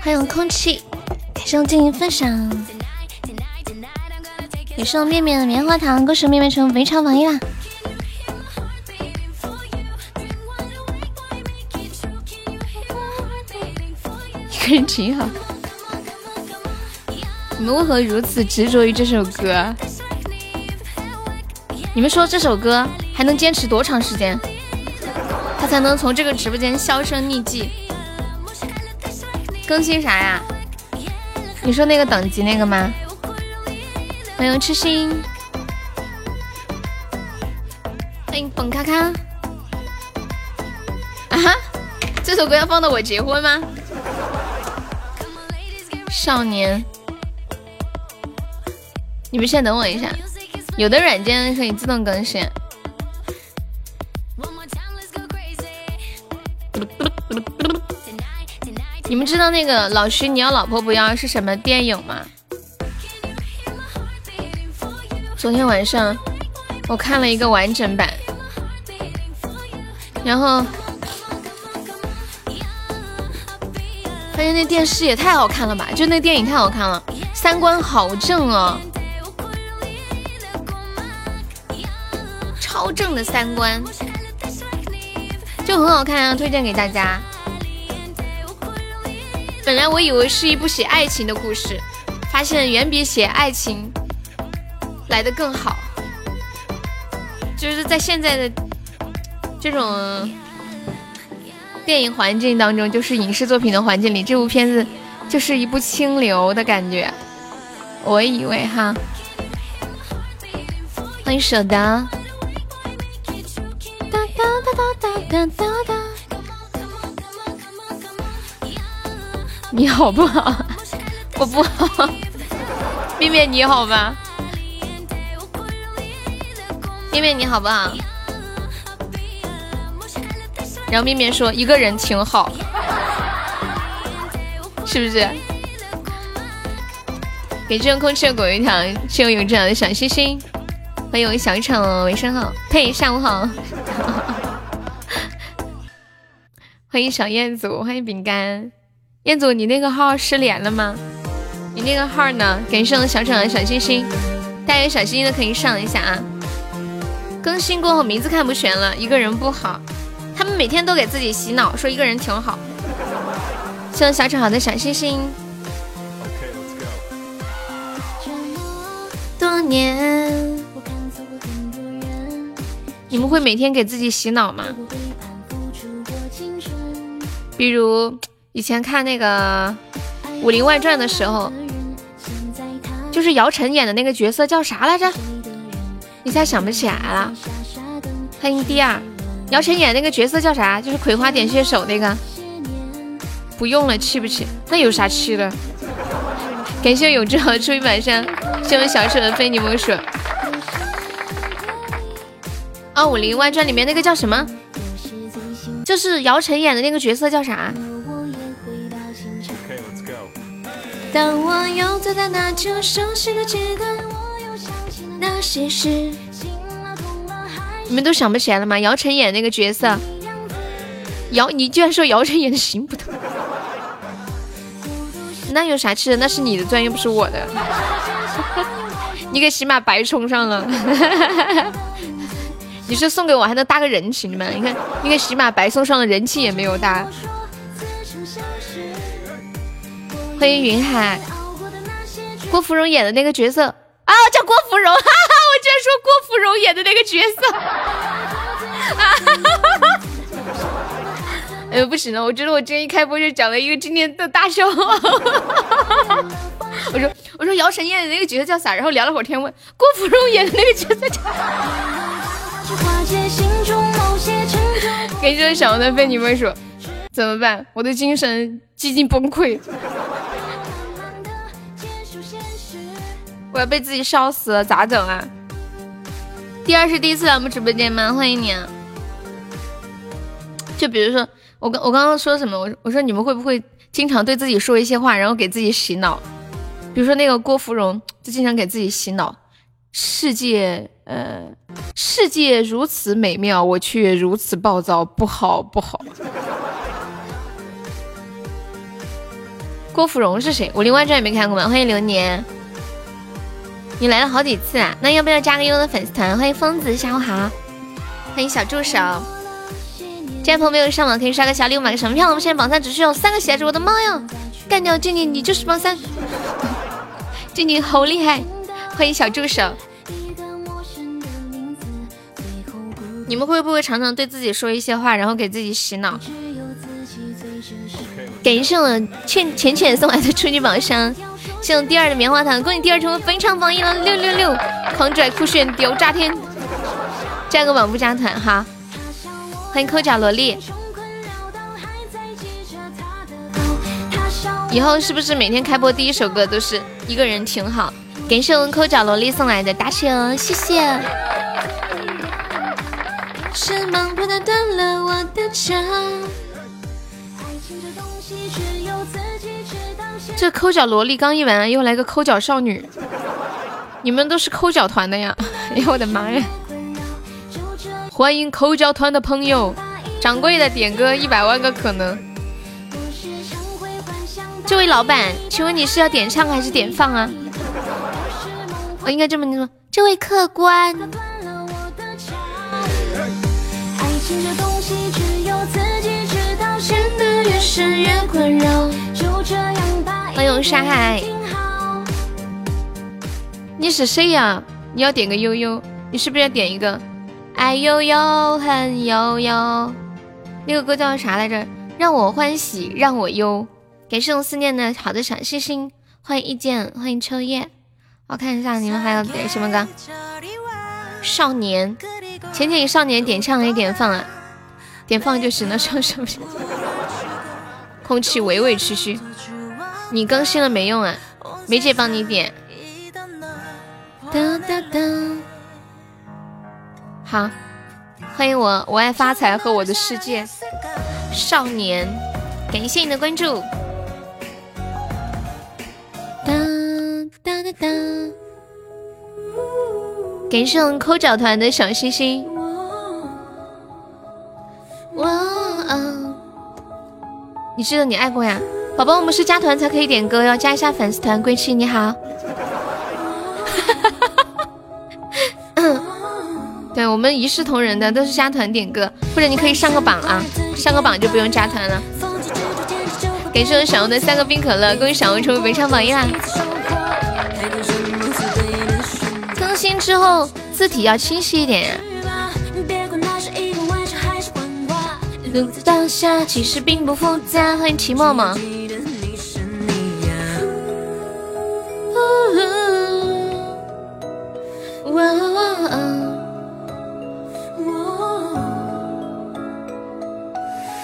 欢迎空气，感谢我静静分享，也是我面面的棉花糖，恭喜面面成围场榜一啦！一个人挺好。你们为何如此执着于这首歌？你们说这首歌还能坚持多长时间，他才能从这个直播间销声匿迹？更新啥呀？你说那个等级那个吗？欢迎痴心，欢迎本咔咔。啊哈，这首歌要放到我结婚吗？少年。你们先等我一下，有的软件可以自动更新。你们知道那个老徐你要老婆不要是什么电影吗？昨天晚上我看了一个完整版，然后发现那电视也太好看了吧！就那电影太好看了，三观好正哦。超正的三观，就很好看啊！推荐给大家。本来我以为是一部写爱情的故事，发现远比写爱情来的更好。就是在现在的这种电影环境当中，就是影视作品的环境里，这部片子就是一部清流的感觉。我以为哈，欢迎舍得。哒哒哒哒哒哒哒！你好不好？我不好。面面你好吧？面面你好不好？然后面面说一个人挺好，是不是？给这空气的狗一条，是有有这样的小心心。欢迎小丑晚上好，嘿，下午好。欢迎小燕子，欢迎饼干。彦祖，你那个号失联了吗？你那个号呢？感谢我小厂的小心心，大家有小心心的可以上一下啊。更新过后名字看不全了，一个人不好。他们每天都给自己洗脑，说一个人挺好。谢谢小厂好的小心心。多年，你们会每天给自己洗脑吗？比如以前看那个《武林外传》的时候，就是姚晨演的那个角色叫啥来着？一下想不起来了。欢迎第二，姚晨演那个角色叫啥？就是葵花点穴手那个。不用了，气不气？那有啥气的？感谢永志和出一把山，谢我小丑的非你莫属。啊，《武林外传》里面那个叫什么？就是姚晨演的那个角色叫啥？当我又走在那旧熟悉的街道，那些事，你们都想不起来了吗？姚晨演那个角色，姚，你居然说姚晨演的行不通？那有啥气的？那是你的钻，又不是我的。你给喜马白充上了。你是送给我还能搭个人情吗？你看，你给喜马白送上了人气也没有搭。欢迎云海，郭芙蓉演的那个角色。啊，叫郭芙蓉，哈哈，我居然说郭芙蓉演的那个角色，哈哈，哎呦不行了，我觉得我今天一开播就讲了一个今天的大笑话，我说我说姚晨演的那个角色叫啥？然后聊了会儿天，问郭芙蓉演的那个角色叫。感谢小王的被你们说，怎么办？我的精神几近崩溃，我要被自己烧死了，咋整啊？第二是第一次来我们直播间吗？欢迎你。啊！就比如说，我刚我刚刚说什么？我我说你们会不会经常对自己说一些话，然后给自己洗脑？比如说那个郭芙蓉就经常给自己洗脑。世界，呃，世界如此美妙，我却如此暴躁，不好不好。郭芙蓉是谁？武林外传也没看过吗？欢迎流年，你来了好几次啊，那要不要加个优的粉丝团？欢迎疯子，下午好。欢迎小助手。这位朋友没有上榜，可以刷个小礼物，买个什么票？我们现在榜三只需要三个喜爱值，我的妈呀！干掉静静，你就是榜三。静静好厉害！欢迎小助手。你们会不会常常对自己说一些话，然后给自己洗脑？感谢我倩浅浅送来的初级宝箱，谢我第二的棉花糖，恭喜第二成为非常榜一了，六六六！狂拽酷炫屌炸天！加个榜不加团哈，欢迎抠脚萝莉。以后是不是每天开播第一首歌都是一个人挺好？感谢我们抠脚萝莉送来的大球，谢谢。这抠脚萝莉刚一完，又来个抠脚少女，你们都是抠脚团的呀？哎呦，我的妈呀！欢迎抠脚团的朋友，掌柜的点歌一百万个可能。这位老板，请问你是要点唱还是点放啊？我应该这么你说，这位客官。欢迎沙海，你是谁呀？你要点个悠悠，你是不是要点一个爱悠悠恨悠悠？那个歌叫啥来着？让我欢喜让我忧。感谢我思念的好的小星星，欢迎意见，欢迎秋叶。我看一下你们还要点什么歌？少年，浅浅少年点唱还是点放啊？点放就行了，唱什么？空气委委屈屈，你更新了没用啊？梅姐帮你点。哒哒哒。好，欢迎我，我爱发财和我的世界。少年，感谢你的关注。哒哒哒！感谢我们抠脚团的小星星。你记得你爱过呀，宝宝，我们是加团才可以点歌，要加一下粉丝团。归期你好。对我们一视同仁的，都是加团点歌，或者你可以上个榜啊，上个榜就不用加团了。感谢我小欧的三个冰可乐，恭喜小欧成为本场榜一啦！更新之后字体要清晰一点呀。当下其实并不复杂。欢迎齐默默。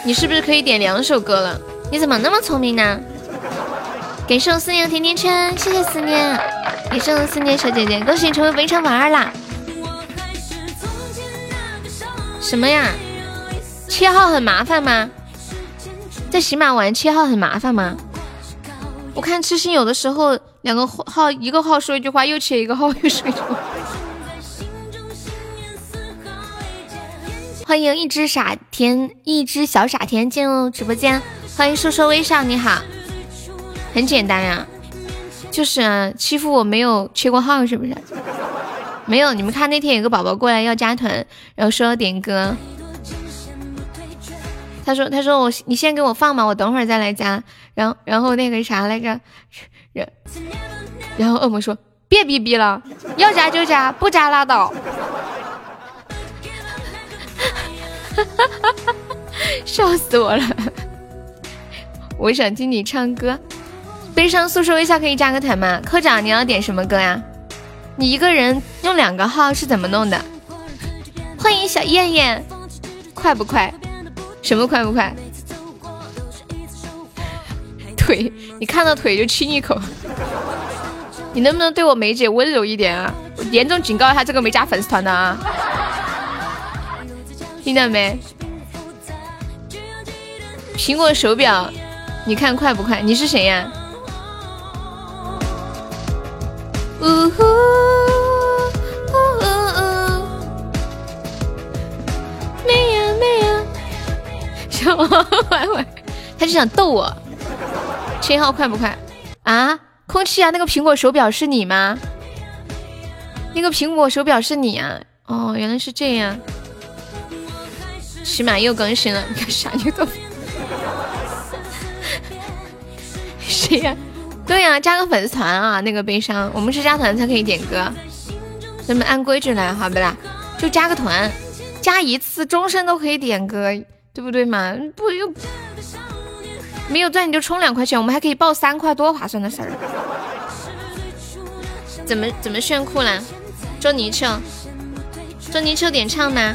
你是不是可以点两首歌了？你怎么那么聪明呢？感谢我思念甜甜圈，谢谢思念。感谢我思念小姐姐，恭喜你成为围场榜二啦！什么呀？切号很麻烦吗？在喜马玩切号很麻烦吗？我看痴心有的时候两个号一个号说一句话，又切一个号又说一句话。欢迎一只傻甜，一只小傻甜进入直播间。欢迎说说微笑，你好。很简单呀，就是欺负我没有切过号，是不是？没有，你们看那天有个宝宝过来要加团，然后说要点歌。他说：“他说我你先给我放吧，我等会儿再来加。”然后然后那个啥来着？然然后恶魔说：“别逼逼了，要加就加，不加拉倒。”笑死我了！我想听你唱歌。悲伤诉说微笑可以加个团吗？科长你要点什么歌呀？你一个人用两个号是怎么弄的？欢迎小燕燕，快不快？什么快不快？腿，你看到腿就亲一口。你能不能对我梅姐温柔一点啊？我严重警告一下，这个没加粉丝团的啊！听到没？苹果手表，你看快不快？你是谁呀？呜呼叫坏坏，他就想逗我。信号快不快啊？空气啊，那个苹果手表是你吗？那个苹果手表是你啊？哦，原来是这样。起码又更新了，你看啥你都。谁呀？对呀，加个粉丝团啊！那个悲伤，我们是加团才可以点歌。咱们按规矩来，好不啦？就加个团，加一次终身都可以点歌，对不对嘛？不又没有钻你就充两块钱，我们还可以报三块，多划算的事儿。怎么怎么炫酷啦？周泥鳅，周泥鳅点唱吗？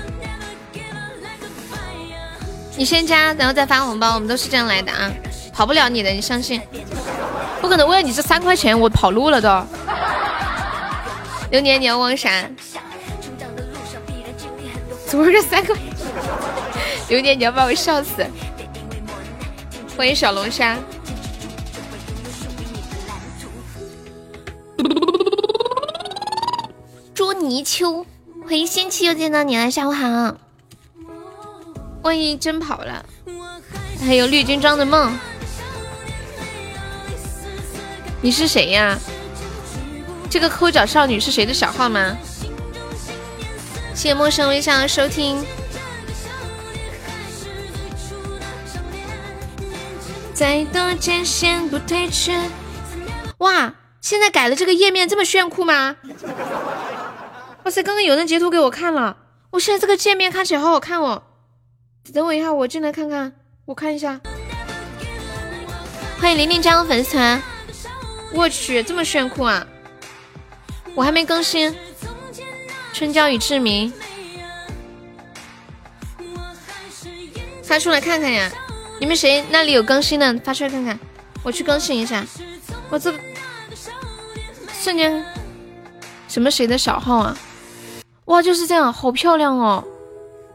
你先加，然后再发红包，我们都是这样来的啊，跑不了你的，你相信。不可能为了你这三块钱我跑路了都。流年你要忘啥？怎么这三个？流年你要把我笑死！欢迎小龙虾。捉泥鳅，欢迎仙气又见到你了，下午好。万一真跑了，还有绿军装的梦。你是谁呀？这个抠脚少女是谁的小号吗？谢谢陌生微笑的收听。再多艰险不退却。哇，现在改了这个页面这么炫酷吗？哇塞，刚刚有人截图给我看了，我现在这个界面看起来好好看哦。等我一下，我进来看看，我看一下。欢迎玲玲加入粉丝团。我去，这么炫酷啊！我还没更新《春娇与志明》，发出来看看呀！你们谁那里有更新的，发出来看看，我去更新一下。我这瞬间什么谁的小号啊？哇，就是这样，好漂亮哦！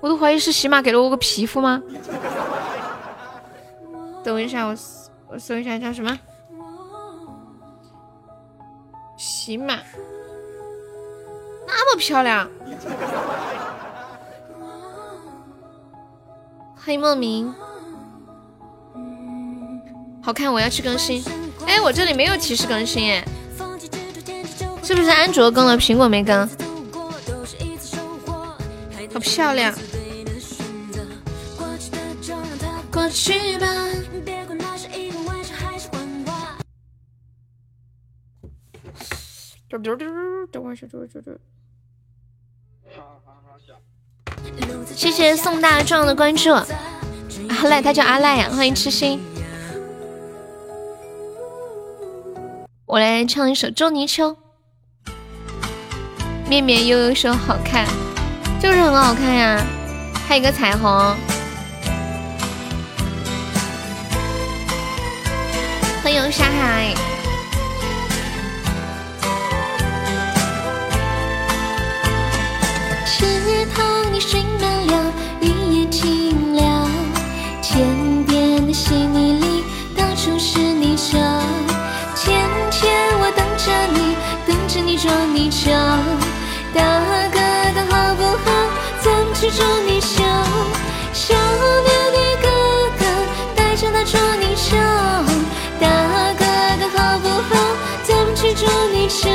我都怀疑是喜马给了我个皮肤吗？等一下，我我搜一下叫什么？喜马那么漂亮，欢迎莫名，好看，我要去更新。哎，我这里没有提示更新，哎，是不是安卓更了，苹果没更？好漂亮。过去吧。谢谢宋大壮的关注，阿赖他叫阿赖呀，欢迎痴心。我来唱一首《周泥鳅》，面面悠悠说好看，就是很好看呀，还有一个彩虹。欢迎沙海。你睡满了，雨也停了，天边的稀泥里到处是泥鳅。天天我等着你，等着你捉泥鳅。大哥哥好不好？咱们去捉泥鳅。小牛的哥哥带着他捉泥鳅。大哥哥好不好？咱们去捉泥鳅。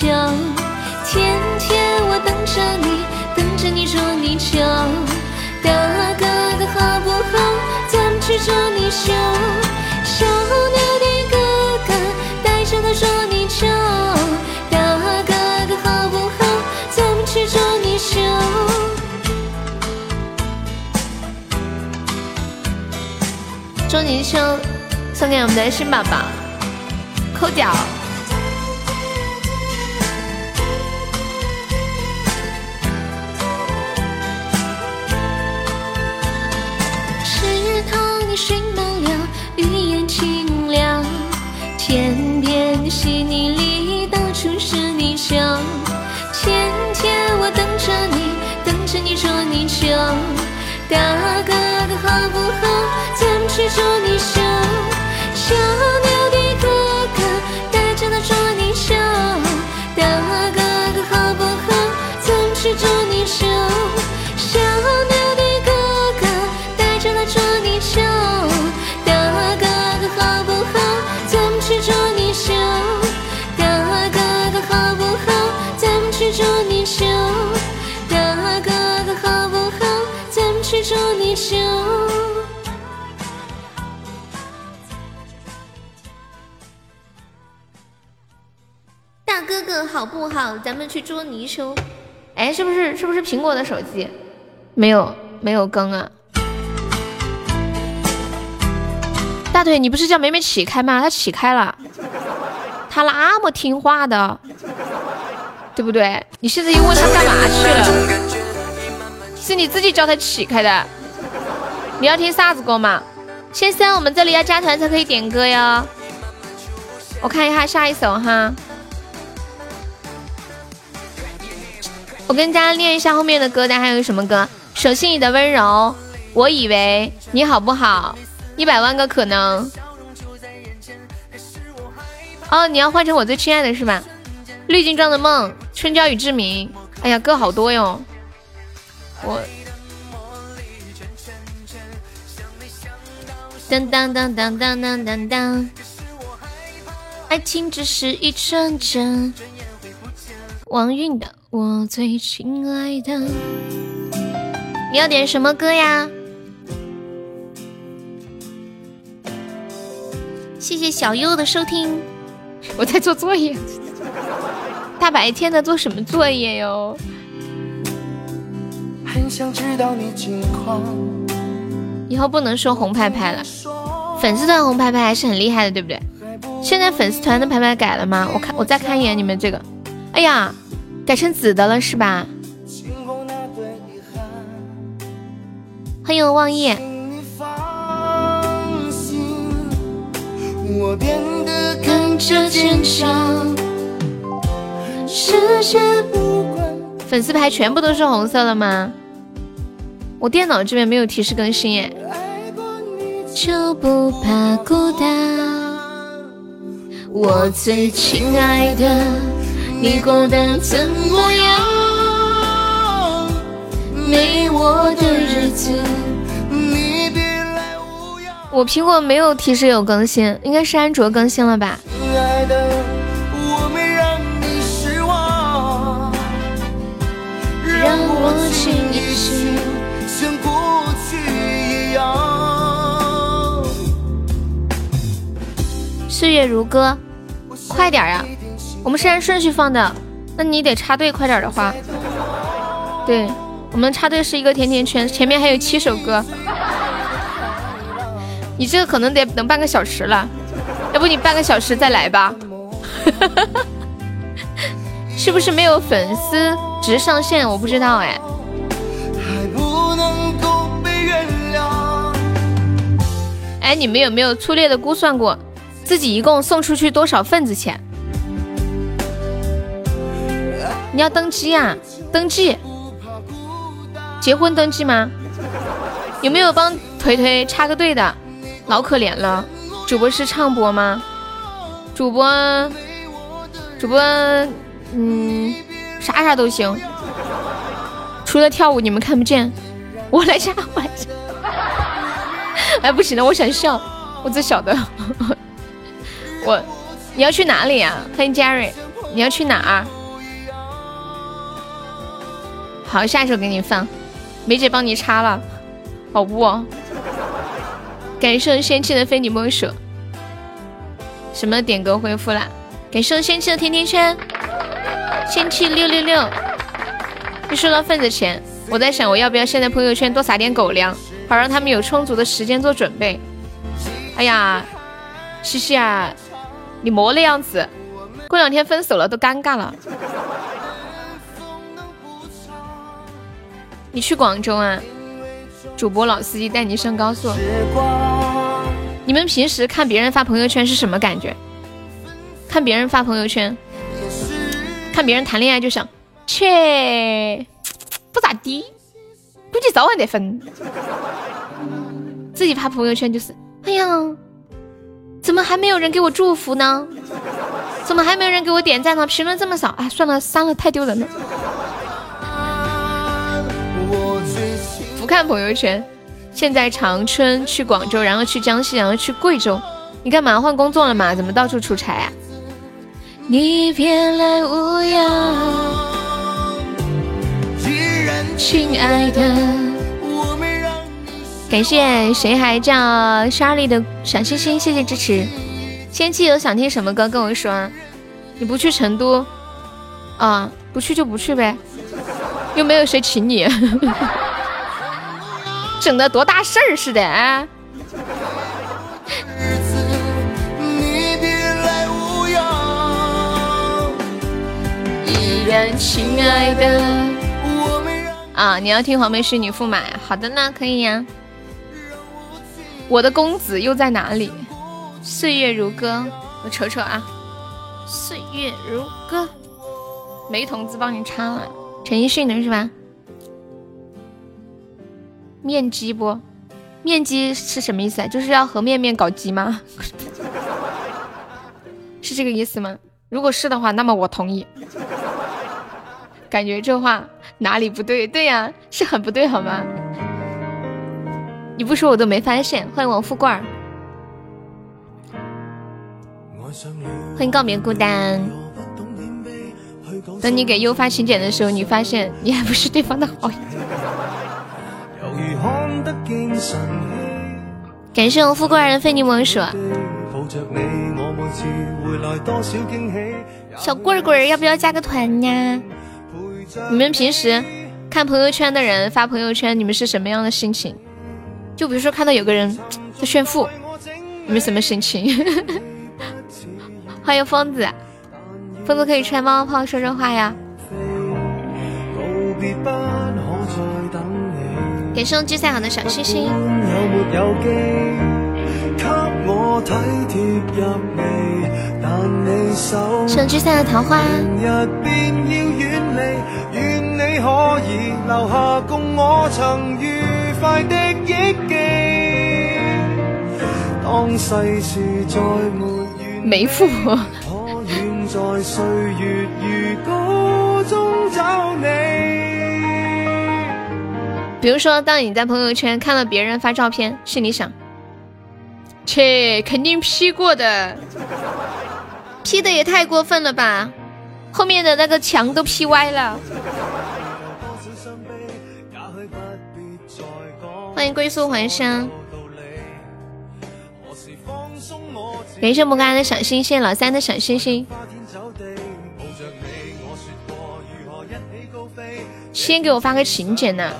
泥鳅，天天我等着你，等着你捉泥鳅。大哥哥好不好？咱们去捉泥鳅。小牛的哥哥带着他捉泥鳅。大哥哥好不好？咱们去捉泥鳅。捉泥鳅送给我们的新宝宝。抠脚，你水满了，雨也停了，天边的稀泥里到处是泥鳅，天天我等着你，等着你捉泥鳅。去捉泥鳅。大哥哥好不好？咱们去捉泥鳅。哎，是不是是不是苹果的手机？没有没有更啊。大腿，你不是叫美美起开吗？她起开了，她那么听话的，对不对？你现在又问她干嘛去了？是你自己叫她起开的。你要听啥子歌嘛？先生，我们这里要加团才可以点歌哟。我看一下下一首哈。我跟大家念一下后面的歌单，还有什么歌？手心里的温柔，我以为你好不好？一百万个可能。哦，你要换成我最亲爱的是吧？滤镜中的梦，春娇与志明。哎呀，歌好多哟。我。当当当当当当当当。爱情只是一阵阵。王韵的我最亲爱的。你要点什么歌呀？谢谢小优的收听，我在做作业，大白天的做什么作业哟？很想知道你近况以后不能说红牌牌了，粉丝团红牌牌还是很厉害的，对不对？现在粉丝团的牌牌改了吗？我看我再看一眼你们这个，哎呀，改成紫的了是吧？欢迎望夜。我变得更加坚强。粉丝牌全部都是红色了吗？我电脑这边没有提示更新耶。就不怕孤单。我最亲爱的，你过得怎么样？没我的日子。你别来无恙我苹果没有提示有更新，应该是安卓更新了吧？岁月如歌，快点呀！我们是按顺序放的，那你得插队，快点的话。对，我们插队是一个甜甜圈，前面还有七首歌。你这个可能得等半个小时了，要不你半个小时再来吧？是不是没有粉丝直上线？我不知道哎。哎，你们有没有粗略的估算过自己一共送出去多少份子钱？你要登记啊？登记？结婚登记吗？有没有帮腿腿插个队的？老可怜了，主播是唱播吗？主播，主播，嗯，啥啥都行，除了跳舞你们看不见。我来插，我来下。哎，不行了，我想笑，我最小的。我，你要去哪里呀？欢迎 Jerry，你要去哪儿？好，下一首给你放，梅姐帮你插了，好不？感谢仙气的非你莫属，什么点歌恢复啦？感谢仙气的甜甜圈，仙气六六六。一说到份子钱，我在想我要不要先在朋友圈多撒点狗粮，好让他们有充足的时间做准备。哎呀，西西啊，你莫那样子，过两天分手了都尴尬了。你去广州啊？主播老司机带你上高速。你们平时看别人发朋友圈是什么感觉？看别人发朋友圈，看别人谈恋爱就想，切，不咋地，估计早晚得分。自己发朋友圈就是，哎呀，怎么还没有人给我祝福呢？怎么还没有人给我点赞呢？评论这么少，哎，算了，删了，太丢人了。不看朋友圈，现在长春去广州，然后去江西，然后去贵州。你干嘛换工作了嘛？怎么到处出差啊？你别来无恙。亲爱的。感谢谁还叫莎莉的小星星，谢谢支持。仙气有想听什么歌跟我说。你不去成都，啊，不去就不去呗，又没有谁请你，整的多大事儿似的啊！亲爱的，啊，你要听黄梅戏女驸马呀？好的呢，可以呀。我的公子又在哪里？岁月如歌，我瞅瞅啊。岁月如歌，梅童子帮你插了，陈奕迅的是吧？面基不？面基是什么意思啊？就是要和面面搞基吗？是这个意思吗？如果是的话，那么我同意。感觉这话哪里不对？对呀，是很不对，好吗？你不说我都没发现。欢迎王富贵儿。欢迎告别孤单。等你给优发请柬的时候，你发现你还不是对方的好友。感谢我富贵儿的非你莫属。小棍棍儿要不要加个团呀？你们平时看朋友圈的人发朋友圈，你们是什么样的心情？就比如说看到有个人在炫富，你们什么心情？欢迎疯子，疯子可以穿猫泡说说话呀。给送聚赛好的小星星。送聚赛的桃花。没富。比如说，当你在朋友圈看到别人发照片，心里想：切，肯定 P 过的，P 的也太过分了吧！后面的那个墙都 P 歪了。欢迎归宿还乡。感谢木瓜的小星星，老三的小星星。先给我发个请柬呐！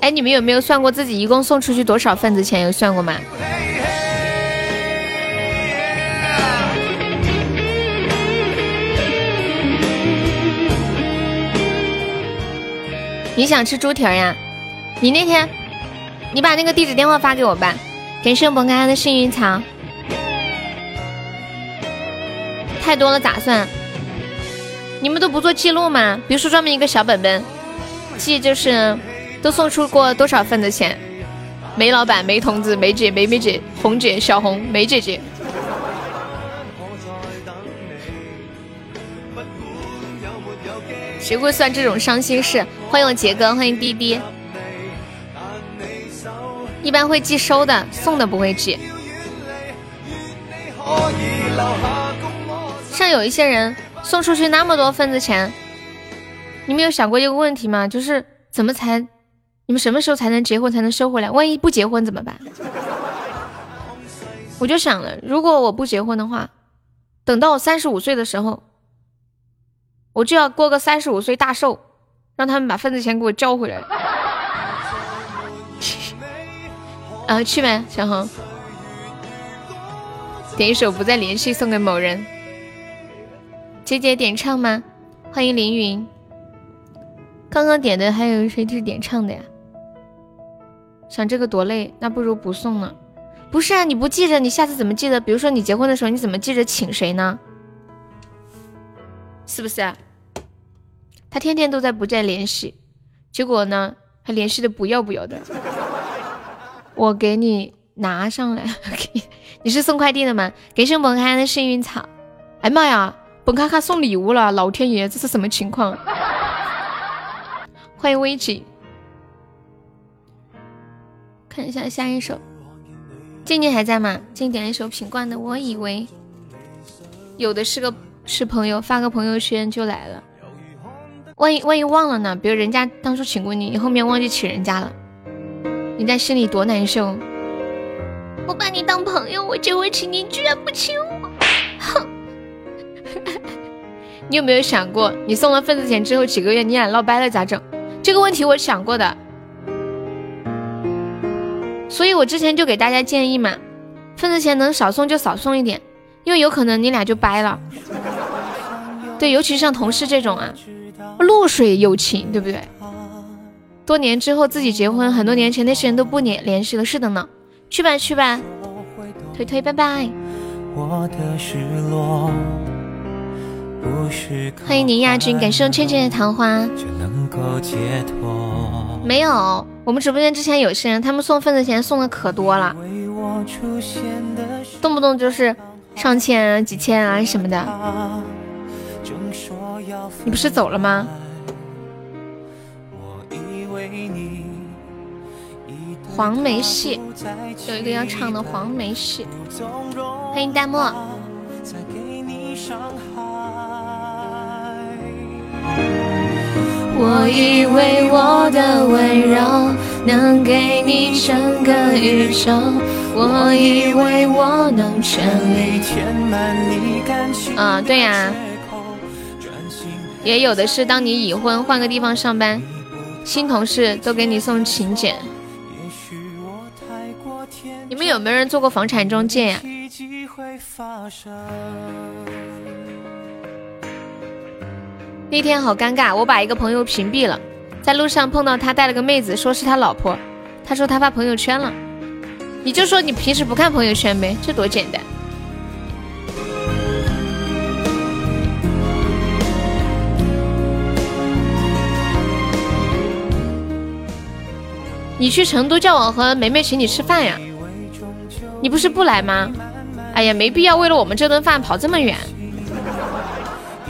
哎，你们有没有算过自己一共送出去多少份子钱？有算过吗？你想吃猪蹄儿呀？你那天。你把那个地址电话发给我吧，感谢本该的幸运草，太多了咋算？你们都不做记录吗？比如说专门一个小本本，记就是都送出过多少份的钱？梅老板、梅同志、梅姐、梅梅姐、红姐、小红、梅姐姐，谁会算这种伤心事？欢迎我杰哥，欢迎滴滴。一般会寄收的，送的不会寄。像有一些人送出去那么多份子钱，你们有想过一个问题吗？就是怎么才，你们什么时候才能结婚才能收回来？万一不结婚怎么办？我就想了，如果我不结婚的话，等到我三十五岁的时候，我就要过个三十五岁大寿，让他们把份子钱给我交回来。啊，去呗，小红，点一首《不再联系》送给某人。姐姐点唱吗？欢迎凌云。刚刚点的还有谁是点唱的呀？想这个多累，那不如不送了。不是啊，你不记着，你下次怎么记得？比如说你结婚的时候，你怎么记着请谁呢？是不是？啊他天天都在不再联系，结果呢，还联系的不要不要的。我给你拿上来，你 你是送快递的吗？给谢本卡的幸运草。哎妈呀，本卡卡送礼物了！老天爷，这是什么情况？欢迎危机。看一下下一首，静静还在吗？静点一首品冠的，我以为有的是个是朋友，发个朋友圈就来了。万一万一忘了呢？比如人家当初请过你，你后面忘记请人家了，你在心里多难受。我把你当朋友，我就会请你，居然不请我，哼！你有没有想过，你送了份子钱之后几个月你俩闹掰了咋整？这个问题我想过的，所以我之前就给大家建议嘛，份子钱能少送就少送一点，因为有可能你俩就掰了。对，尤其是像同事这种啊，露水友情，对不对？多年之后自己结婚，很多年前那些人都不联联系了，是的呢。去吧去吧，推推拜拜。欢迎您亚军，感谢倩倩的桃花。没有，我们直播间之前有些人，他们送份子钱送的可多了，动不动就是上千、几千啊什么的。你不是走了吗？黄梅戏有一个要唱的黄梅戏，欢迎弹幕。我以为我的温柔能给你整个宇宙，我以为我能全力填满你感情。啊，对呀，也有的是，当你已婚换个地方上班，新同事都给你送请柬。你们有没有人做过房产中介呀？那天好尴尬，我把一个朋友屏蔽了，在路上碰到他带了个妹子，说是他老婆，他说他发朋友圈了，你就说你平时不看朋友圈呗，这多简单。你去成都叫我和梅梅请你吃饭呀？你不是不来吗？哎呀，没必要为了我们这顿饭跑这么远，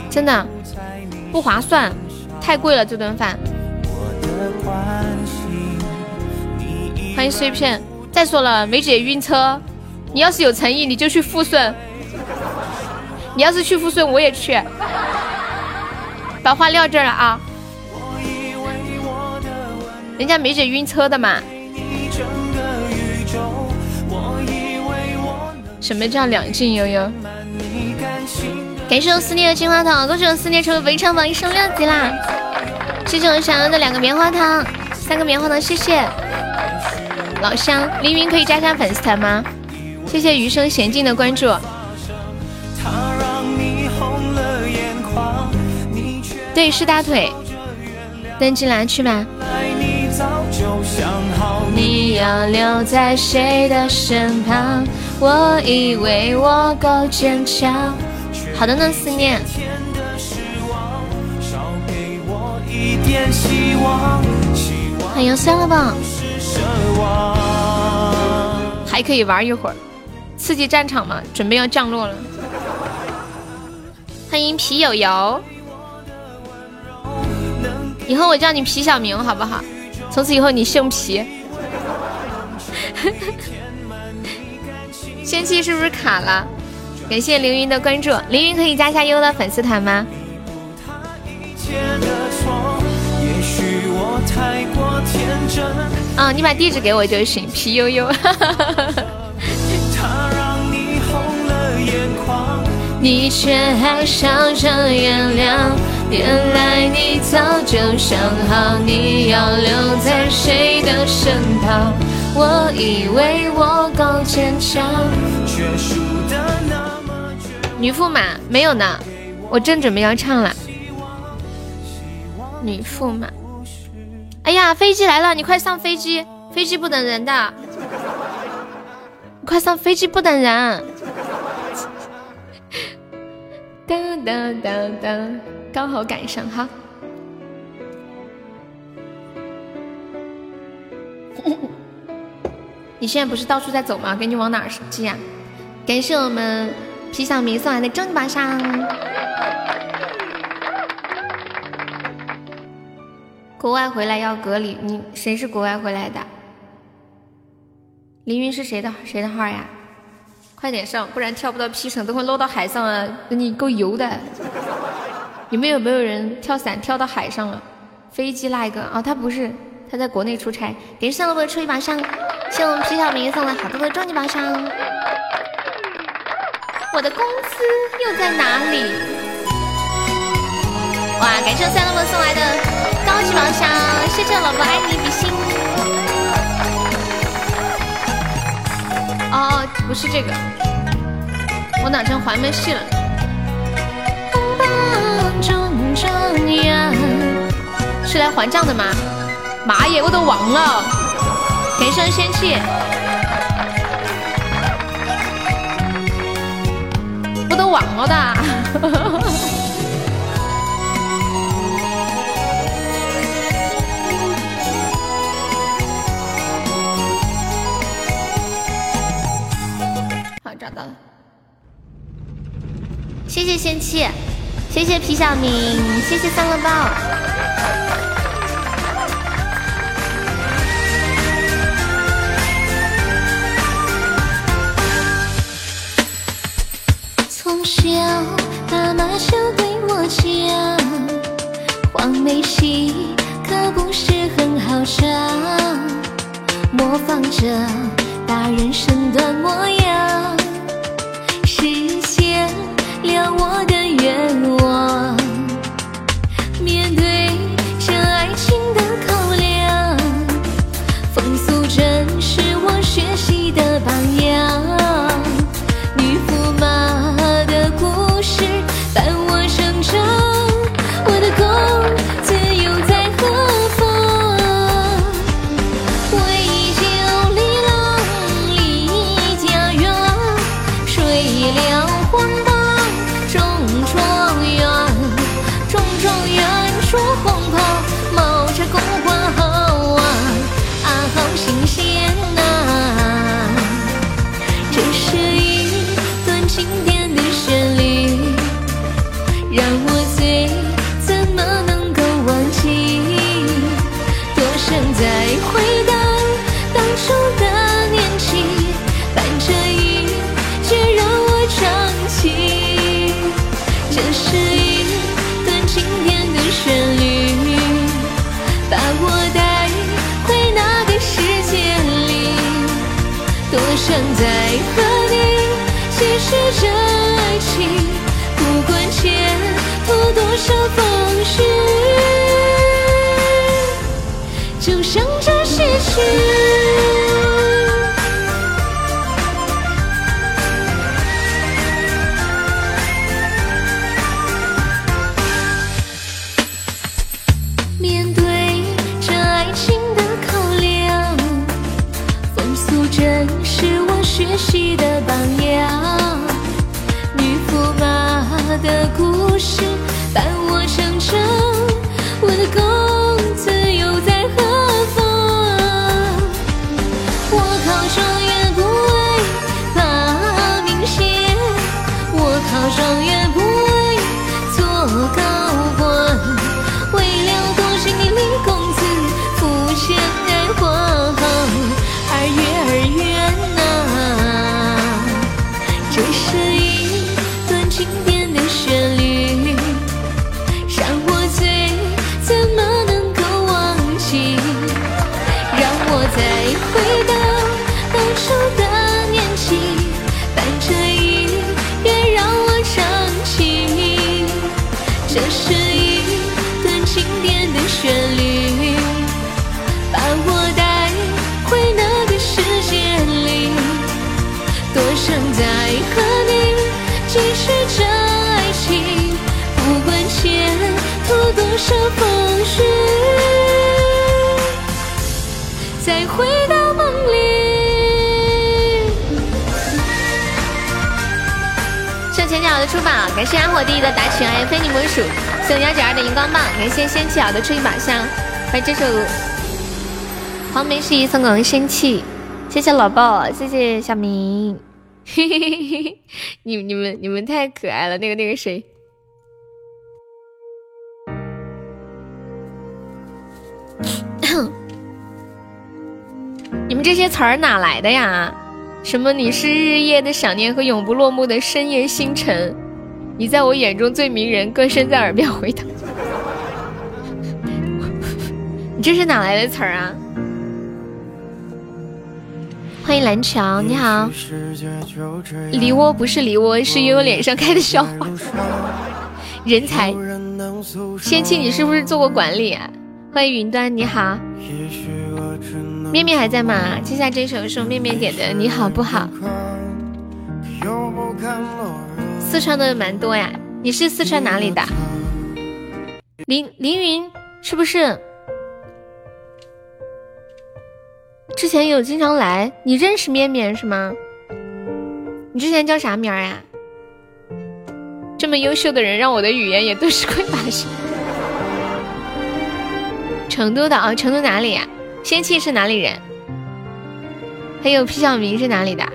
真的。不划算，太贵了这顿饭。欢迎碎片。再说了，梅姐晕车，你要是有诚意，你就去富顺。你要是去富顺，我也去。把话撂这儿了啊！人家梅姐晕车的嘛。什么叫两进悠悠？感谢我思念的金花糖，恭喜我思念成为围场榜一升六级啦！谢谢我想要的两个棉花糖，三个棉花糖，谢谢老乡凌云可以加下粉丝团吗？谢谢余生娴静的关注。对，是大腿。登进来去吧。你要留在谁的身旁？我以为我够坚强。好的呢，思念。欢迎酸了吧？还可以玩一会儿，刺激战场嘛，准备要降落了。欢迎皮友友，以后我叫你皮小明好不好？从此以后你姓皮。仙气是不是卡了？感谢凌云的关注，凌云可以加下优的粉丝团吗？啊，你把地址给我就行。皮悠悠，你却还笑着原谅，原来你早就想好你要留在谁的身旁。我以为我够坚强，却输得那。女驸马没有呢，我正准备要唱了。女驸马，哎呀，飞机来了，你快上飞机，飞机不等人的，快上飞机不等人。噔噔噔噔，刚好赶上哈。你现在不是到处在走吗？给你往哪儿寄啊？感谢我们。皮小明送来的终极宝箱。国外回来要隔离，你谁是国外回来的？凌云是谁的谁的号呀？快点上，不然跳不到 P 城，等会落到海上啊，你够油的。你们有没有人跳伞跳到海上了？飞机那一个啊，他不是，他在国内出差。给上了不？出一把枪，谢我们皮小明送了好多的终极宝箱。我的工资又在哪里？哇，感谢三萝卜送来的高级宝箱，谢谢老婆爱你比心。哦，不是这个，我哪成还没戏了？是来还账的吗？妈耶，我都忘了。天生仙气，我都忘了的。好找到了，谢谢仙气，谢谢皮小明，谢谢三乐豹。从小爸妈就对我讲，黄梅戏可不是很好唱，模仿着大人身段模样。实现了我的的榜样。这爱情，不管前途多少风雨。就像这些曲。面对这爱情的考量，风俗真是我学习的的故出宝，感谢安火弟弟的打起来非你莫属，送幺九二的荧光棒，感谢仙气儿的出一把香，欢迎这首黄梅戏送给仙气，谢谢老鲍，谢谢小明，嘿嘿嘿嘿嘿，你你们你们太可爱了，那个那个谁。你们这些词儿哪来的呀？什么？你是日夜的想念和永不落幕的深夜星辰，你在我眼中最迷人，歌声在耳边回荡。你这是哪来的词儿啊？欢迎蓝桥，你好。梨窝不是梨窝，是悠悠脸上开的笑话。人才，仙气，你是不是做过管理？啊？欢迎云端，你好。面面还在吗？接下来这首是面面点的，你好不好？四川的蛮多呀，你是四川哪里的？凌凌云是不是？之前有经常来，你认识面面是吗？你之前叫啥名儿呀？这么优秀的人，让我的语言也顿时匮乏了。成都的啊，成都哪里呀？仙气是哪里人？还有皮小明是哪里的？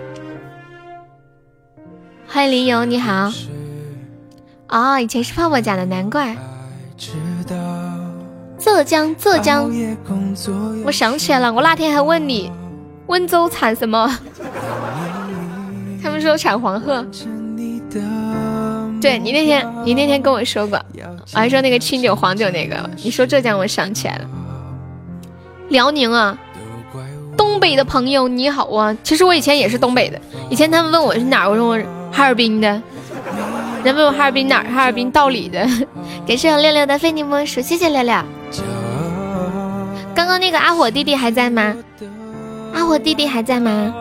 欢迎林游，你好。哦，以前是泡泡家的，难怪。浙江，浙江。我想起来了，我那天还问你，温州产什么？他们说产黄鹤。对你那天，你那天跟我说过，我还说那个清酒、黄酒那个。你说浙江，我想起来了。辽宁啊，东北的朋友你好啊！其实我以前也是东北的，以前他们问我是哪，我说我哈尔滨的。人问我哈尔滨哪儿，哈尔滨道里的。感谢我六六的非你莫属，谢谢六六。刚刚那个阿火弟弟还在吗？阿火弟弟还在吗？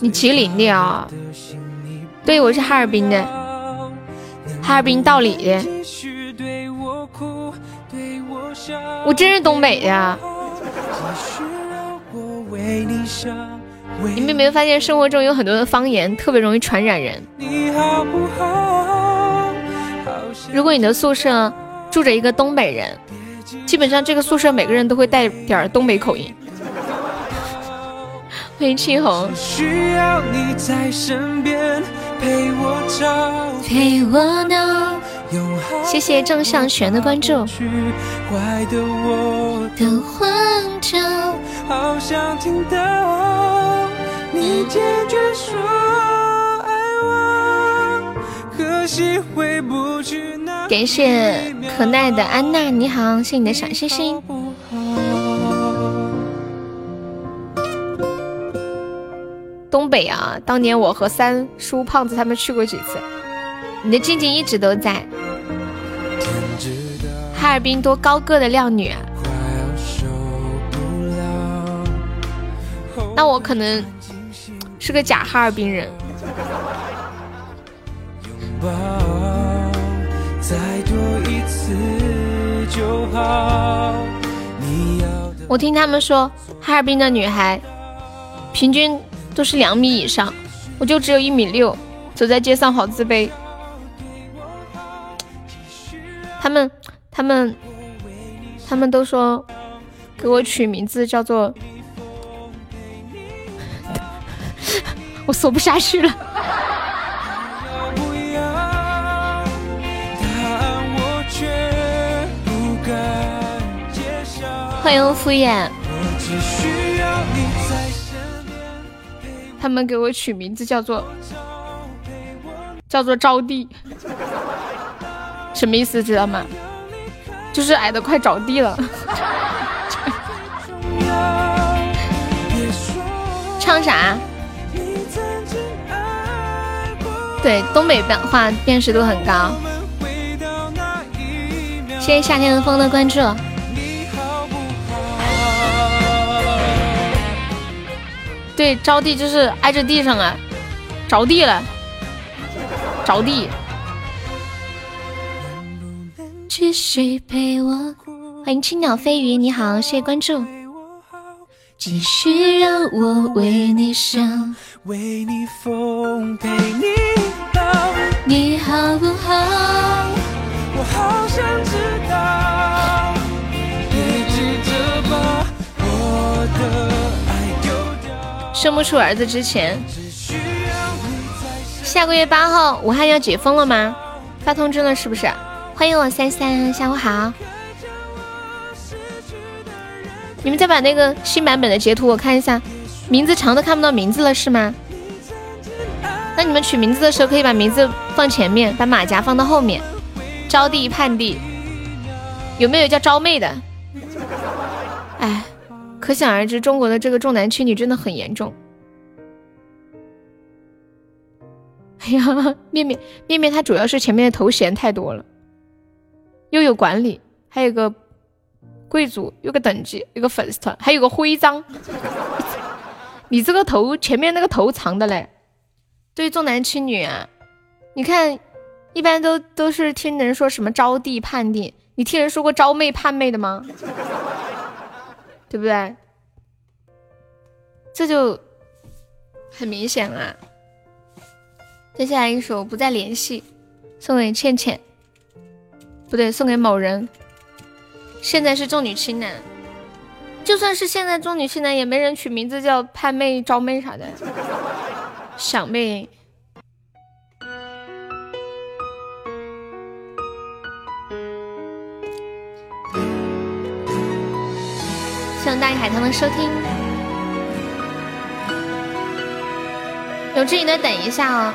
你吉林的啊？对，我是哈尔滨的，哈尔滨道里的。我真是东北的。你们有没有发现生活中有很多的方言特别容易传染人？如果你的宿舍住着一个东北人，基本上这个宿舍每个人都会带点东北口音。欢迎青红。谢谢郑向玄的关注。感谢可耐的安娜，你好，谢谢你的小星星。东北啊，当年我和三叔、胖子他们去过几次。你的静静一直都在。哈尔滨多高个的靓女啊！那我可能是个假哈尔滨人。我听他们说，哈尔滨的女孩平均都是两米以上，我就只有一米六，走在街上好自卑。他们，他们，他们都说给我取名字叫做，我锁不下去了。欢迎敷衍。他们给我取名字叫做，叫做招娣。什么意思知道吗？就是矮的快着地了。唱啥？对，东北话辨识度很高。谢谢夏天的风的关注。对，着地就是挨着地上啊，着地了，着地。继续陪我。欢迎青鸟飞鱼，你好，谢谢关注。继续让我为你想，为你疯，陪你跑，你好不好？我好想知道。别急着把我的爱丢掉。生不出儿子之前，下个月八号武汉要解封了吗？发通知了是不是？欢迎我三三，下午好。你们再把那个新版本的截图我看一下，名字长的看不到名字了是吗？那你们取名字的时候可以把名字放前面，把马甲放到后面。招娣、盼娣，有没有叫招妹的？哎，可想而知，中国的这个重男轻女真的很严重。哎呀，面面面面，他主要是前面的头衔太多了，又有管理，还有个贵族，有个等级，有个粉丝团，还有个徽章。你这个头前面那个头长的嘞，对重男轻女啊！你看，一般都都是听人说什么招弟、盼弟，你听人说过招妹、盼妹的吗？对不对？这就很明显了。接下来一首《不再联系》，送给倩倩，不对，送给某人。现在是重女轻男，就算是现在重女轻男，也没人取名字叫盼妹、招妹啥的，小妹。希望大海棠能收听，有志你再等一下哦。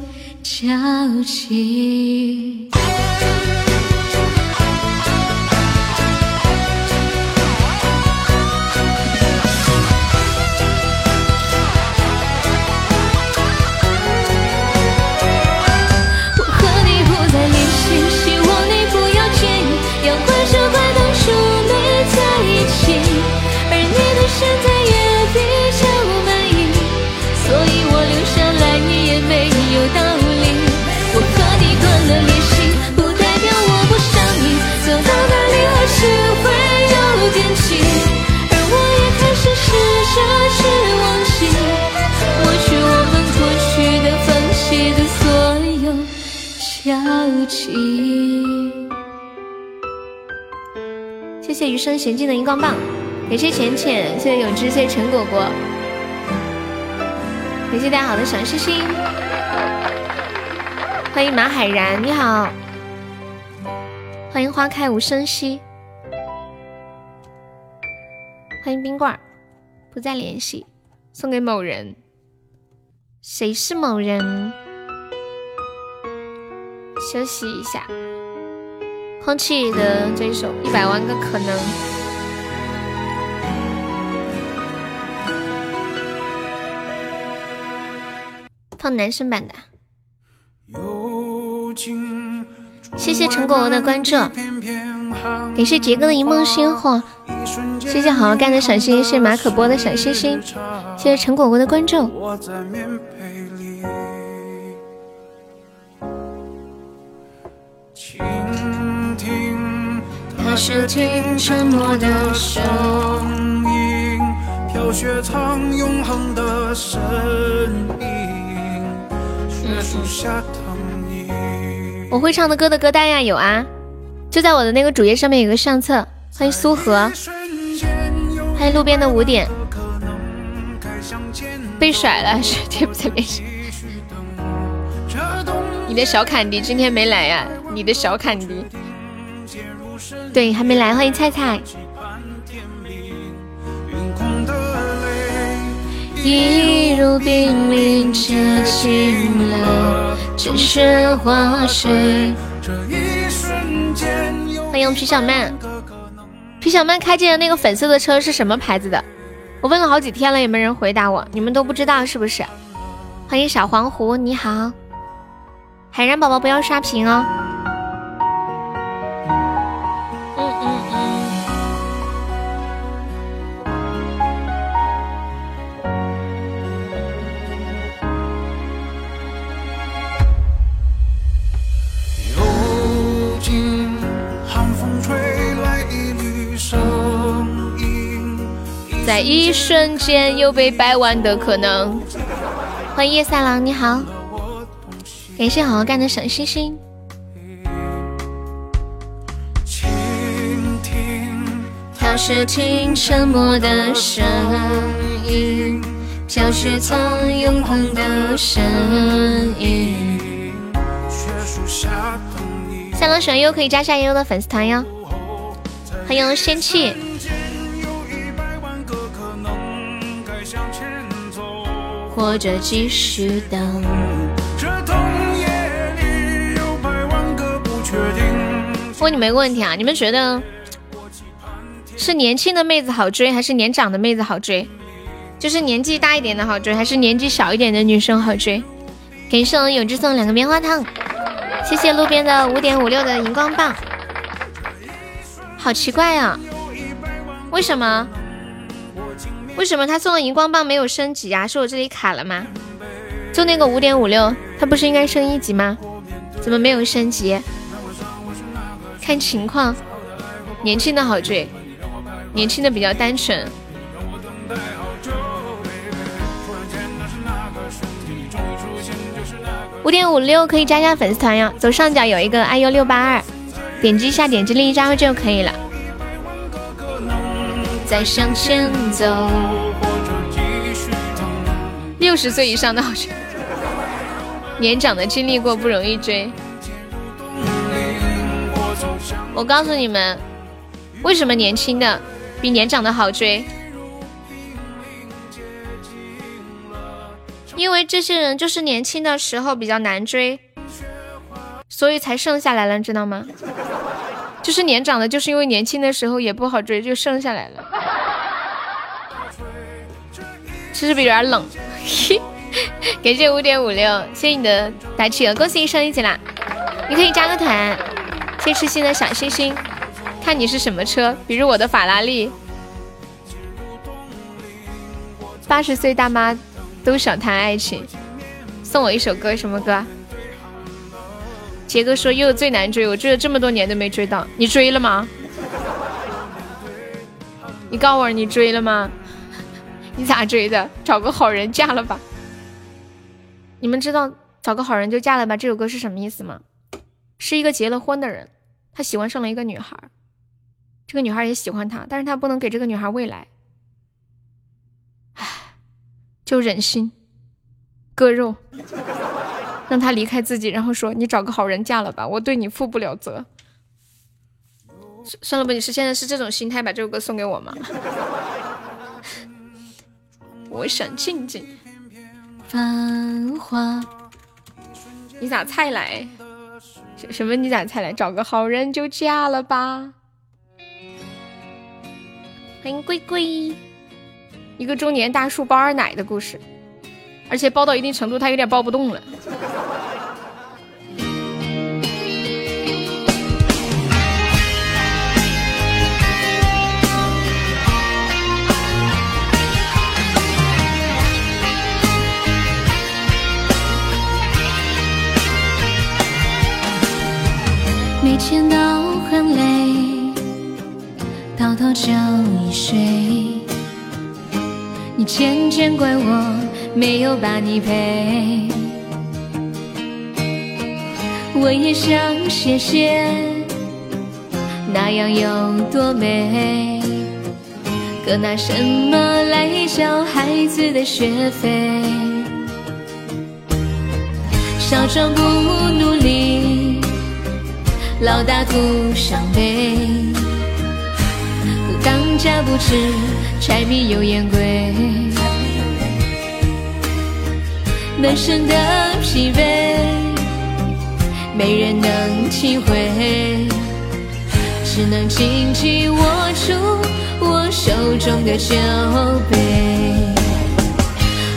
消息天气让我开始实现是妄想抹去我们过去的放弃的所有交集。谢谢余生娴静的荧光棒，感谢浅浅，谢谢有知，谢谢陈果果，感谢大家好的小心心，欢迎马海然，你好，欢迎花开无声息，欢迎冰棍儿，不再联系，送给某人，谁是某人？休息一下。空气的这一首《一百万个可能》，放男生版的。谢谢陈果果的关注，感谢杰哥的一梦星火，谢谢好好干的小心，谢谢马可波的小心心，谢谢陈果果的关注。听沉默的声音，飘雪藏永恒的身影，雪树下等你。我会唱的歌的歌单呀，有啊，就在我的那个主页上面有个相册。欢迎苏荷，欢迎路边的五点。被甩了，是贴不在脸上。你的小坎迪今天没来呀？你的小坎迪。对，还没来，欢迎菜菜。一如冰凌结晶了，只是化水。欢迎皮小曼。皮小曼开进的那个粉色的车是什么牌子的？我问了好几天了，也没人回答我。你们都不知道是不是？欢迎小黄狐，你好。海然宝宝不要刷屏哦。一瞬间，有被掰弯的可能。欢迎夜色狼，你好，感谢好好干的小星星。他是听沉默的声音，飘雪藏永恒的身影。三郎喜欢优可以加下悠悠的粉丝团哟。欢迎仙气。或者继续等。问你们一个问题啊，你们觉得是年轻的妹子好追，还是年长的妹子好追？就是年纪大一点的好追，还是年纪小一点的女生好追？感谢我永志送两个棉花糖，谢谢路边的五点五六的荧光棒。好奇怪啊，为什么？为什么他送的荧光棒没有升级啊？是我这里卡了吗？就那个五点五六，他不是应该升一级吗？怎么没有升级？看情况，年轻的好追，年轻的比较单纯。五点五六可以加加粉丝团呀，左上角有一个 iu 六八二，点击一下，点击另一加就可以了。再向前走。六十岁以上的好追，年长的经历过不容易追。我告诉你们，为什么年轻的比年长的好追？因为这些人就是年轻的时候比较难追，所以才剩下来了，知道吗？就是年长的，就是因为年轻的时候也不好追，就剩下来了。是不是有点冷？感谢五点五六，谢谢你的打气，恭喜你升一级啦！你可以加个团，谢痴心的小星星。看你是什么车，比如我的法拉利。八十岁大妈都想谈爱情，送我一首歌，什么歌？杰哥说又最难追，我追了这么多年都没追到，你追了吗？你告诉我你追了吗？你咋追的？找个好人嫁了吧。你们知道“找个好人就嫁了吧”这首歌是什么意思吗？是一个结了婚的人，他喜欢上了一个女孩，这个女孩也喜欢他，但是他不能给这个女孩未来，唉，就忍心割肉，让他离开自己，然后说：“你找个好人嫁了吧，我对你负不了责。”算了吧，你是现在是这种心态把这首歌送给我吗？我想静静。繁华。你咋才来？什什么？你咋才来？找个好人就嫁了吧。欢迎龟龟，一个中年大叔包二奶的故事，而且包到一定程度，他有点包不动了。没见到很累，倒头就一睡。你渐渐怪我没有把你陪，我也想谢谢，那样有多美。可拿什么来交孩子的学费？少壮不努力。老大徒伤悲，不当家不知柴米油盐贵，满身的疲惫，没人能体会，只能紧紧握住我手中的酒杯。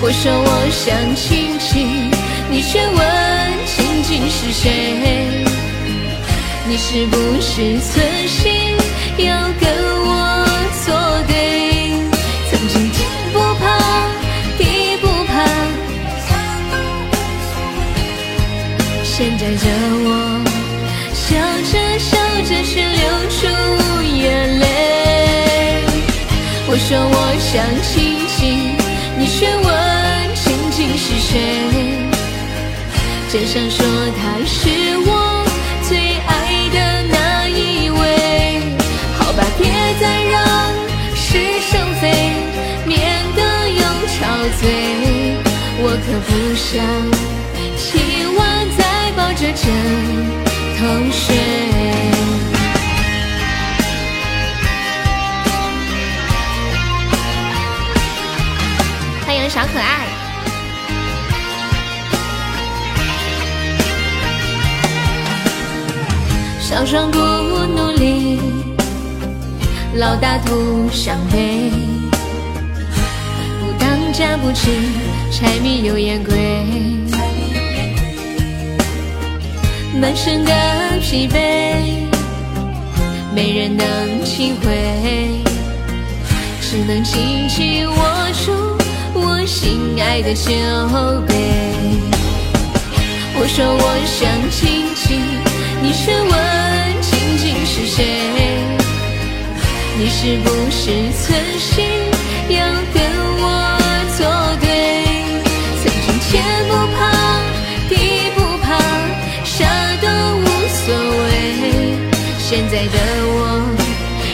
我说我想亲亲，你却问亲亲是谁？你是不是存心要跟现在的我笑着笑着却流出眼泪。我说我想亲亲，你却问亲亲是谁？真想说他是我最爱的那一位。好吧。别再让是生非，免得又吵嘴。我可不想着枕头睡。欢迎小可爱，少壮不努力。老大徒伤悲，不当家不知柴米油盐贵，满身的疲惫，没人能体会，只能紧紧握住我心爱的酒杯。我说我想亲亲，你却问亲亲是谁？你是不是存心要的我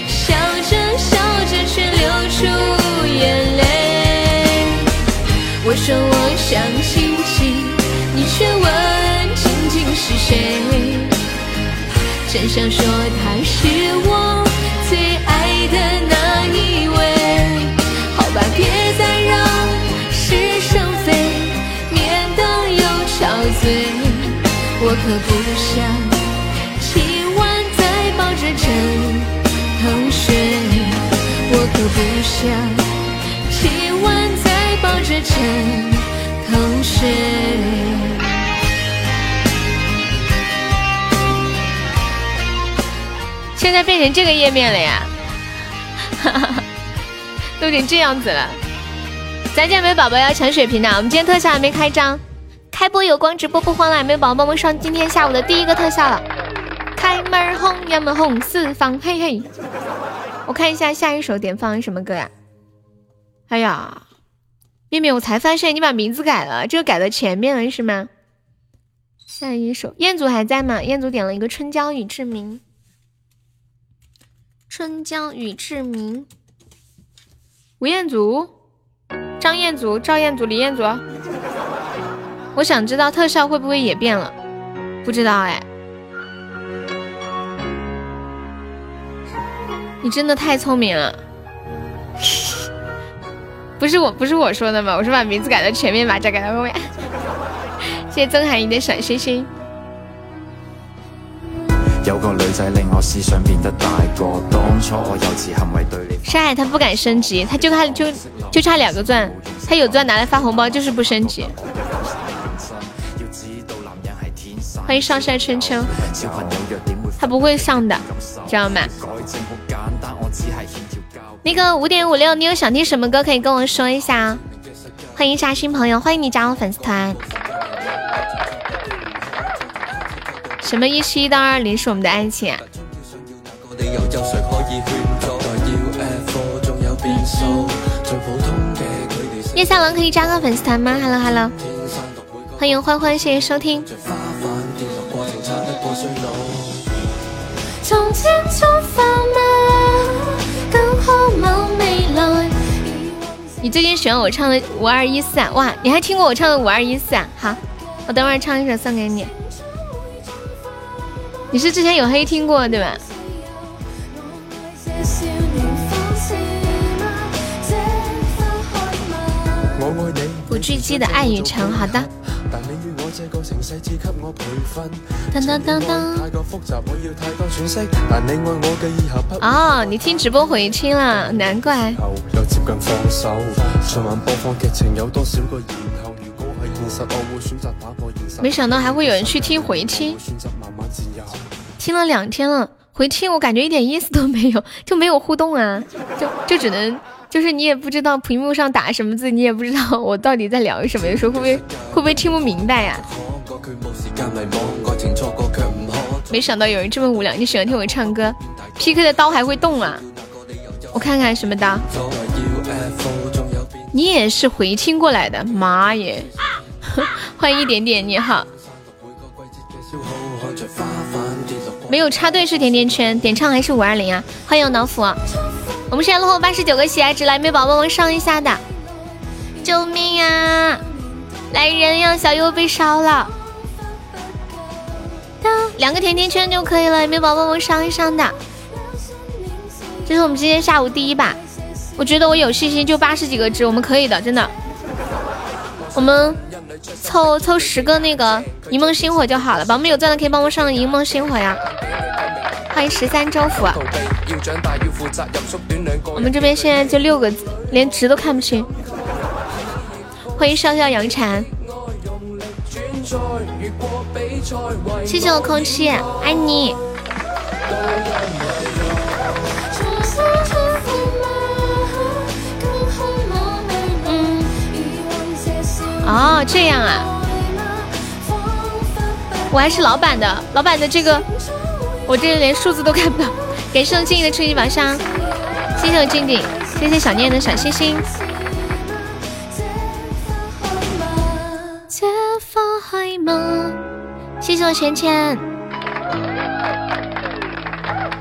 笑着笑着却流出眼泪。我说我想亲亲，你却问亲亲是谁？真想说他是我。最爱的那一位，好吧，别再让是生非，免得又憔悴。我可不想再抱着枕头睡，我可不想今晚再抱着枕头睡。现在变成这个页面了呀，哈 哈都成这样子了。咱家有没有宝宝要抢水瓶的，我们今天特效还没开张，开播有光，直播不慌了。有没有宝宝帮忙上今天下午的第一个特效了。开门红，呀门红，四方嘿嘿。我看一下下一首点放什么歌呀？哎呀，面面，我才发现你把名字改了，这个改到前面了是吗？下一首，彦祖还在吗？彦祖点了一个春娇与志明。春江与志明，吴彦祖、张彦祖、赵彦祖、李彦祖。我想知道特效会不会也变了？不知道哎。你真的太聪明了。不是我，不是我说的吗？我是把名字改到前面，把这改到后面。谢谢曾海怡的小星星。有个女仔令我思想变得大个，当初我幼稚行为对你。山海他不敢升级，他就差就就差两个钻，他有钻拿来发红包，就是不升级。欢迎上山春秋。他不会上的，知道吗？那个五点五六，你有想听什么歌可以跟我说一下啊？欢迎一下新朋友，欢迎你加入粉丝团。什么一七一到二零是我们的爱情？叶三郎可以加个粉丝团吗？Hello Hello，欢迎欢欢，谢谢收听。你最近喜欢我唱的五二一四啊？哇，你还听过我唱的五二一四啊？好，我等会儿唱一首送给你。你是之前有黑听过对吧？不拘羁的爱与诚，好的。当当当当。哦，你听直播回听了，难怪。没想到还会有人去听回听。听了两天了，回听我感觉一点意思都没有，就没有互动啊，就就只能就是你也不知道屏幕上打什么字，你也不知道我到底在聊什么，有时候会不会会不会听不明白呀？没想到有人这么无聊，你喜欢听我唱歌？PK 的刀还会动啊？我看看什么刀？你也是回听过来的？妈耶！欢迎一点点，你好。没有插队是甜甜圈，点唱还是五二零啊？欢迎老虎，我们现在落后八十九个喜爱值，来没宝宝们上一下的，救命啊！来人呀，小优被烧了，两个甜甜圈就可以了，没宝宝们上一上的，这是我们今天下午第一把，我觉得我有信心，就八十几个值，我们可以的，真的，我们。凑凑十个那个银梦星火就好了，宝宝们有钻的可以帮我上银梦星火呀！欢迎十三周府，我们这边现在就六个，连值都看不清。欢迎上校杨婵，谢谢我空气，爱你。哦，这样啊，我还是老板的，老板的这个，我这连数字都看不到。感谢我静怡的初级宝箱，谢谢我静静，谢谢小念的小星星。谢谢我浅浅，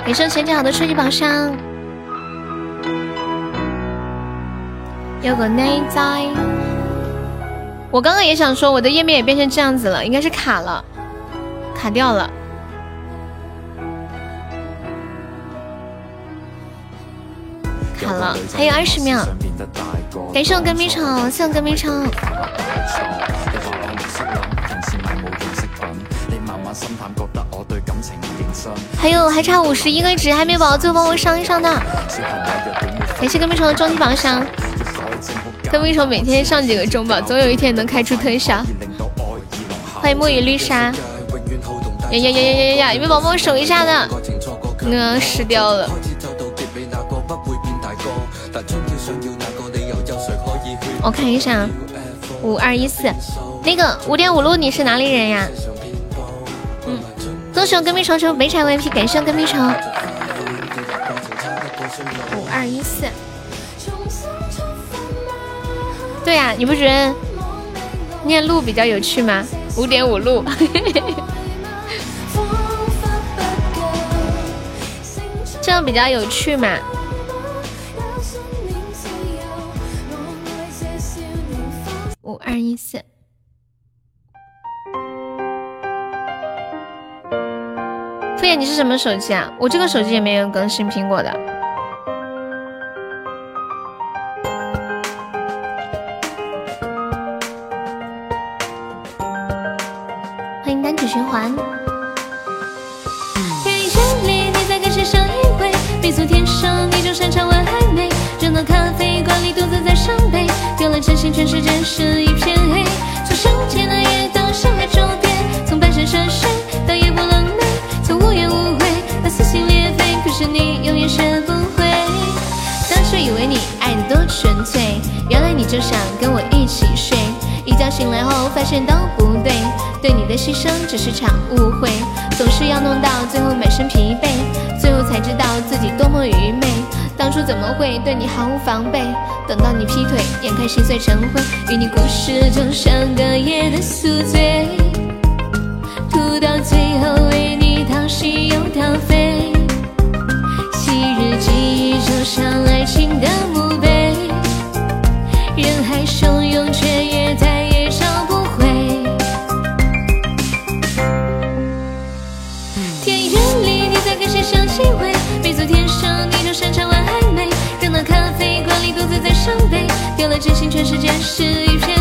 感谢我浅浅好的初级宝箱，有个内在。我刚刚也想说，我的页面也变成这样子了，应该是卡了，卡掉了，卡了，还有二十秒。感谢我跟屁虫，谢我跟屁虫。还有还差五十一个值，还没宝宝最后帮我上一上的。感谢跟屁虫的终极宝箱。跟屁虫每天上几个中宝，总有一天能开出特效。欢迎墨雨绿沙。呀呀呀呀呀呀！有没有宝宝守一下的？嗯，失掉了。我看一下，五二一四，那个五点五路你是哪里人呀？嗯，恭喜我跟屁虫成没产 VIP，感谢跟屁虫。五二一四。对呀，你不觉得念路比较有趣吗？五点五路，这样比较有趣嘛。五二一四，敷衍你是什么手机啊？我这个手机也没有更新苹果的。丢了真心全世界是一片黑。从上天的夜到下海周边，从半山涉水到夜不冷寐，从无怨无悔到撕心裂肺，可是你永远学不会。当初以为你爱的多纯粹，原来你就想跟我一起睡。一觉醒来后发现都不对，对你的牺牲只是场误会，总是要弄到最后满身疲惫，最后才知道自己多么愚昧。当初怎么会对你毫无防备？等到你劈腿，眼看心碎成灰，与你故事就像隔夜的宿醉，吐到最后为你掏心又掏肺。昔日记忆就像爱情的墓碑，人海汹涌，却也在伤悲，丢了真心，全世界是一片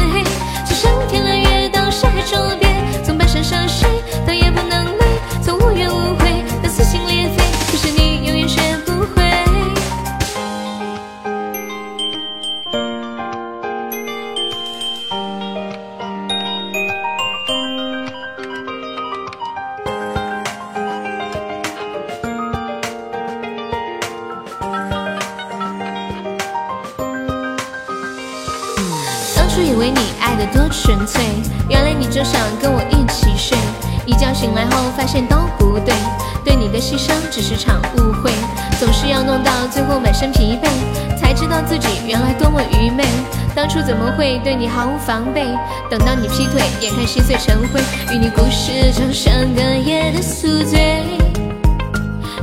当初怎么会对你毫无防备？等到你劈腿，眼看心碎成灰，与你故事就像隔夜的宿醉，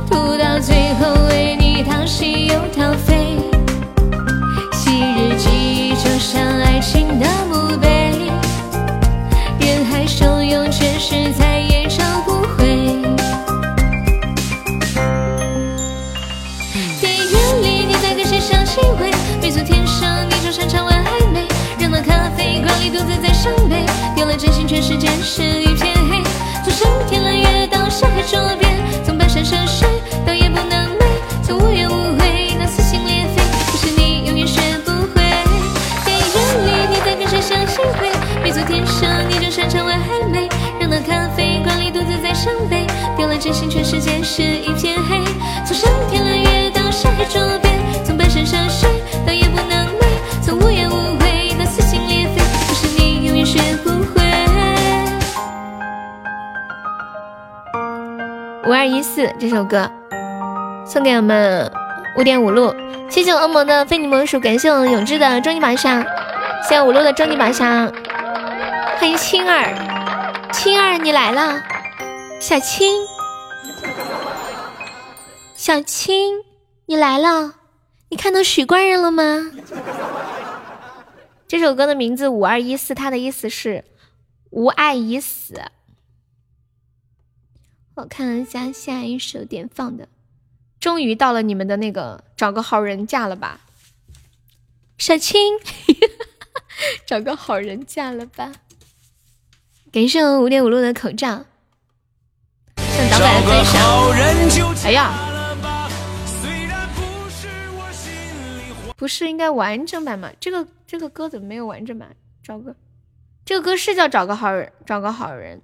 吐到最后为你掏心又掏肺。昔日记忆就像爱情的墓碑，人海汹涌，却是在独自在伤悲，丢了真心，全世界是一片黑。从上天揽月到山海周边，从半山涉水到夜不能寐，从无怨无悔到撕心裂肺，可是你永远学不会。电影院里你在跟谁相亲会？没错，天生你就擅长玩暧昧。热闹咖啡馆里独自在伤悲，丢了真心，全世界是一片黑。从上天揽月到山海周四这首歌送给我们五点五路，谢谢我恶魔的非你莫属，感谢我们永志的终极宝箱，谢谢五路的终极宝箱，欢迎青儿，青儿你来了，小青，小青你来了，你看到许官人了吗？这首歌的名字五二一四，它的意思是无爱已死。我看一下下一首点放的，终于到了你们的那个找个好人嫁了吧，小青，找个好人嫁了吧。感谢我五点五路的口罩，向导板分享。哎呀，不是应该完整版吗？这个这个歌怎么没有完整版？找个，这个歌是叫找个好人，找个好人。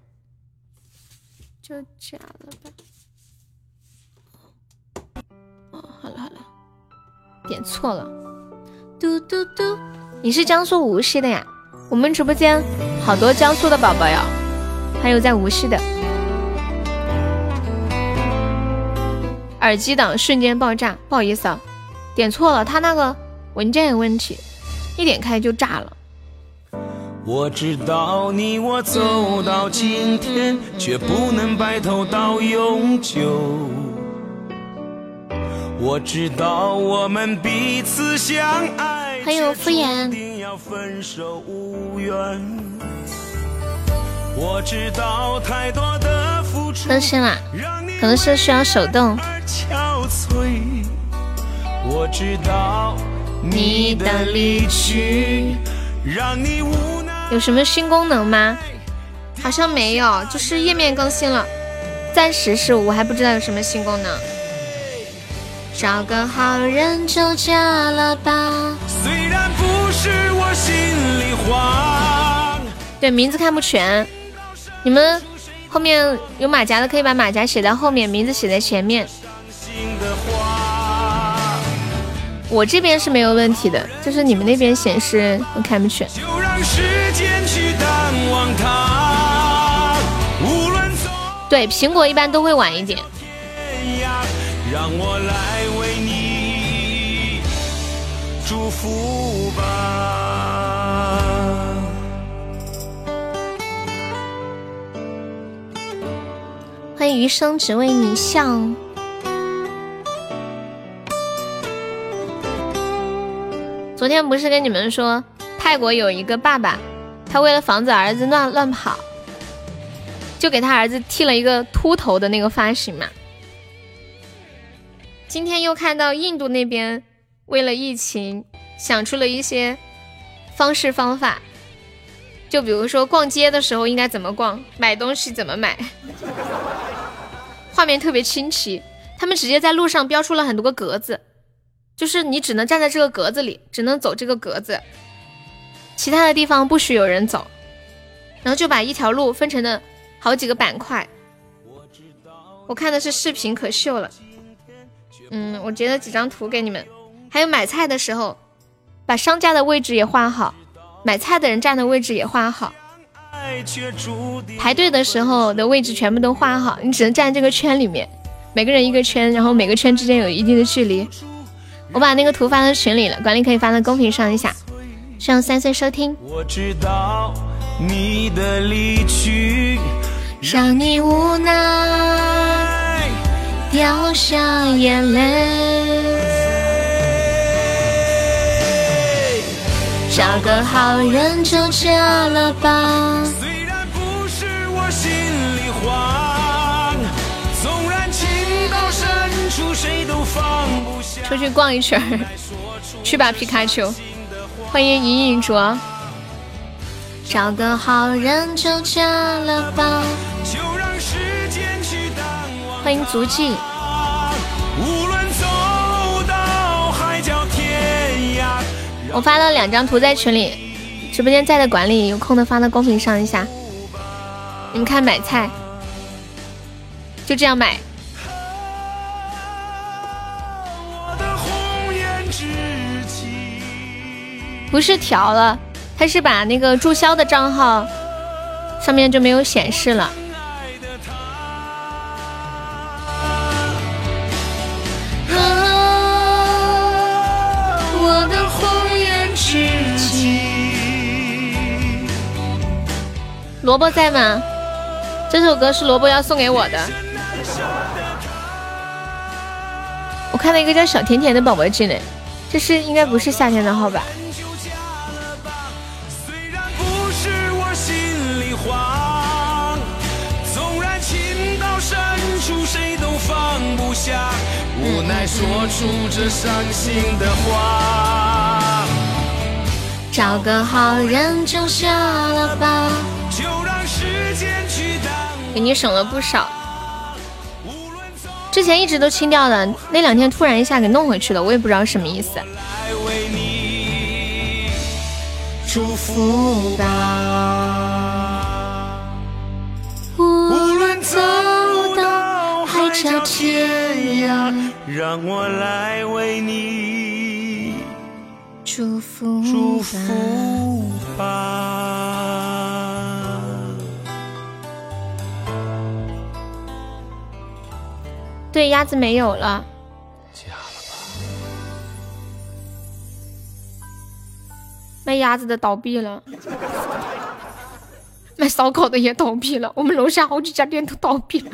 就假了吧。哦，好了好了，点错了。嘟嘟嘟，你是江苏无锡的呀？我们直播间好多江苏的宝宝呀，还有在无锡的。耳机党瞬间爆炸，不好意思啊，点错了，它那个文件有问题，一点开就炸了。我知道你我走到今天，却不能白头到永久。我知道我们彼此相爱，还有敷衍，定要分手无缘。我知道太多的付出，更新了，可能是需要手动。我知道你的离去让你无奈。有什么新功能吗？好像没有，就是页面更新了，暂时是我还不知道有什么新功能。找个好人就嫁了吧。虽然不是我心里话。对，名字看不全，你们后面有马甲的可以把马甲写在后面，名字写在前面。我这边是没有问题的，就是你们那边显示我看不全。对，苹果一般都会晚一点。欢迎余生只为你笑。昨天不是跟你们说，泰国有一个爸爸，他为了防止儿子乱乱跑，就给他儿子剃了一个秃头的那个发型嘛。今天又看到印度那边为了疫情想出了一些方式方法，就比如说逛街的时候应该怎么逛，买东西怎么买，画面特别清奇。他们直接在路上标出了很多个格子。就是你只能站在这个格子里，只能走这个格子，其他的地方不许有人走。然后就把一条路分成了好几个板块。我看的是视频，可秀了。嗯，我截了几张图给你们。还有买菜的时候，把商家的位置也画好，买菜的人站的位置也画好。排队的时候的位置全部都画好，你只能站这个圈里面，每个人一个圈，然后每个圈之间有一定的距离。我把那个图发到群里了，管理可以发到公屏上一下。上三岁收听。我知道你的离去让你无奈，掉下眼泪。找个好人就嫁了吧。虽然不是我心里话，纵然情到深处谁都放。出去逛一圈，去吧皮卡丘！欢迎隐隐卓，找个好人就嫁了吧。欢迎足迹。我发了两张图在群里，直播间在的管理有空的发到公屏上一下。你们看买菜，就这样买。不是调了，他是把那个注销的账号上面就没有显示了。我的红颜知己，萝卜在吗？这首歌是萝卜要送给我的。我看到一个叫小甜甜的宝宝进来，这是应该不是夏天的号吧？无奈说出这伤心的话。找个好人就下了吧。给你省了不少。之前一直都清掉的，那两天突然一下给弄回去了，我也不知道什么意思。祝福吧。无论角天涯。让我来为你祝福祝福吧。对，鸭子没有了。嫁了吧。卖鸭子的倒闭了，卖烧烤的也倒闭了，我们楼下好几家店都倒闭了。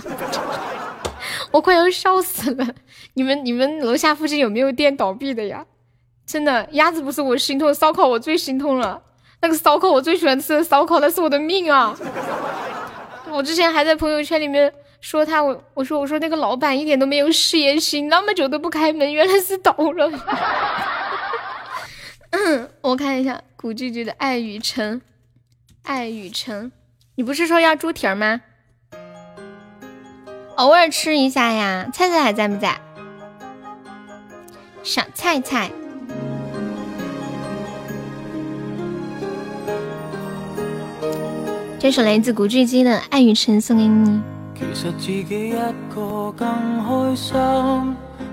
我快要笑死了！你们你们楼下附近有没有店倒闭的呀？真的，鸭子不是我心痛，烧烤我最心痛了。那个烧烤我最喜欢吃的烧烤，那是我的命啊！我之前还在朋友圈里面说他，我我说我说那个老板一点都没有事业心，那么久都不开门，原来是倒了。嗯，我看一下古巨基的《爱与诚》，爱与诚，你不是说要猪蹄儿吗？偶尔吃一下呀。菜菜还在不在？小菜菜。这首来自古巨基的《爱与诚》送给你。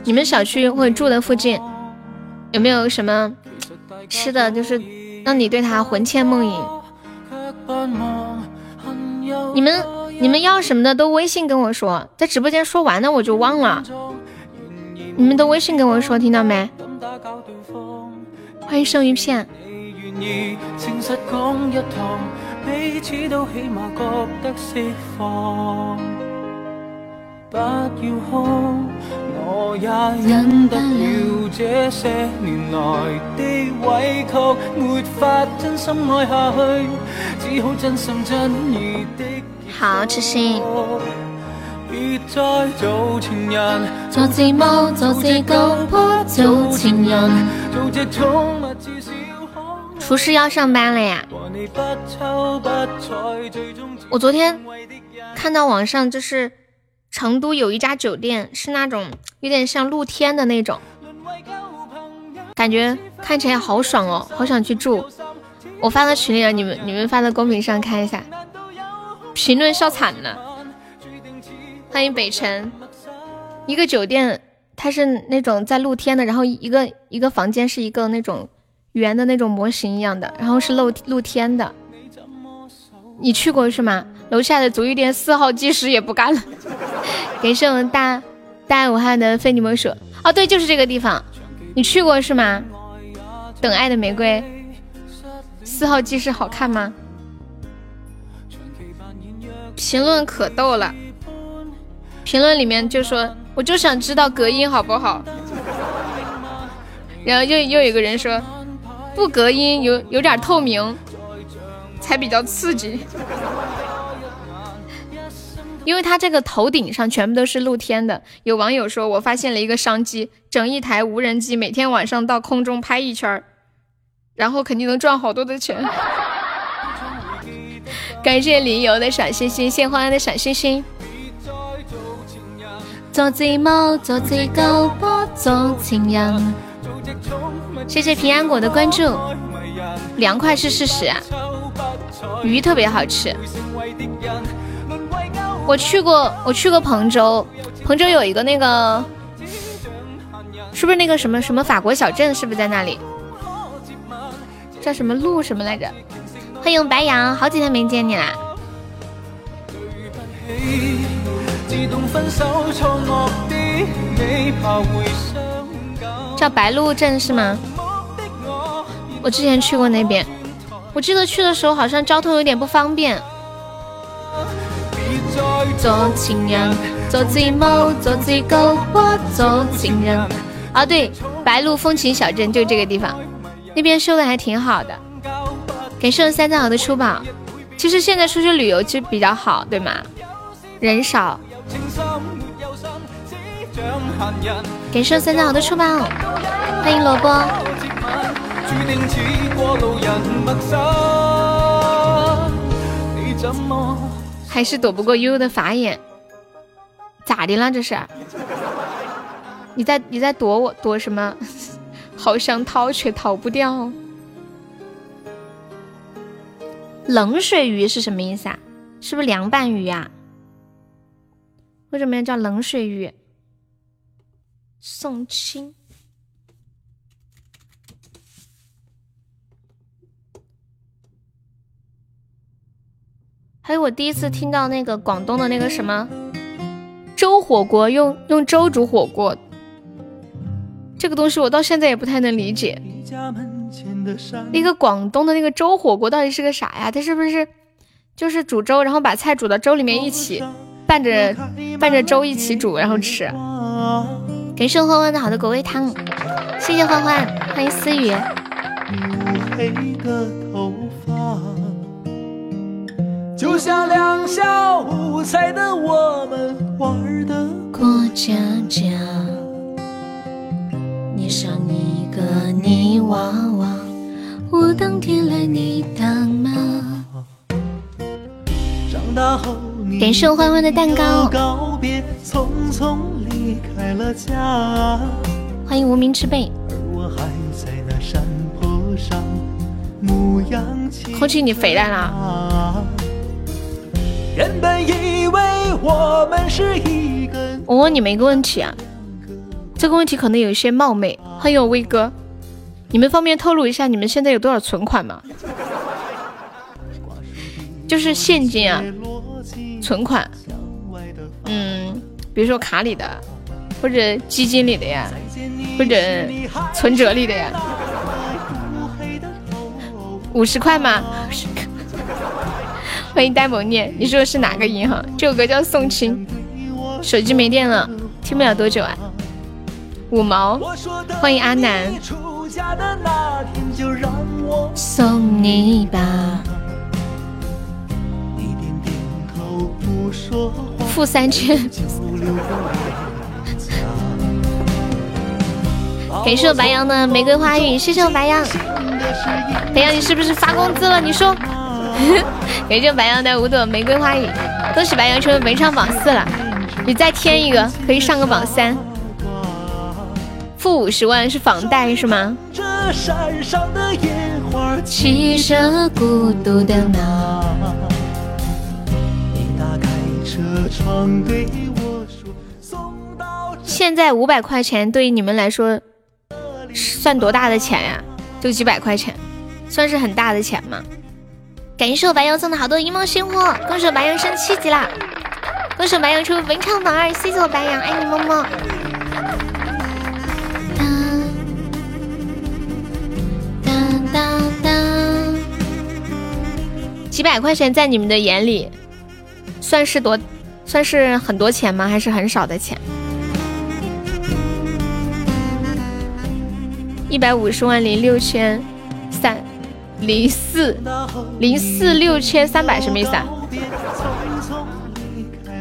你们小区或者住的附近有没有什么吃的，就是让你对他魂牵梦萦？你们你们要什么的都微信跟我说，在直播间说完了我就忘了。你们都微信跟我说，听到没？欢迎生鱼片。彼此都起码觉得释放。不要哭，我也忍得了这些年来的委屈，没法真心爱下去，只好真心真意的。好，痴心。别再做情人，做自摸，做做情人，做只宠物至少。厨师要上班了呀！我昨天看到网上就是成都有一家酒店，是那种有点像露天的那种，感觉看起来好爽哦，好想去住。我发到群里了，你们你们发到公屏上看一下，评论笑惨了。欢迎北辰，一个酒店，它是那种在露天的，然后一个一个房间是一个那种。圆的那种模型一样的，然后是露露天的，你去过是吗？楼下的足浴店四号技师也不干了。感谢我们大大武汉的非你莫属。哦，对，就是这个地方，你去过是吗？等爱的玫瑰，四号技师好看吗？评论可逗了，评论里面就说，我就想知道隔音好不好。然后又又有个人说。不隔音，有有点透明，才比较刺激。因为它这个头顶上全部都是露天的。有网友说，我发现了一个商机，整一台无人机，每天晚上到空中拍一圈儿然后肯定能赚好多的钱。感谢林游的小心心，谢欢欢的小心心。做自猫，做自狗，做情人。谢谢平安果的关注，凉快是事实啊，鱼特别好吃。我去过，我去过彭州，彭州有一个那个，是不是那个什么什么法国小镇？是不是在那里？叫什么路什么来着？欢迎白羊，好几天没见你啦。叫白鹿镇是吗？我之前去过那边，我记得去的时候好像交通有点不方便。做情人，做自猫，做自狗，我做情人。啊，对，白鹿风情小镇就这个地方，那边修的还挺好的。感谢三藏好的出宝，其实现在出去旅游其实比较好，对吗？人少。感谢三藏好的出宝，欢迎萝卜。还是躲不过悠悠的法眼，咋的了这是？你在你在躲我躲什么？好想逃却逃不掉。冷水鱼是什么意思啊？是不是凉拌鱼啊？为什么要叫冷水鱼？送亲。还有我第一次听到那个广东的那个什么粥火锅，用用粥煮火锅，这个东西我到现在也不太能理解。那个广东的那个粥火锅到底是个啥呀？它是不是就是煮粥，然后把菜煮到粥里面一起拌着拌着粥一起煮，然后吃？感谢欢欢的好的果味汤，谢谢欢欢，欢迎思雨。就像两小无猜的我们玩的过家家，捏上一个泥娃娃，我当天来你当妈。感谢我欢欢的蛋糕。欢迎无名之辈。空气，你肥了啦！我问你们一个问题啊，这个问题可能有一些冒昧。欢迎威哥，你们方便透露一下你们现在有多少存款吗？就是现金啊，存款，嗯，比如说卡里的，或者基金里的呀，或者存折里的呀，五十块吗？欢迎呆萌念，你说的是哪个银行？这首歌叫送亲。手机没电了，听不了多久啊？五毛。欢迎阿南。送你一把。负三千。感谢我白羊的玫瑰花语，谢谢我白羊。白羊，你是不是发工资了？你说。感谢白羊的五朵玫瑰花语，恭喜白羊成为本场榜四了。你再添一个，可以上个榜三。负五十万是房贷是吗？骑着孤独的马。现在五百块钱对于你们来说算多大的钱呀？就几百块钱，算是很大的钱吗？感谢我白羊送的好多一梦星火，恭喜我白羊升七级啦！恭喜我白羊出文昌榜二，谢谢我白羊，爱你么么。当当当，几百块钱在你们的眼里算是多，算是很多钱吗？还是很少的钱？一百五十万零六千三。零四零四六千三百什么意思啊？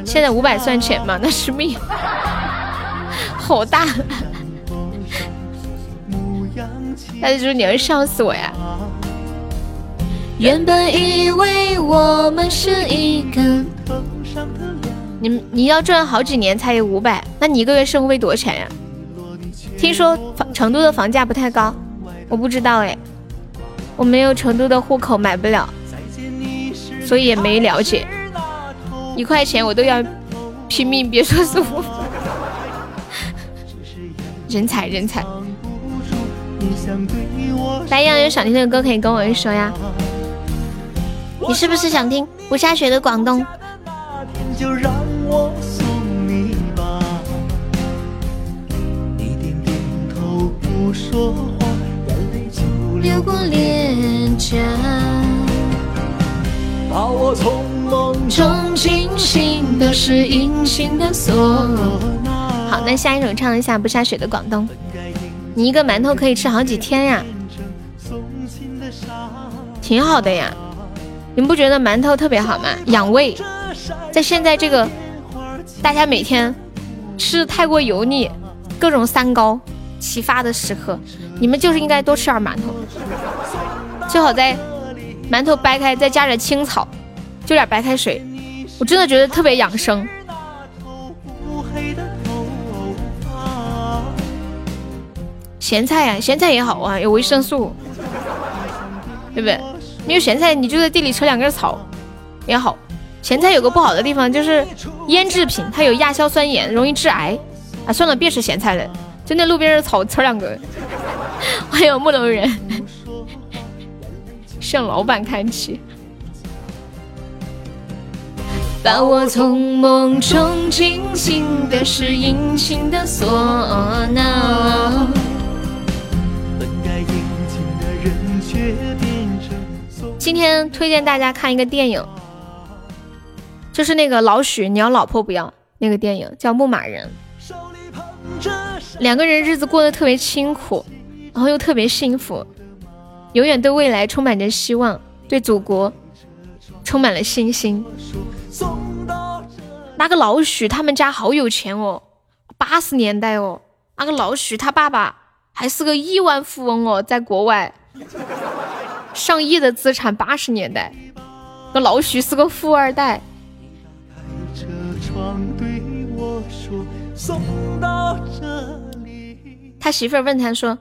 现在五百算钱吗？那是命，好大！大家说你要笑死我呀！原本以为我们是一个……你你要赚好几年才有五百，那你一个月生活费多少钱呀？听说房成都的房价不太高，我不知道哎。我没有成都的户口，买不了，所以也没了解。一块钱我都要拼命，别说是我。人才人才。白羊有想听的歌可以跟我说呀。你是不是想听不下雪的广东？流过脸颊，把我从梦中惊醒的是隐形的唢呐。好，那下一首唱一下不下雪的广东。你一个馒头可以吃好几天呀，挺好的呀。你们不觉得馒头特别好吗？养胃，在现在这个大家每天吃的太过油腻，各种三高启发的时刻。你们就是应该多吃点馒头，最好在馒头掰开再加点青草，就点白开水，我真的觉得特别养生。咸菜呀，咸菜也好啊，有维生素，对不对？没有咸菜，你就在地里扯两根草也好。咸菜有个不好的地方就是腌制品，它有亚硝酸盐，容易致癌。啊，算了，别吃咸菜了，就那路边的草扯两个。欢迎木头人，向老板看齐。把我从梦中惊醒的是的唢呐。今天推荐大家看一个电影，就是那个老许，你要老婆不要那个电影叫《牧马人》，两个人日子过得特别辛苦，然后又特别幸福，永远对未来充满着希望，对祖国充满了信心。那个老许他们家好有钱哦，八十年代哦，那个老许他爸爸还是个亿万富翁哦，在国外上亿的资产，八十年代，那老许是个富二代。送到这。他媳妇儿问他说：“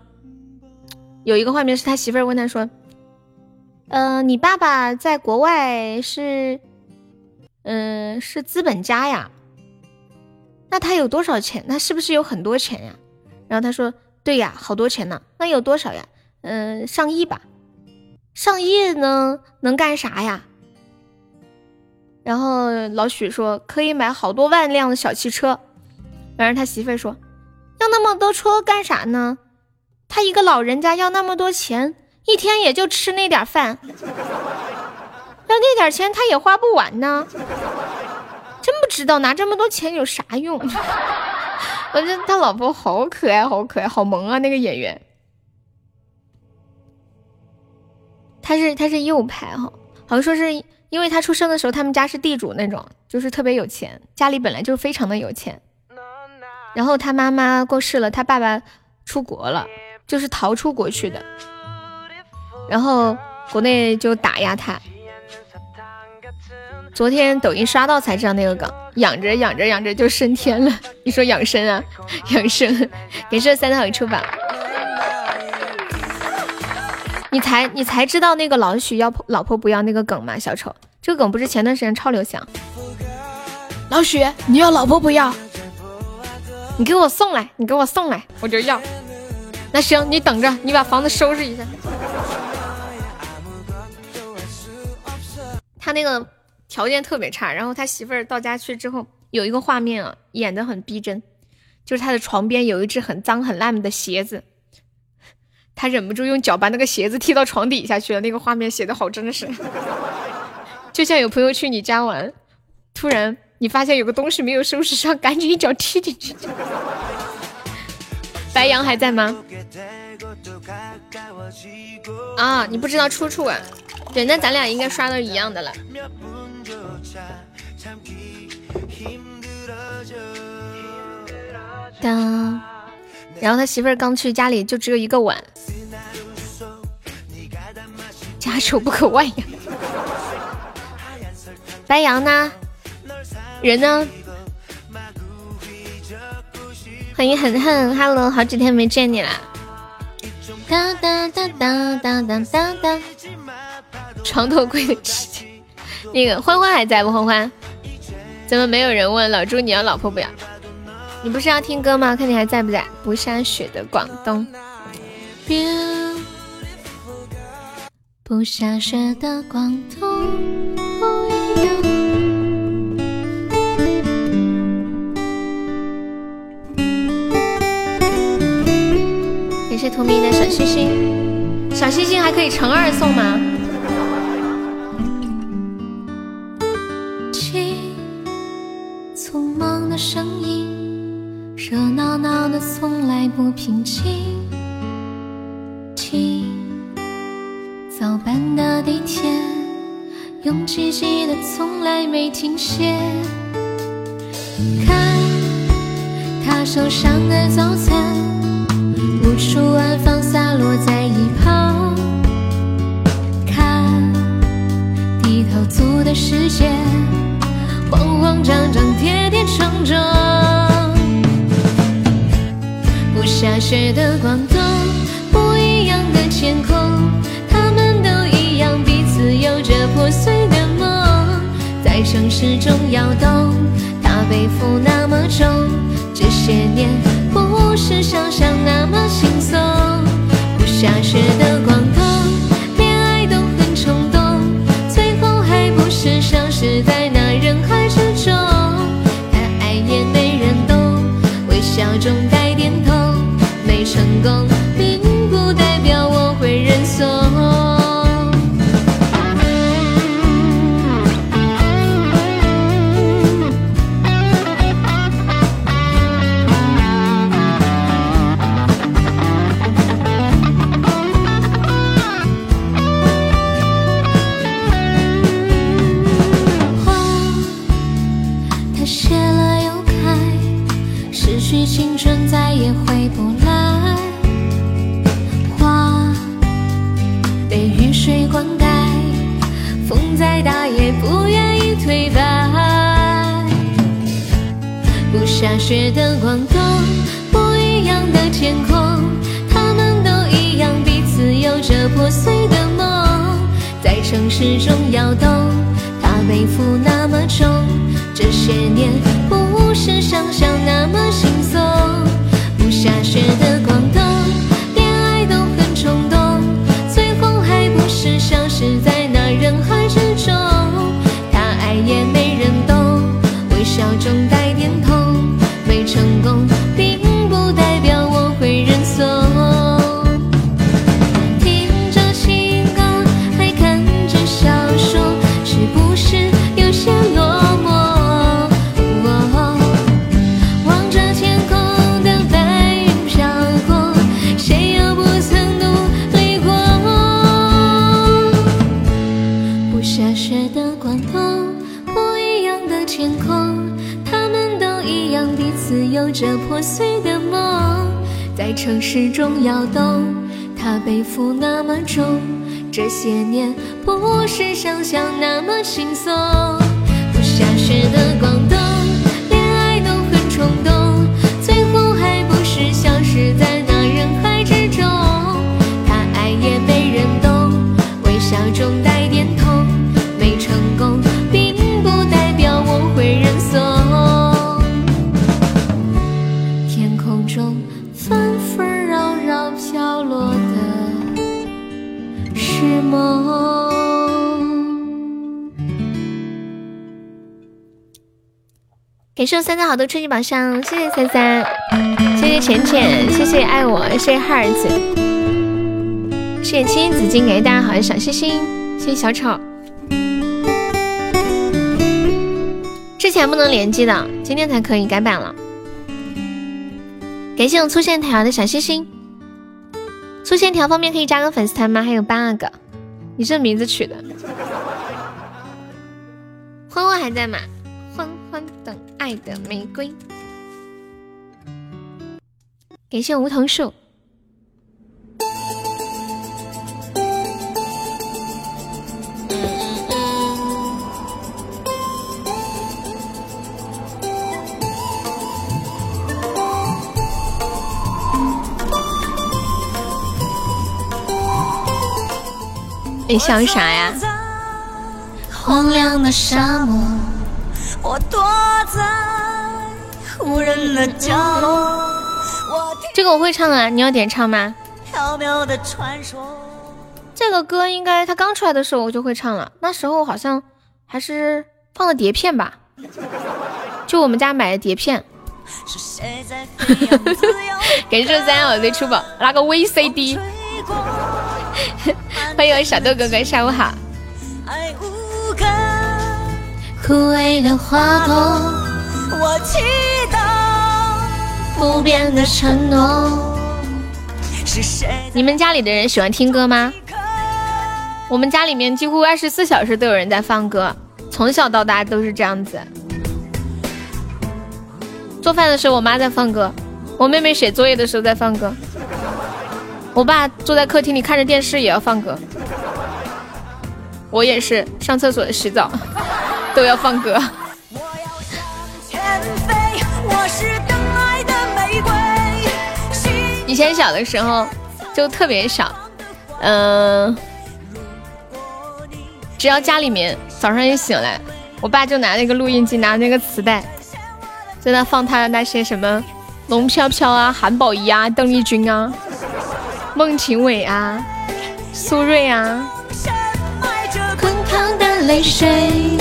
有一个画面是他媳妇儿问他说，呃，你爸爸在国外是，嗯，是资本家呀？那他有多少钱？那是不是有很多钱呀？”然后他说：“对呀，好多钱呢。那有多少呀？嗯，上亿吧。上亿呢，能干啥呀？”然后老许说：“可以买好多万辆的小汽车。”完事他媳妇儿说：“要那么多车干啥呢？他一个老人家要那么多钱，一天也就吃那点饭，要那点钱他也花不完呢。真不知道拿这么多钱有啥用。我觉得他老婆好可爱，好可爱，好萌啊！那个演员，他是他是右派哈，好像说是因为他出生的时候他们家是地主那种，就是特别有钱，家里本来就非常的有钱。”然后他妈妈过世了，他爸爸出国了，就是逃出国去的。然后国内就打压他。昨天抖音刷到才知道那个梗，养着养着养着就升天了。你说养生啊，养生。感谢三套出版。你才你才知道那个老许要老婆不要那个梗吗？小丑，这个梗不是前段时间超流行。老许，你要老婆不要？你给我送来，你给我送来，我就要。那行，你等着，你把房子收拾一下。他那个条件特别差，然后他媳妇儿到家去之后，有一个画面啊，演的很逼真，就是他的床边有一只很脏很烂的鞋子，他忍不住用脚把那个鞋子踢到床底下去了。那个画面写的好真实，就像有朋友去你家玩，突然。你发现有个东西没有收拾上，赶紧一脚踢进去。白羊还在吗？啊，你不知道出处啊？对，那咱俩应该刷的一样的了。当，然后他媳妇儿刚去家里就只有一个碗，家丑不可外扬。白羊呢？人呢？欢迎狠狠，Hello，好几天没见你啦！哒哒哒哒哒哒哒哒。床头柜的事情，那个欢欢还在不？欢欢，怎么没有人问老朱你要老婆不要？你不是要听歌吗？看你还在不在？不下雪的广东，不下雪的广东。谢谢图迷的小星星，小星星还可以乘二送吗？匆忙的声音，热闹闹的从来不平静。听，早班的地铁，拥挤挤的从来没停歇。看，他手上的早餐。无处安放，洒落在一旁。看，低头族的世界，慌慌张张，跌跌撞撞。不下雪的广东，不一样的天空，他们都一样，彼此有着破碎的梦，在城市中摇动，它背负那么重，这些年。不是想象那么轻松，不下雪的广东，恋爱都很冲动，最后还不是消失在那人海之中。太爱也没人懂，微笑中带点痛，没成功下雪的广东，不一样的天空，他们都一样，彼此有着破碎的梦，在城市中摇动，它背负那么重，这些年不是想象那么轻松。不下雪的广东，恋爱都很冲动，最后还不是消失在那人海之中。他爱也没人懂，微笑中带碎的梦，在城市中摇动，它背负那么重，这些年不是想象那么轻松。不下雪的广东，恋爱都很冲动，感谢我三三好的初级宝箱，谢谢三三，谢谢浅浅，谢谢爱我，谢谢哈尔子，谢谢青紫金，感谢大家好的小心心，谢谢小丑。之前不能联机的，今天才可以改版了。感谢我粗线条的小心心，粗线条方面可以加个粉丝团吗？还有八阿哥，你这名字取的。欢欢还在吗？欢欢等爱的玫瑰，感谢梧桐树。你想啥呀？荒凉的沙漠，我躲在无人的角落。我这个我会唱啊，你要点唱吗？飘渺的传说，这个歌应该它刚出来的时候我就会唱了，那时候好像还是放的碟片吧，就我们家买的碟片。感谢三我的出宝，拿个 VCD。欢迎我小豆哥哥，下午好。爱无根，枯萎的花朵，我祈祷不变的承诺。是谁你们家里的人喜欢听歌吗？我们家里面几乎二十四小时都有人在放歌，从小到大都是这样子。做饭的时候，我妈在放歌；我妹妹写作业的时候在放歌；我爸坐在客厅里看着电视也要放歌；我也是上厕所、洗澡 都要放歌。以前小的时候就特别小，嗯、只要家里面早上一醒来，我爸就拿那个录音机，拿那个磁带，在那放他的那些什么龙飘飘啊、韩宝仪啊、邓丽君啊、孟庭苇啊、苏芮啊，滚烫的泪水，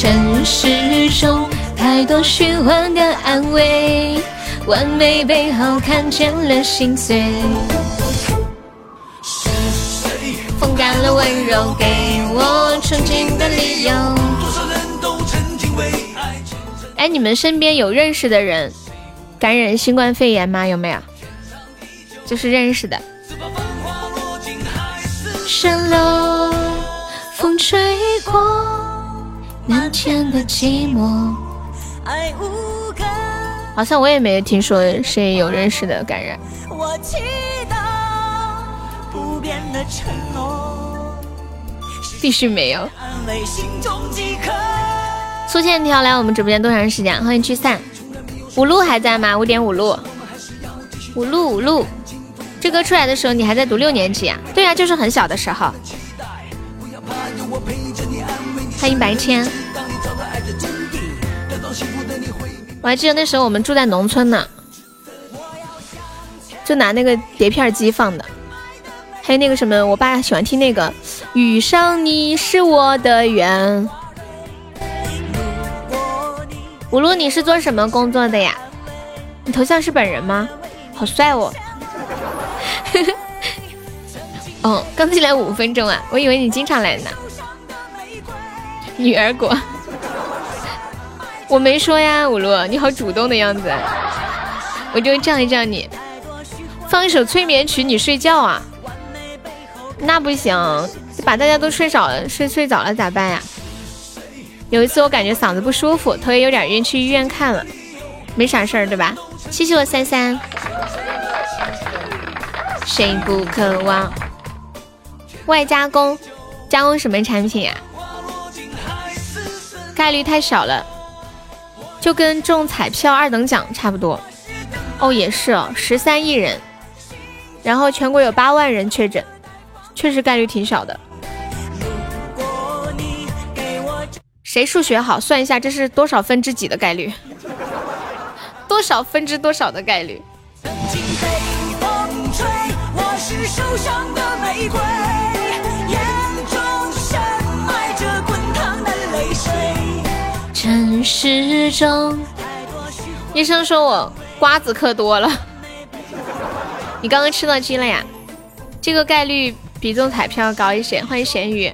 城市中太多虚幻的安慰，完美背后看见了心碎。风干了温柔，给我纯净的理由。哎，你们身边有认识的人感染新冠肺炎吗？有没有？就是认识的。蜃楼，风吹过那天的寂寞。爱无根，好像我也没有听说谁有认识的感染。我祈祷不变的承诺，必须没有。安慰心中饥渴。粗线条来我们直播间多长时间？欢迎聚散。五路还在吗？五点五路，五路五路。这歌出来的时候，你还在读六年级啊？对呀，就是很小的时候。欢迎白千。我还记得那时候我们住在农村呢，就拿那个碟片机放的。还有那个什么，我爸喜欢听那个《遇上你是我的缘》。五路，你是做什么工作的呀？你头像是本人吗？好帅哦！哦，刚进来五分钟啊，我以为你经常来呢。女儿国，我没说呀，五路，你好主动的样子，我就叫一叫你，放一首催眠曲，你睡觉啊？那不行，把大家都睡着了，睡睡着了咋办呀？有一次我感觉嗓子不舒服，头也有点晕，去医院看了，没啥事儿对吧？谢谢我三三。谁不渴望外加工？加工什么产品呀？概率太小了，就跟中彩票二等奖差不多。哦，也是哦，十三亿人，然后全国有八万人确诊，确实概率挺小的。谁数学好？算一下这是多少分之几的概率？多少分之多少的概率？手上的玫瑰，城市中，医生说我瓜子嗑多了。你刚刚吃到鸡了呀？这个概率比中彩票高一些。欢迎咸鱼。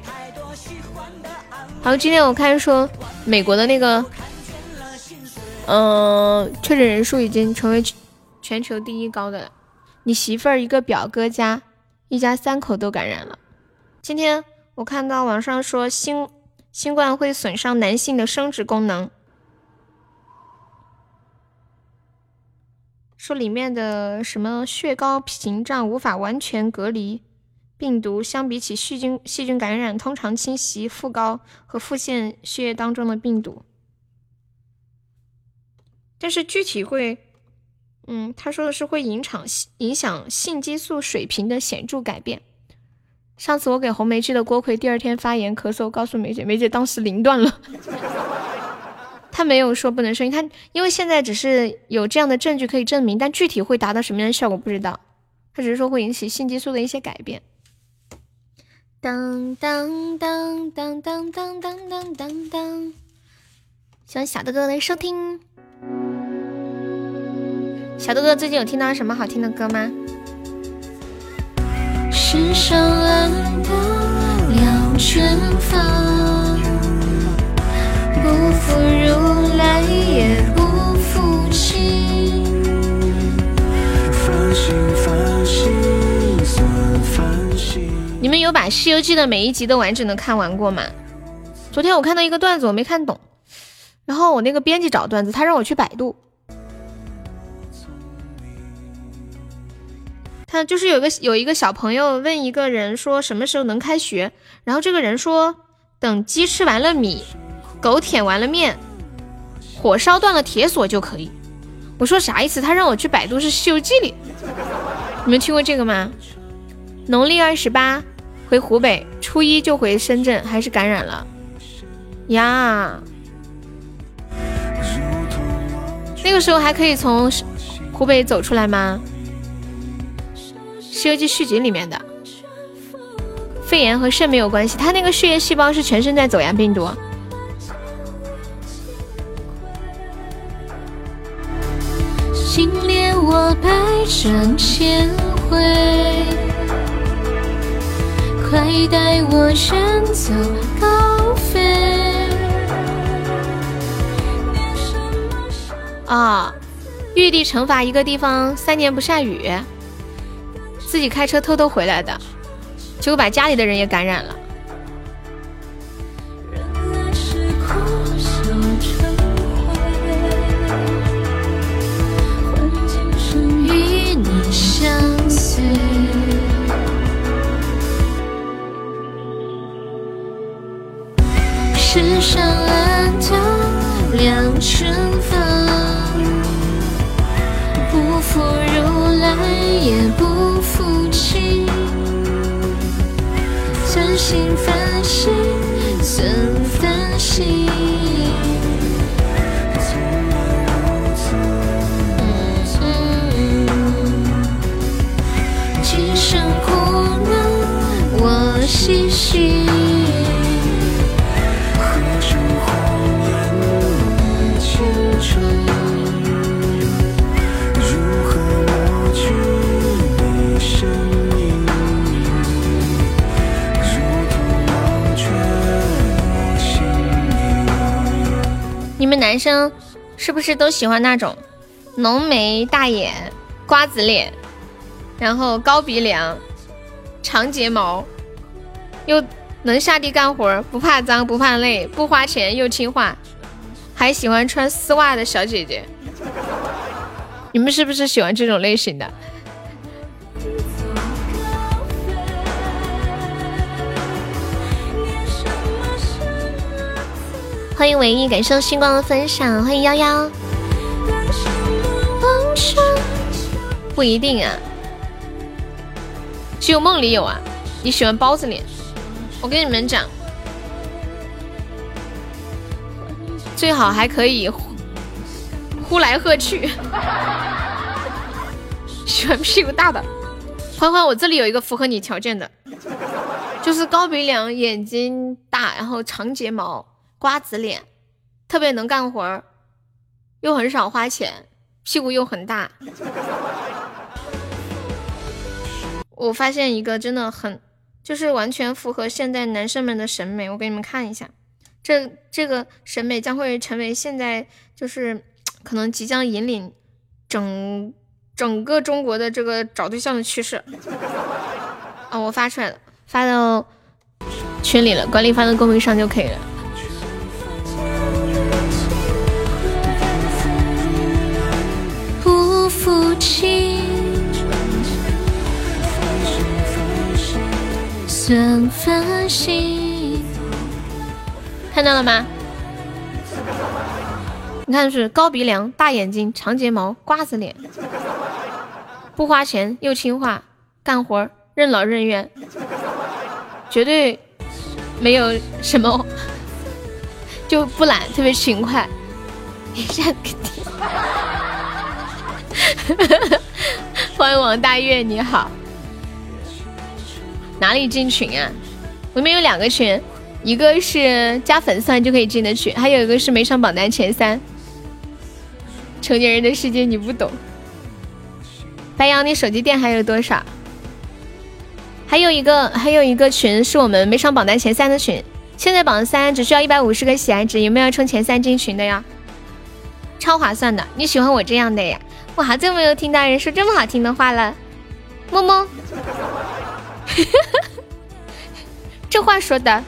好，今天我看说美国的那个，嗯，确诊人数已经成为全球第一高的。你媳妇儿一个表哥家。一家三口都感染了。今天我看到网上说新新冠会损伤男性的生殖功能，说里面的什么血高屏障无法完全隔离病毒，相比起细菌细菌感染，通常侵袭副高和副腺血液当中的病毒。但是具体会。嗯，他说的是会影响影响性激素水平的显著改变。上次我给红梅寄的锅盔，第二天发炎咳嗽，告诉梅姐，梅姐当时凌断了。他没有说不能生育，他因为现在只是有这样的证据可以证明，但具体会达到什么样的效果不知道。他只是说会引起性激素的一些改变。当当当当当当当当当当，希望小哥哥来收听。小豆哥最近有听到什么好听的歌吗？世上安的两全法，不负如来也不负卿。你们有把《西游记》的每一集都完整的看完过吗？昨天我看到一个段子，我没看懂，然后我那个编辑找段子，他让我去百度。他就是有个有一个小朋友问一个人说什么时候能开学，然后这个人说等鸡吃完了米，狗舔完了面，火烧断了铁锁就可以。我说啥意思？他让我去百度是《西游记》里，你们听过这个吗？农历二十八回湖北，初一就回深圳，还是感染了呀？那个时候还可以从湖北走出来吗？《西游记》续集里面的肺炎和肾没有关系，他那个血液细胞是全身在走呀，病毒。心连我百转千回，快带我远走高飞。啊，玉帝惩罚一个地方三年不下雨。自己开车偷偷回来的，结果把家里的人也感染了。存心反省，存心反省。男生是不是都喜欢那种浓眉大眼、瓜子脸，然后高鼻梁、长睫毛，又能下地干活，不怕脏不怕累，不花钱又听话，还喜欢穿丝袜的小姐姐？你们是不是喜欢这种类型的？欢迎唯一，感受星光的分享。欢迎幺幺，不一定啊，只有梦里有啊。你喜欢包子脸？我跟你们讲，最好还可以呼来喝去。喜欢屁股大的，欢欢，我这里有一个符合你条件的，就是高鼻梁、眼睛大，然后长睫毛。瓜子脸，特别能干活儿，又很少花钱，屁股又很大。我发现一个真的很，就是完全符合现在男生们的审美。我给你们看一下，这这个审美将会成为现在就是可能即将引领整整个中国的这个找对象的趋势。啊，我发出来了，发到群里了，管理发到公屏上就可以了。夫妻算分心，看到了吗？你看是高鼻梁、大眼睛、长睫毛、瓜子脸，不花钱又听话，干活任劳任怨，绝对没有什么就不懒，特别勤快。一下给你。欢迎王大月，你好。哪里进群啊？我们有两个群，一个是加粉丝就可以进的群，还有一个是没上榜单前三。成年人的世界你不懂。白羊，你手机电还有多少？还有一个，还有一个群是我们没上榜单前三的群，现在榜三只需要一百五十个喜爱值，有没有要冲前三进群的呀？超划算的，你喜欢我这样的呀？我好久没有听到人说这么好听的话了，么么。这话说的，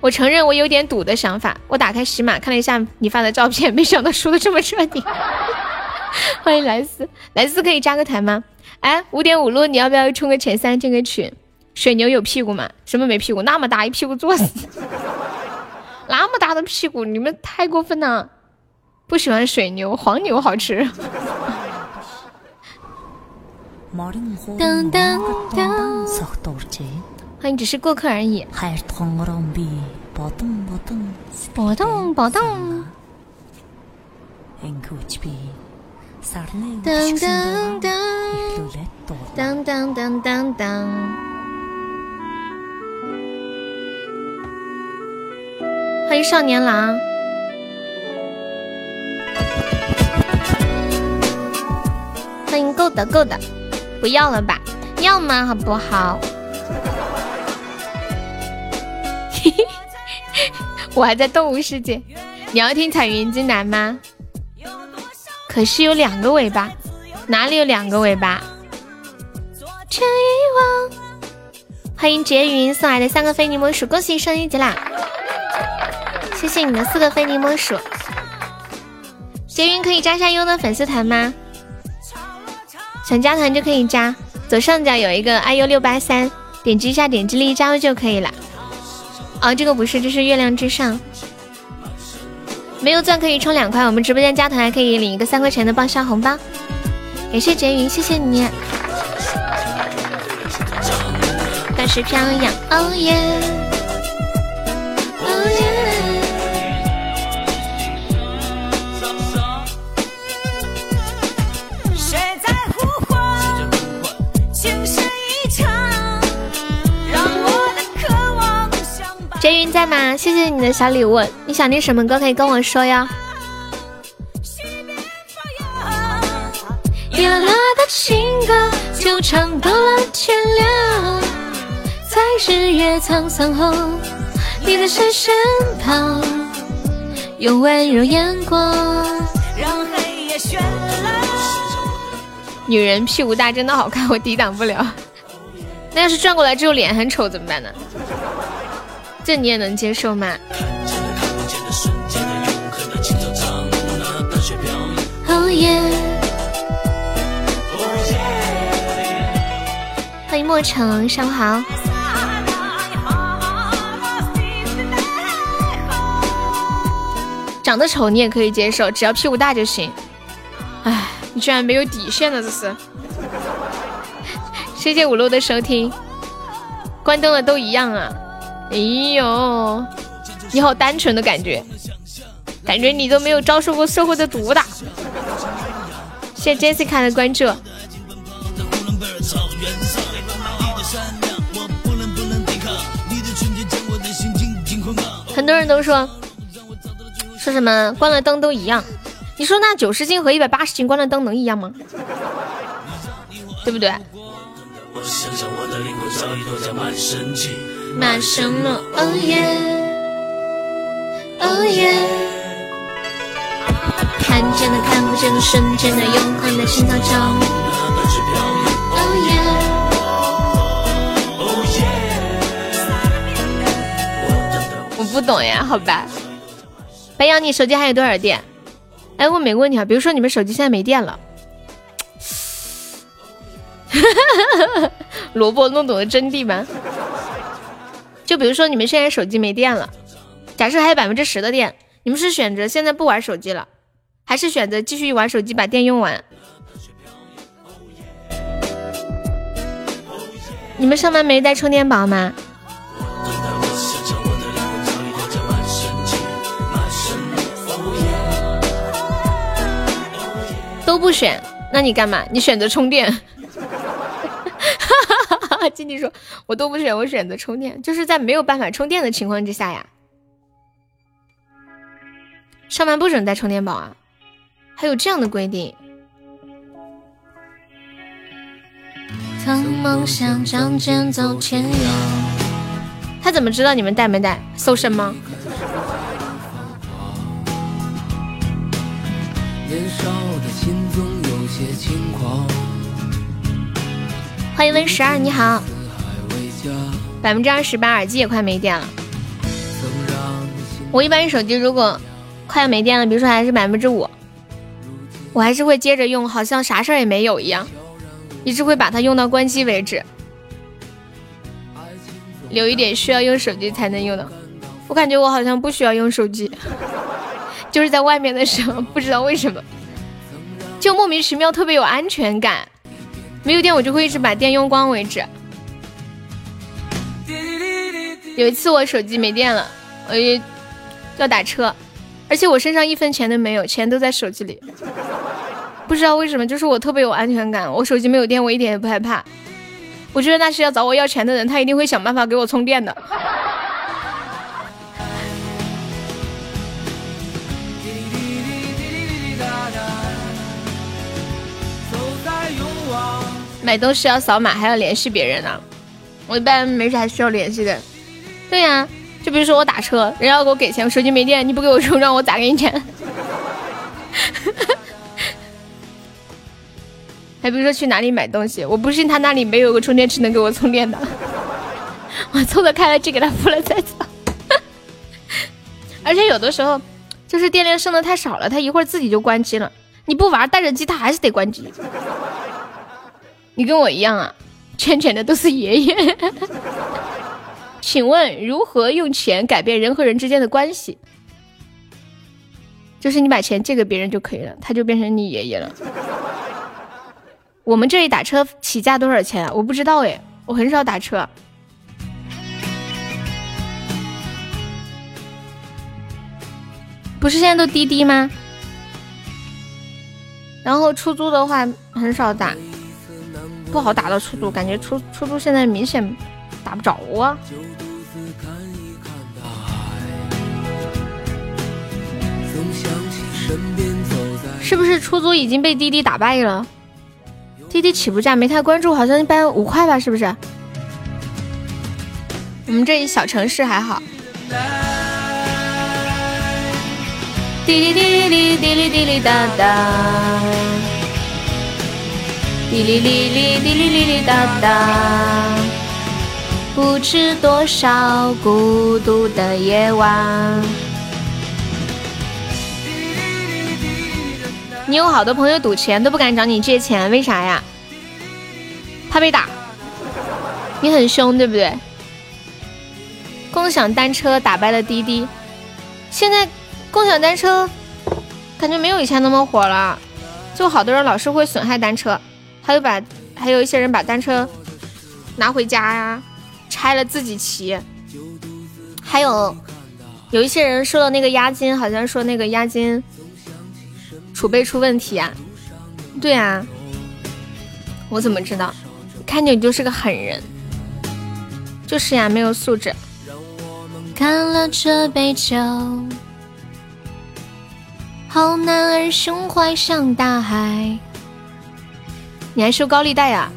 我承认我有点赌的想法。我打开喜马看了一下你发的照片，没想到输的这么彻底。欢迎莱斯，莱斯可以加个团吗？哎，五点五路，你要不要冲个前三进个群？水牛有屁股吗？什么没屁股？那么大一屁股坐死，那么大的屁股，你们太过分了。不喜欢水牛，黄牛好吃。当当当，欢迎只是过客而已。波动波动。当当当，当当当当当。欢迎少年郎。欢迎够的够的，不要了吧？要吗？好不好？我还在动物世界。你要听彩云金南吗？可是有两个尾巴，哪里有两个尾巴？欢迎绝云送来的三个非你莫属，恭喜升一级啦！谢谢你的四个非你莫属。绝云可以加下优的粉丝团吗？想加团就可以加，左上角有一个 iu 六八三，点击一下，点击立即加入就可以了。哦，这个不是，这是月亮之上。没有钻可以充两块，我们直播间加团还可以领一个三块钱的报销红包。感谢绝云，谢谢你。噔大水飘扬，哦耶，真云在吗？谢谢你的小礼物。你想听什么歌可以跟我说哟。滴啦啦的情歌，就唱到了天亮。在日月沧桑后，你在谁身旁？用温柔眼光，让黑夜绚烂。女人屁股大真的好看，我抵挡不了。那要是转过来之后脸很丑怎么办呢？这你也能接受吗？哦耶。欢迎莫城，上午好。长得丑你也可以接受，只要屁股大就行。哎，你居然没有底线了，这是。谢谢五路的收听。关灯了都一样啊！哎呦，你好单纯的感觉，感觉你都没有遭受过社会的毒打。谢谢 Jessica 的关注。很多人都说说什么关了灯都一样，你说那九十斤和一百八十斤关了灯能一样吗？对不对？满什么？哦耶，哦耶！看见的看不见的瞬间的永恒的心跳中。不懂呀，好吧。白羊，你手机还有多少电？哎，问每个问题啊，比如说你们手机现在没电了，萝卜弄懂了真谛吗？就比如说你们现在手机没电了，假设还有百分之十的电，你们是选择现在不玩手机了，还是选择继续玩手机把电用完？你们上班没带充电宝吗？都不选，那你干嘛？你选择充电。静静说：“我都不选，我选择充电，就是在没有办法充电的情况之下呀。上班不准带充电宝啊，还有这样的规定。”他怎么知道你们带没带？搜身吗？欢迎温十二，你好。百分之二十八，耳机也快没电了。我一般手机如果快要没电了，比如说还是百分之五，我还是会接着用，好像啥事儿也没有一样，一直会把它用到关机为止。留一点需要用手机才能用的，我感觉我好像不需要用手机，就是在外面的时候，不知道为什么。就莫名其妙特别有安全感，没有电我就会一直把电用光为止。有一次我手机没电了，我也要打车，而且我身上一分钱都没有，钱都在手机里。不知道为什么，就是我特别有安全感，我手机没有电我一点也不害怕。我觉得那些要找我要钱的人，他一定会想办法给我充电的。买东西要扫码，还要联系别人呢。我一般没啥需要联系的。对呀，就比如说我打车，人家要给我给钱，我手机没电，你不给我充，让我咋给你钱？还比如说去哪里买东西，我不信他那里没有个充电池能给我充电的。我凑着开了机给他付了再走。而且有的时候，就是电量剩的太少了，他一会儿自己就关机了。你不玩带着机，他还是得关机。你跟我一样啊圈钱的都是爷爷。请问如何用钱改变人和人之间的关系？就是你把钱借给别人就可以了他就变成你爷爷了。我们这里打车起价多少钱啊？我不知道哎我很少打车。不是现在都滴滴吗？然后出租的话很少打。不好打到出租，感觉出出租现在明显打不着啊。是不是出租已经被滴滴打败了？滴滴起步价没太关注，好像一般五块吧，是不是？我们这一小城市还好。滴滴滴滴滴滴滴滴哒哒，滴哩哩哩滴哩哩哩哒哒，不知多少孤独的夜晚。你有好多朋友赌钱都不敢找你借钱，为啥呀？怕被打。你很凶，对不对？共享单车打败了滴滴，现在。共享单车感觉没有以前那么火了，就好多人老是会损害单车，还有把还有一些人把单车拿回家呀，拆了自己骑，还有有一些人收的那个押金，好像说那个押金储备出问题啊，对啊，我怎么知道？看见你就是个狠人，就是呀，没有素质。干了这杯酒。好男儿胸怀像大海，你还收高利贷啊？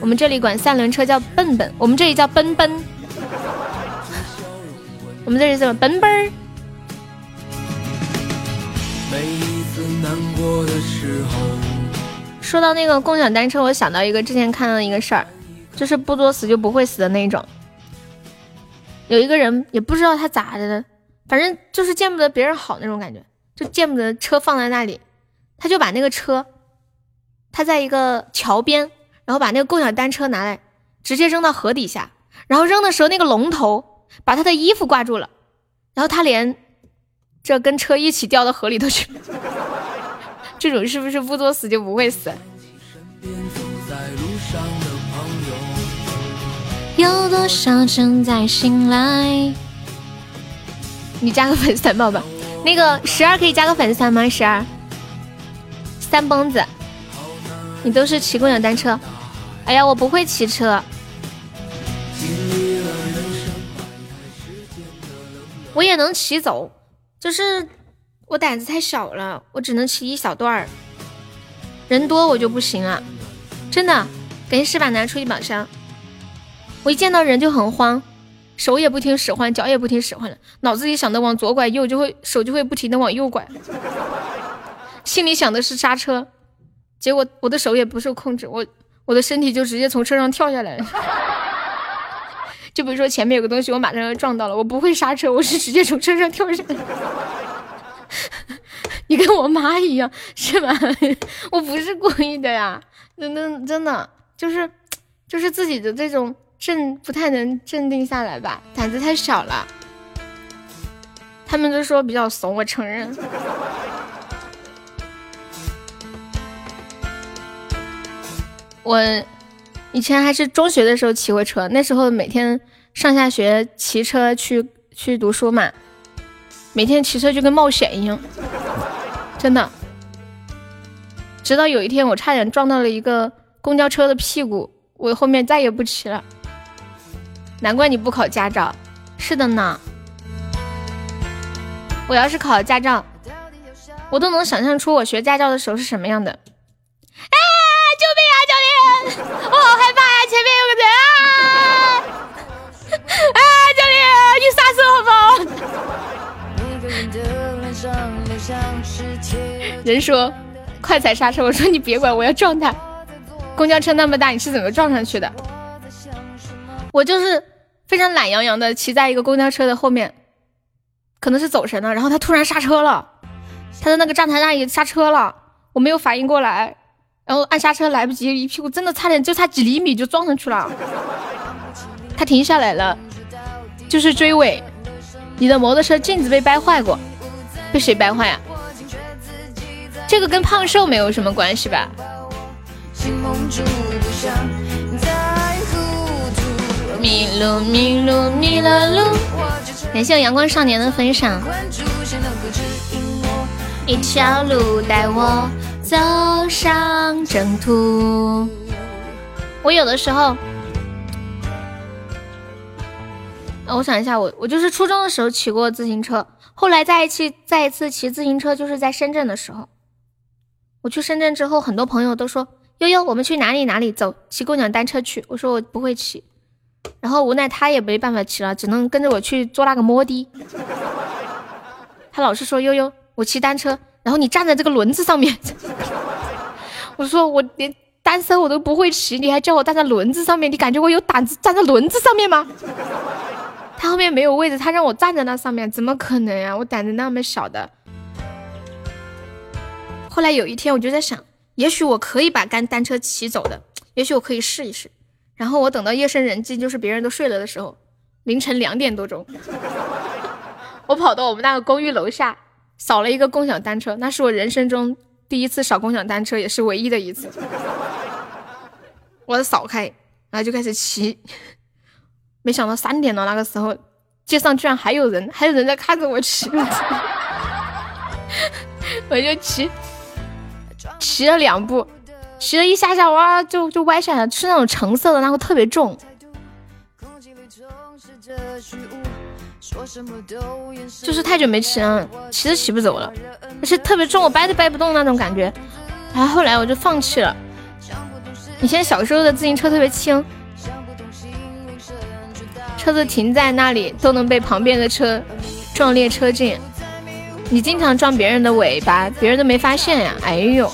我们这里管三轮车叫笨笨，我们这里叫奔奔，我们这里怎么奔奔儿？说到那个共享单车，我想到一个之前看到一个事儿，就是不作死就不会死的那种。有一个人也不知道他咋的，反正就是见不得别人好那种感觉。就见不得车放在那里，他就把那个车，他在一个桥边，然后把那个共享单车拿来，直接扔到河底下，然后扔的时候那个龙头把他的衣服挂住了，然后他连这跟车一起掉到河里头去。这种是不是不作死就不会死？有多少正在醒来？你加个粉丝团宝宝。那个十二可以加个粉丝团吗？十二，三蹦子，你都是骑共享单车？哎呀，我不会骑车，我也能骑走，就是我胆子太小了，我只能骑一小段儿，人多我就不行了，真的，赶紧试把拿出一把枪，我一见到人就很慌。手也不听使唤，脚也不听使唤了，脑子里想的往左拐右，就会手就会不停的往右拐，心里想的是刹车，结果我的手也不受控制，我我的身体就直接从车上跳下来。就比如说前面有个东西，我马上要撞到了，我不会刹车，我是直接从车上跳下来。你跟我妈一样是吧？我不是故意的呀，真的真的就是就是自己的这种。镇不太能镇定下来吧，胆子太小了。他们都说比较怂，我承认。我以前还是中学的时候骑过车，那时候每天上下学骑车去去读书嘛，每天骑车就跟冒险一样，真的。直到有一天我差点撞到了一个公交车的屁股，我后面再也不骑了。难怪你不考驾照，是的呢。我要是考了驾照，我都能想象出我学驾照的时候是什么样的。人说快踩刹车，我说你别管，我要撞他。公交车那么大，你是怎么撞上去的？我就是非常懒洋洋的骑在一个公交车的后面，可能是走神了，然后他突然刹车了，他在那个站台那里刹车了，我没有反应过来，然后按刹车来不及，一屁股真的差点就差几厘米就撞上去了，他停下来了，就是追尾，你的摩托车镜子被掰坏过，被谁掰坏呀？这个跟胖瘦没有什么关系吧？迷路迷路迷了路，感谢我阳光少年的分享。一条路带我走上征途。我有的时候，我想一下，我我就是初中的时候骑过自行车，后来再一次再一次骑自行车，就是在深圳的时候。我去深圳之后，很多朋友都说：“悠悠，我们去哪里哪里走，骑共享单车去。”我说我不会骑，然后无奈他也没办法骑了，只能跟着我去坐那个摩的。他老是说悠悠。我骑单车，然后你站在这个轮子上面。我说我连单车我都不会骑，你还叫我站在轮子上面？你感觉我有胆子站在轮子上面吗？他后面没有位置，他让我站在那上面，怎么可能呀？我胆子那么小的。后来有一天，我就在想，也许我可以把单单车骑走的，也许我可以试一试。然后我等到夜深人静，就是别人都睡了的时候，凌晨两点多钟，我跑到我们那个公寓楼下。扫了一个共享单车，那是我人生中第一次扫共享单车，也是唯一的一次。我扫开，然后就开始骑。没想到三点了，那个时候街上居然还有人，还有人在看着我骑。我就骑，骑了两步，骑了一下下，哇，就就歪下来，是那种橙色的，然后特别重。就是太久没骑了，骑都骑不走了，而且特别重，我掰都掰不动那种感觉。然后后来我就放弃了。以前小时候的自行车特别轻，车子停在那里都能被旁边的车撞裂车镜。你经常撞别人的尾巴，别人都没发现呀。哎呦，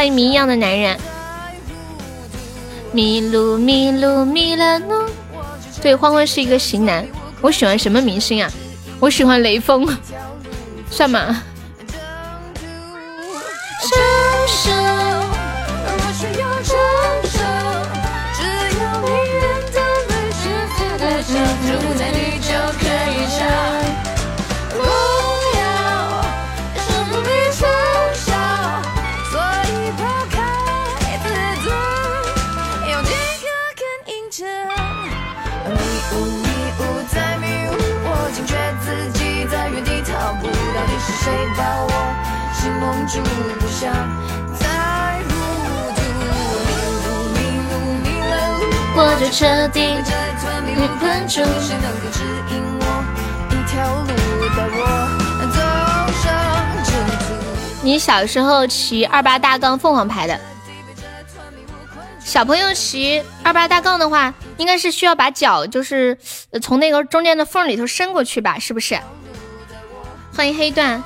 欢迎谜一样的男人。迷路迷路迷了路。对，欢欢是一个型男。我喜欢什么明星啊？我喜欢雷锋，算吗？你小时候骑二八大杠凤凰牌的，小朋友骑二八大杠的话，应该是需要把脚就是从那个中间的缝里头伸过去吧？是不是？欢迎黑段。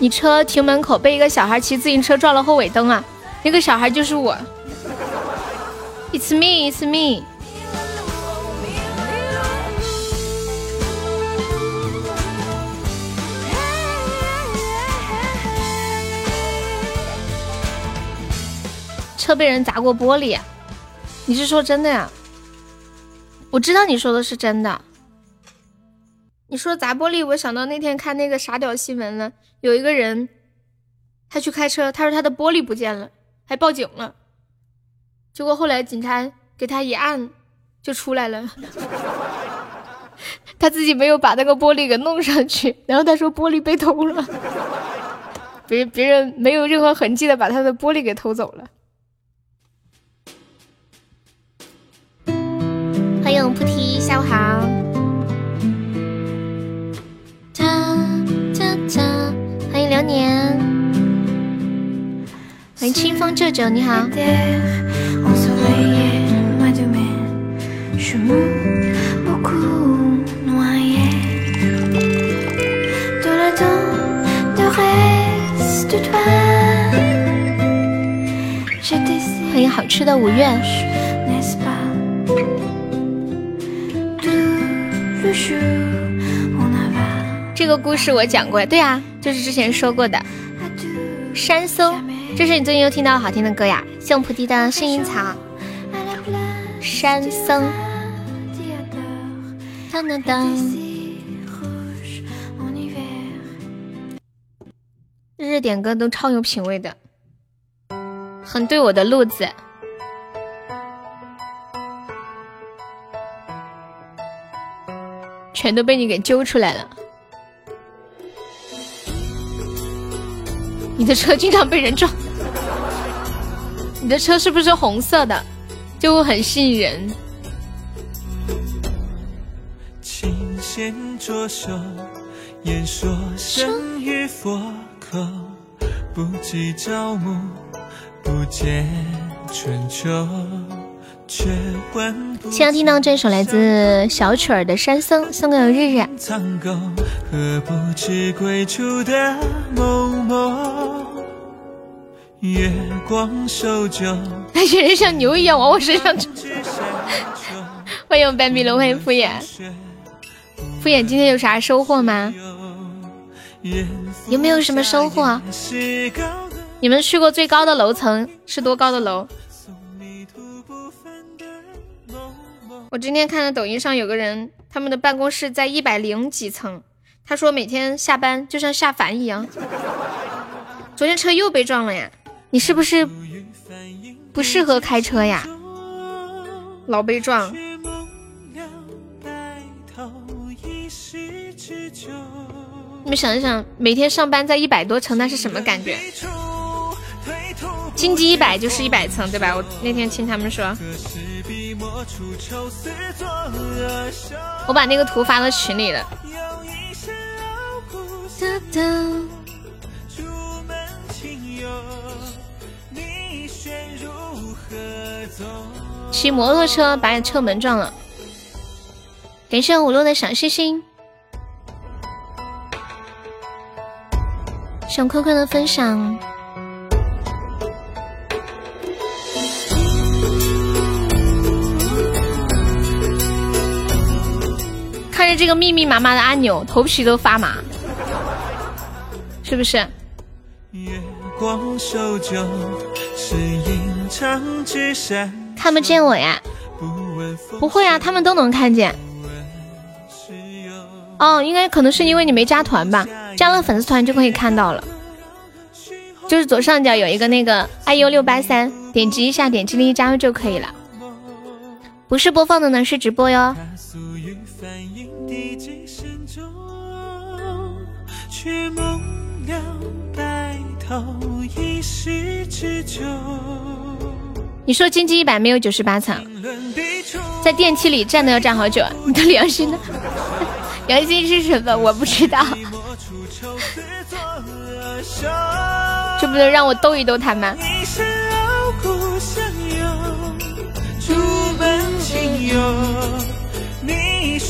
你车停门口被一个小孩骑自行车撞了后尾灯啊！那个小孩就是我，It's me, It's me。车被人砸过玻璃，你是说真的呀？我知道你说的是真的。你说砸玻璃，我想到那天看那个傻屌新闻了。有一个人，他去开车，他说他的玻璃不见了，还报警了。结果后来警察给他一按，就出来了。他自己没有把那个玻璃给弄上去，然后他说玻璃被偷了，别别人没有任何痕迹的把他的玻璃给偷走了。欢迎菩提，下午好。欢迎流年，欢迎清风舅舅，你好。欢迎好吃的五月。这个故事我讲过，对啊，就是之前说过的。山松，这是你最近又听到好听的歌呀？谢菩提的薰衣草。山松。当当当。日日点歌都超有品味的，很对我的路子。全都被你给揪出来了。你的车经常被人撞，你的车是不是红色的？就会很吸引人。琴弦着手，言说生于佛口，不计朝暮，不见春秋。现在听到这首来自小曲儿的《山僧》，送给日日。月光守旧，那 些人像牛一样往我身上冲。欢迎我白米龙，欢迎敷衍。敷衍今天有啥收获吗？有没有什么收获？你们去过最高的楼层是多高的楼？我今天看到抖音上有个人，他们的办公室在一百零几层。他说每天下班就像下凡一样。昨天车又被撞了呀？你是不是不适合开车呀？老被撞。你们想一想，每天上班在一百多层，那是什么感觉？经济一百就是一百层，对吧？我那天听他们说。我把那个图发到群里了。骑摩托车把你车门撞了。感谢五路的小星星。小坤坤的分享。这个密密麻麻的按钮，头皮都发麻，是不是？看不见我呀？不会啊，他们都能看见。哦，应该可能是因为你没加团吧？加了粉丝团就可以看到了。就是左上角有一个那个 iu 六八三，点击一下，点击立即加入就可以了。不是播放的呢，是直播哟。你说金鸡一百没有九十八层，在电梯里站都要站好久。你的良心呢？良心是什么？我不知道。这不能让我逗一逗他吗？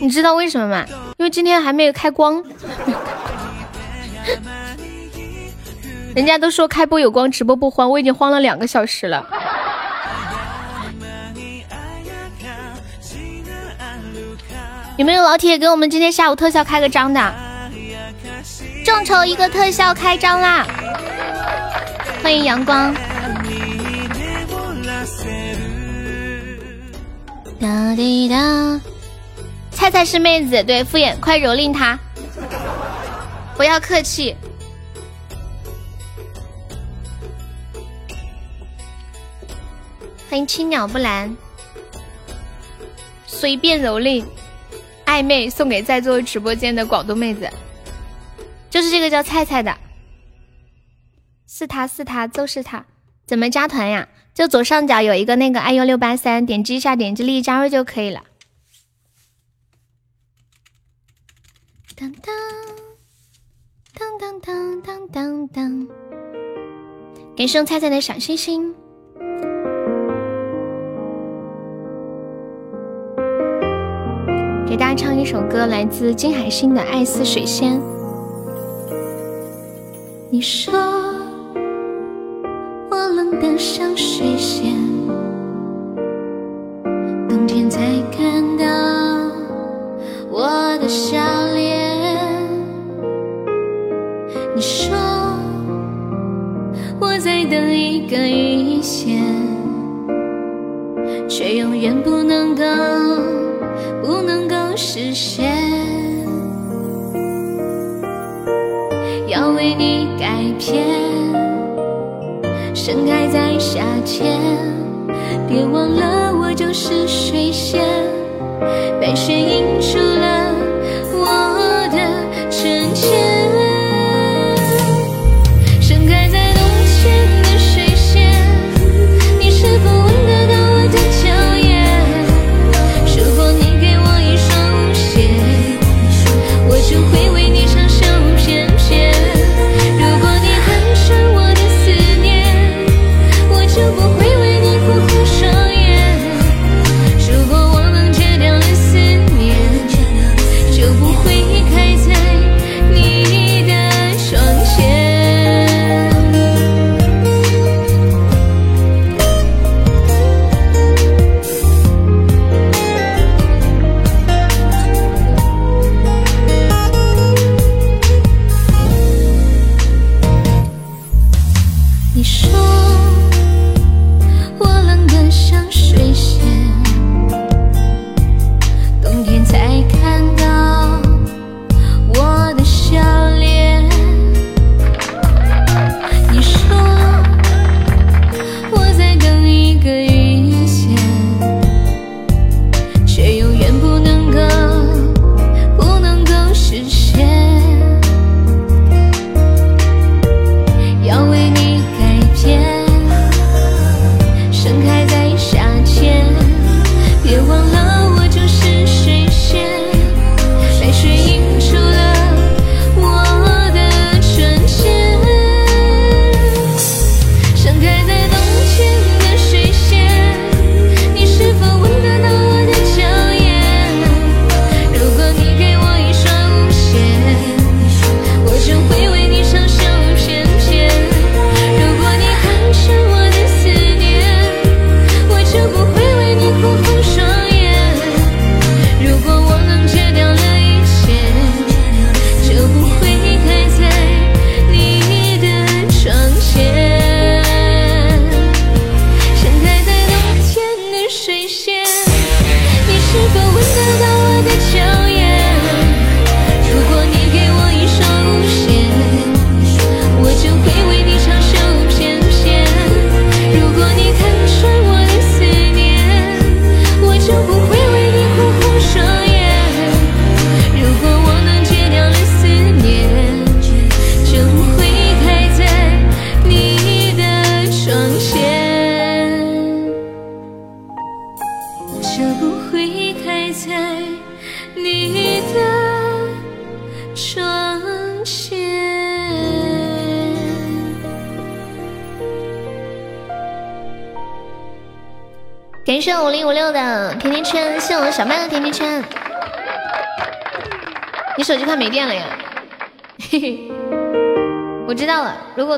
你知道为什么吗？因为今天还没有开光。人家都说开播有光，直播不慌，我已经慌了两个小时了。有没有老铁给我们今天下午特效开个张的？众筹一个特效开张啦！欢迎阳光。哒滴哒，菜菜是妹子，对敷衍，快蹂躏她，不要客气。欢迎青鸟不蓝，随便蹂躏，暧昧送给在座直播间的广东妹子，就是这个叫菜菜的，是他是他就是他，怎么加团呀？就左上角有一个那个 iu 六八三，点击一下，点击立即加入就可以了。当当当当当当当当，感谢菜菜的小星星。给大家唱一首歌，来自金海心的《爱似水仙》。你说我冷得像水仙，冬天才看到我的笑脸。你说我在等一个遇见却永远不能够不能够实现要为你改变盛开在夏天别忘了我就是水仙白雪映出了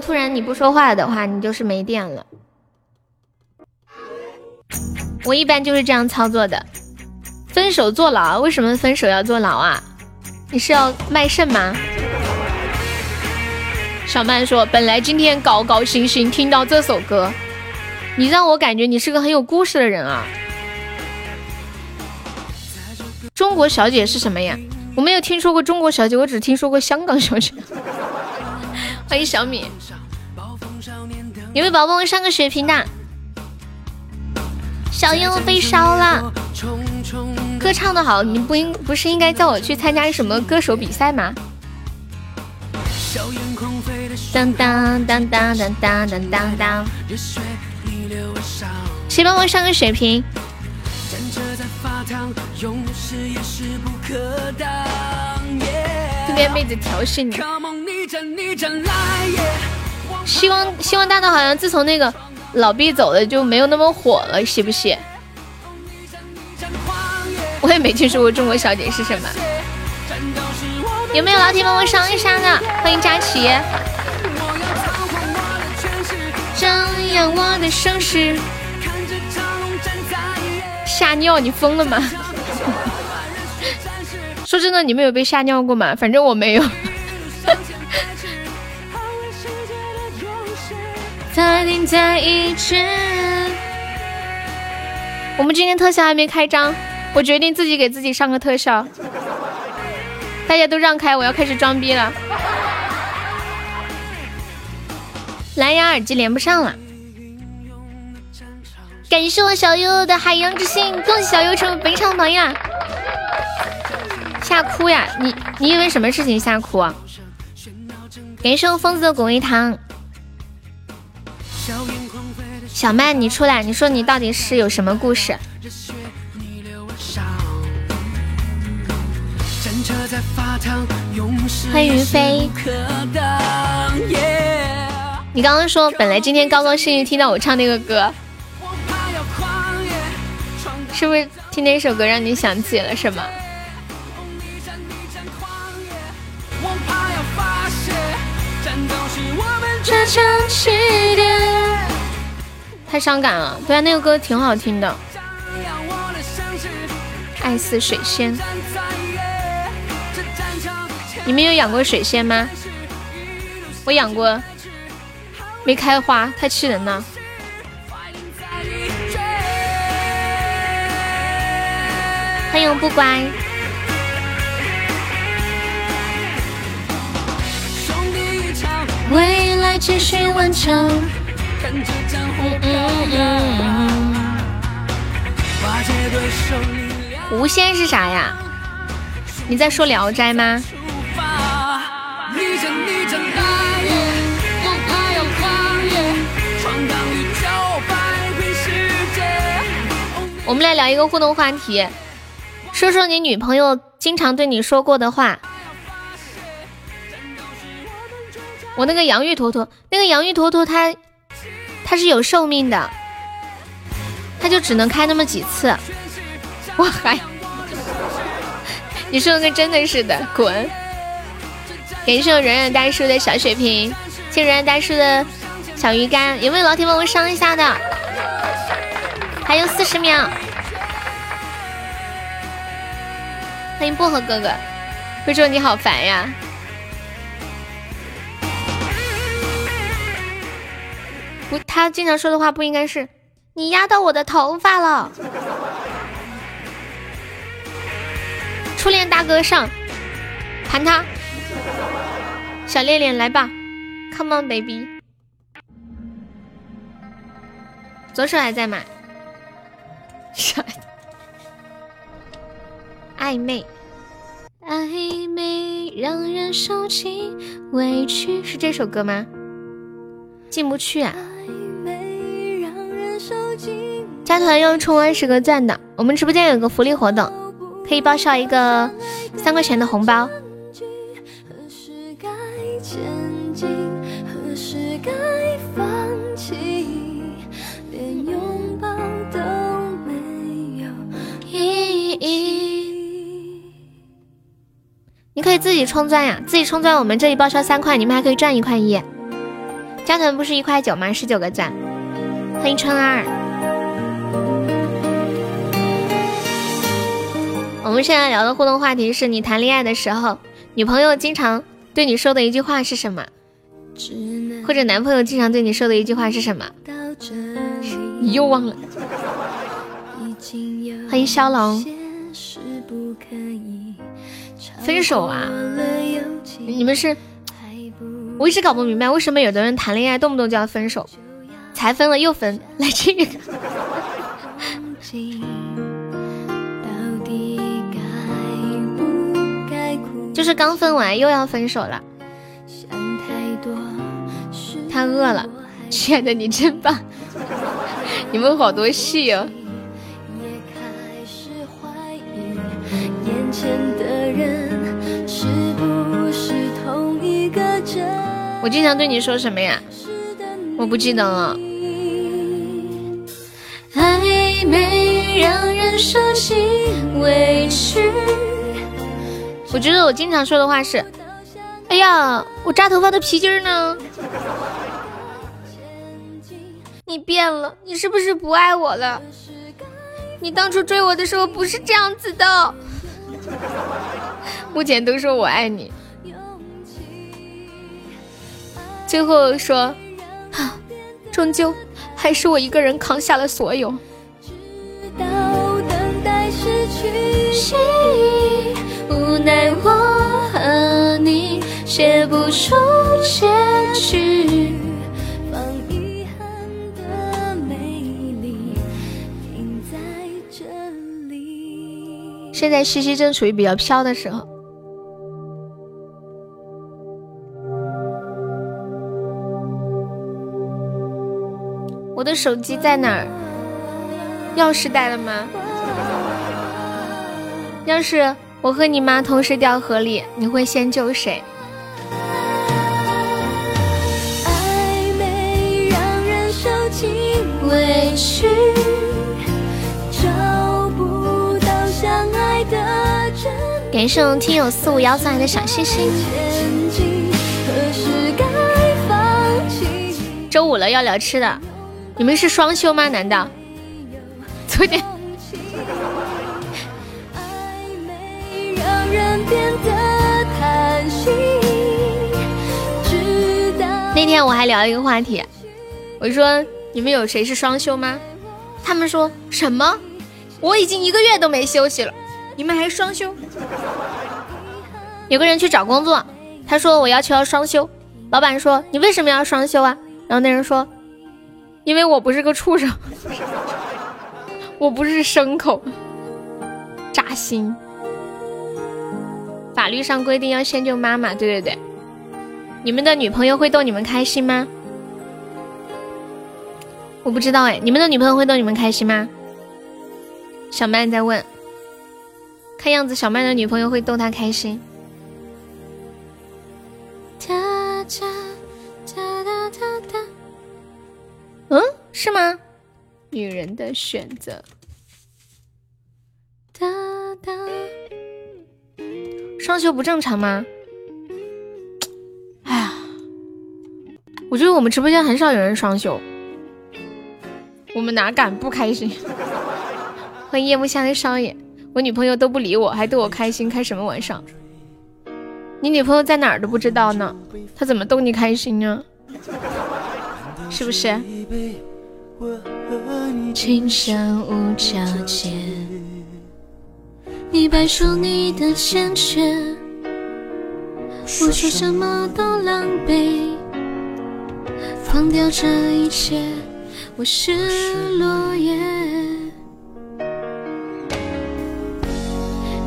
突然你不说话的话，你就是没电了。我一般就是这样操作的。分手坐牢？为什么分手要坐牢啊？你是要卖肾吗？小曼说：“本来今天高高兴兴听到这首歌，你让我感觉你是个很有故事的人啊。”中国小姐是什么呀？我没有听说过中国小姐，我只听说过香港小姐。欢迎小米，有没有宝宝帮我上个血瓶的？小烟被烧了，歌唱的好，你不应不是应该叫我去参加什么歌手比赛吗？当当当当当当当当当，谁帮我上个血瓶？这边妹子调戏你，希望希望大道好像自从那个老毕走了就没有那么火了，是不是？我也没听说过中国小姐是什么，有没有老铁帮我上一上的？欢迎佳琪。张扬我的盛世。吓尿？你疯了吗？说真的，你们有被吓尿过吗？反正我没有。我们今天特效还没开张，我决定自己给自己上个特效。大家都让开，我要开始装逼了。蓝牙耳机连不上了。感谢我小优的海洋之心，恭喜小优成为本场榜一啦！吓哭呀？你你因为什么事情吓哭啊？感谢我疯子的果味糖。小曼，你出来，你说你到底是有什么故事？欢迎云飞。你刚刚说本来今天高高兴兴听到我唱那个歌。是不是听那首歌让你想起了什么？太伤感了，对啊，那个歌挺好听的。爱似水仙，你们有养过水仙吗？我养过，没开花，太气人了。欢迎不乖。未来继续顽强。狐仙是啥呀？你在说聊斋吗？我们来聊一个互动话题。说说你女朋友经常对你说过的话。我那个洋芋坨坨，那个洋芋坨坨，它它是有寿命的，它就只能开那么几次。我还，你说的跟真的似的，滚！感谢我软软大叔的小血瓶，谢软软大叔的小鱼干，有没有老铁帮我上一下的？还有四十秒。欢迎薄荷哥哥，会说你好烦呀。不，他经常说的话不应该是你压到我的头发了。初恋大哥上，盘他。小恋恋来吧，Come on baby。左手还在吗？暧昧，暧昧让人受尽委屈，是这首歌吗？进不去啊！加团要充二十个钻的，我们直播间有个福利活动，可以报销一个三块钱的红包。你可以自己充钻呀，自己充钻，我们这里报销三块，你们还可以赚一块一。加团不是一块九吗？十九个钻，欢迎春儿。我们现在聊的互动话题是你谈恋爱的时候，女朋友经常对你说的一句话是什么？或者男朋友经常对你说的一句话是什么？你又忘了？欢迎肖龙。分手啊！你们是，我一直搞不明白，为什么有的人谈恋爱动不动就要分手，才分了又分，来这个，就是刚分完又要分手了。他饿了，亲爱的你真棒，你们好多戏哦。我经常对你说什么呀？我不记得了。暧昧让人受尽委屈。我觉得我经常说的话是：哎呀，我扎头发的皮筋呢？你变了，你是不是不爱我了？你当初追我的时候不是这样子的。目前都说我爱你。最后说，啊终究还是我一个人扛下了所有。去心，无奈我和你写不出结局。放遗憾的美丽停在这里。现在西西正处于比较飘的时候。我的手机在哪儿？钥匙带了吗？要是我和你妈同时掉河里，你会先救谁？暧昧让人受尽委屈，找不到相爱的真理。感谢我听友四五幺送来的小心心。前进何时该放弃？周五了要聊吃的，你们是双休吗？难道？昨天那天我还聊一个话题，我就说你们有谁是双休吗？他们说什么？我已经一个月都没休息了，你们还双休？有个人去找工作，他说我要求要双休，老板说你为什么要双休啊？然后那人说，因为我不是个畜生，我不是牲口，扎心。法律上规定要先救妈妈，对对对。你们的女朋友会逗你们开心吗？我不知道哎，你们的女朋友会逗你们开心吗？小曼在问，看样子小曼的女朋友会逗她开心。嗯，是吗？女人的选择。哒哒，双休不正常吗？哎呀，我觉得我们直播间很少有人双休，我们哪敢不开心？欢迎夜幕下的少爷，我女朋友都不理我，还逗我开心，开什么玩笑？你女朋友在哪儿都不知道呢，她怎么逗你开心呢？是不是？青山无交界，你摆出你的坚决，我说什么都狼狈，放掉这一切，我是落叶。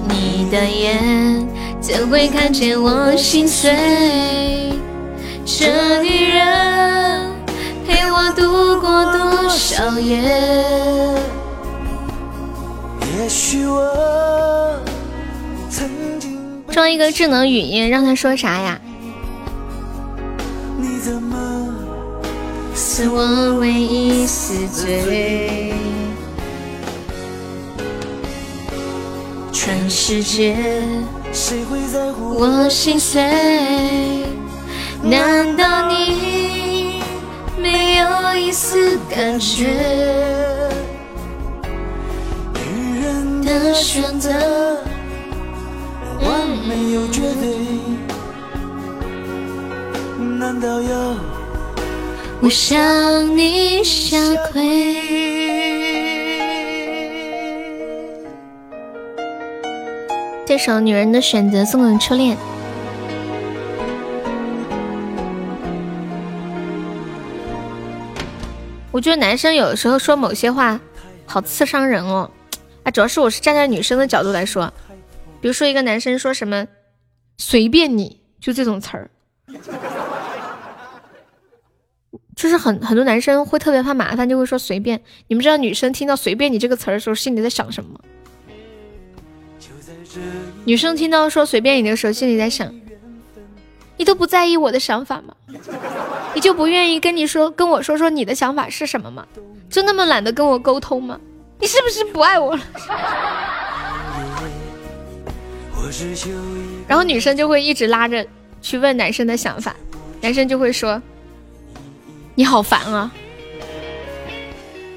你的眼怎会看见我心碎？这女人陪我度过多少夜？也许我曾经装一个智能语音，让他说啥呀？你怎么是我唯一死罪。全世界谁会在乎我心碎，难道你没有一丝感觉？的选择，完美又绝对，难道要我向你下跪？这首《女人的选择》送给初恋。我觉得男生有的时候说某些话，好刺伤人哦。啊，主要是我是站在女生的角度来说，比如说一个男生说什么“随便你”，就这种词儿，就是很很多男生会特别怕麻烦，就会说随便。你们知道女生听到“随便你”这个词儿的时候，心里在想什么？女生听到说“随便你”的时候，心里在想：你都不在意我的想法吗？你就不愿意跟你说跟我说说你的想法是什么吗？就那么懒得跟我沟通吗？你是不是不爱我了？然后女生就会一直拉着去问男生的想法，男生就会说：“你好烦啊！”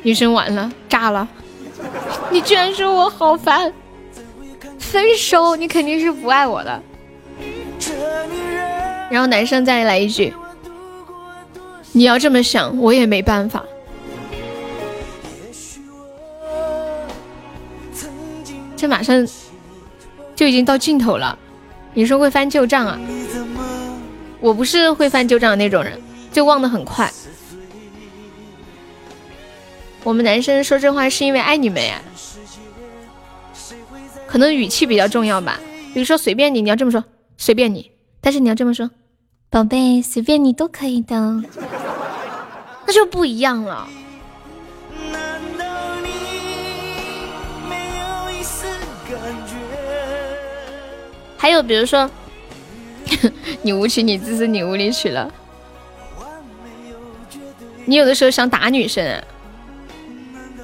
女生完了，炸了，你居然说我好烦，分手，你肯定是不爱我的。这女人然后男生再来一句：“你要这么想，我也没办法。这马上就已经到尽头了。你说会翻旧账啊？我不是会翻旧账的那种人，就忘得很快。我们男生说这话是因为爱你们呀，可能语气比较重要吧。比如说随便你，你要这么说，随便你。但是你要这么说，宝贝，随便你都可以的，那就不一样了。还有比如说，你无情，你自私，你无理取了。你有的时候想打女生，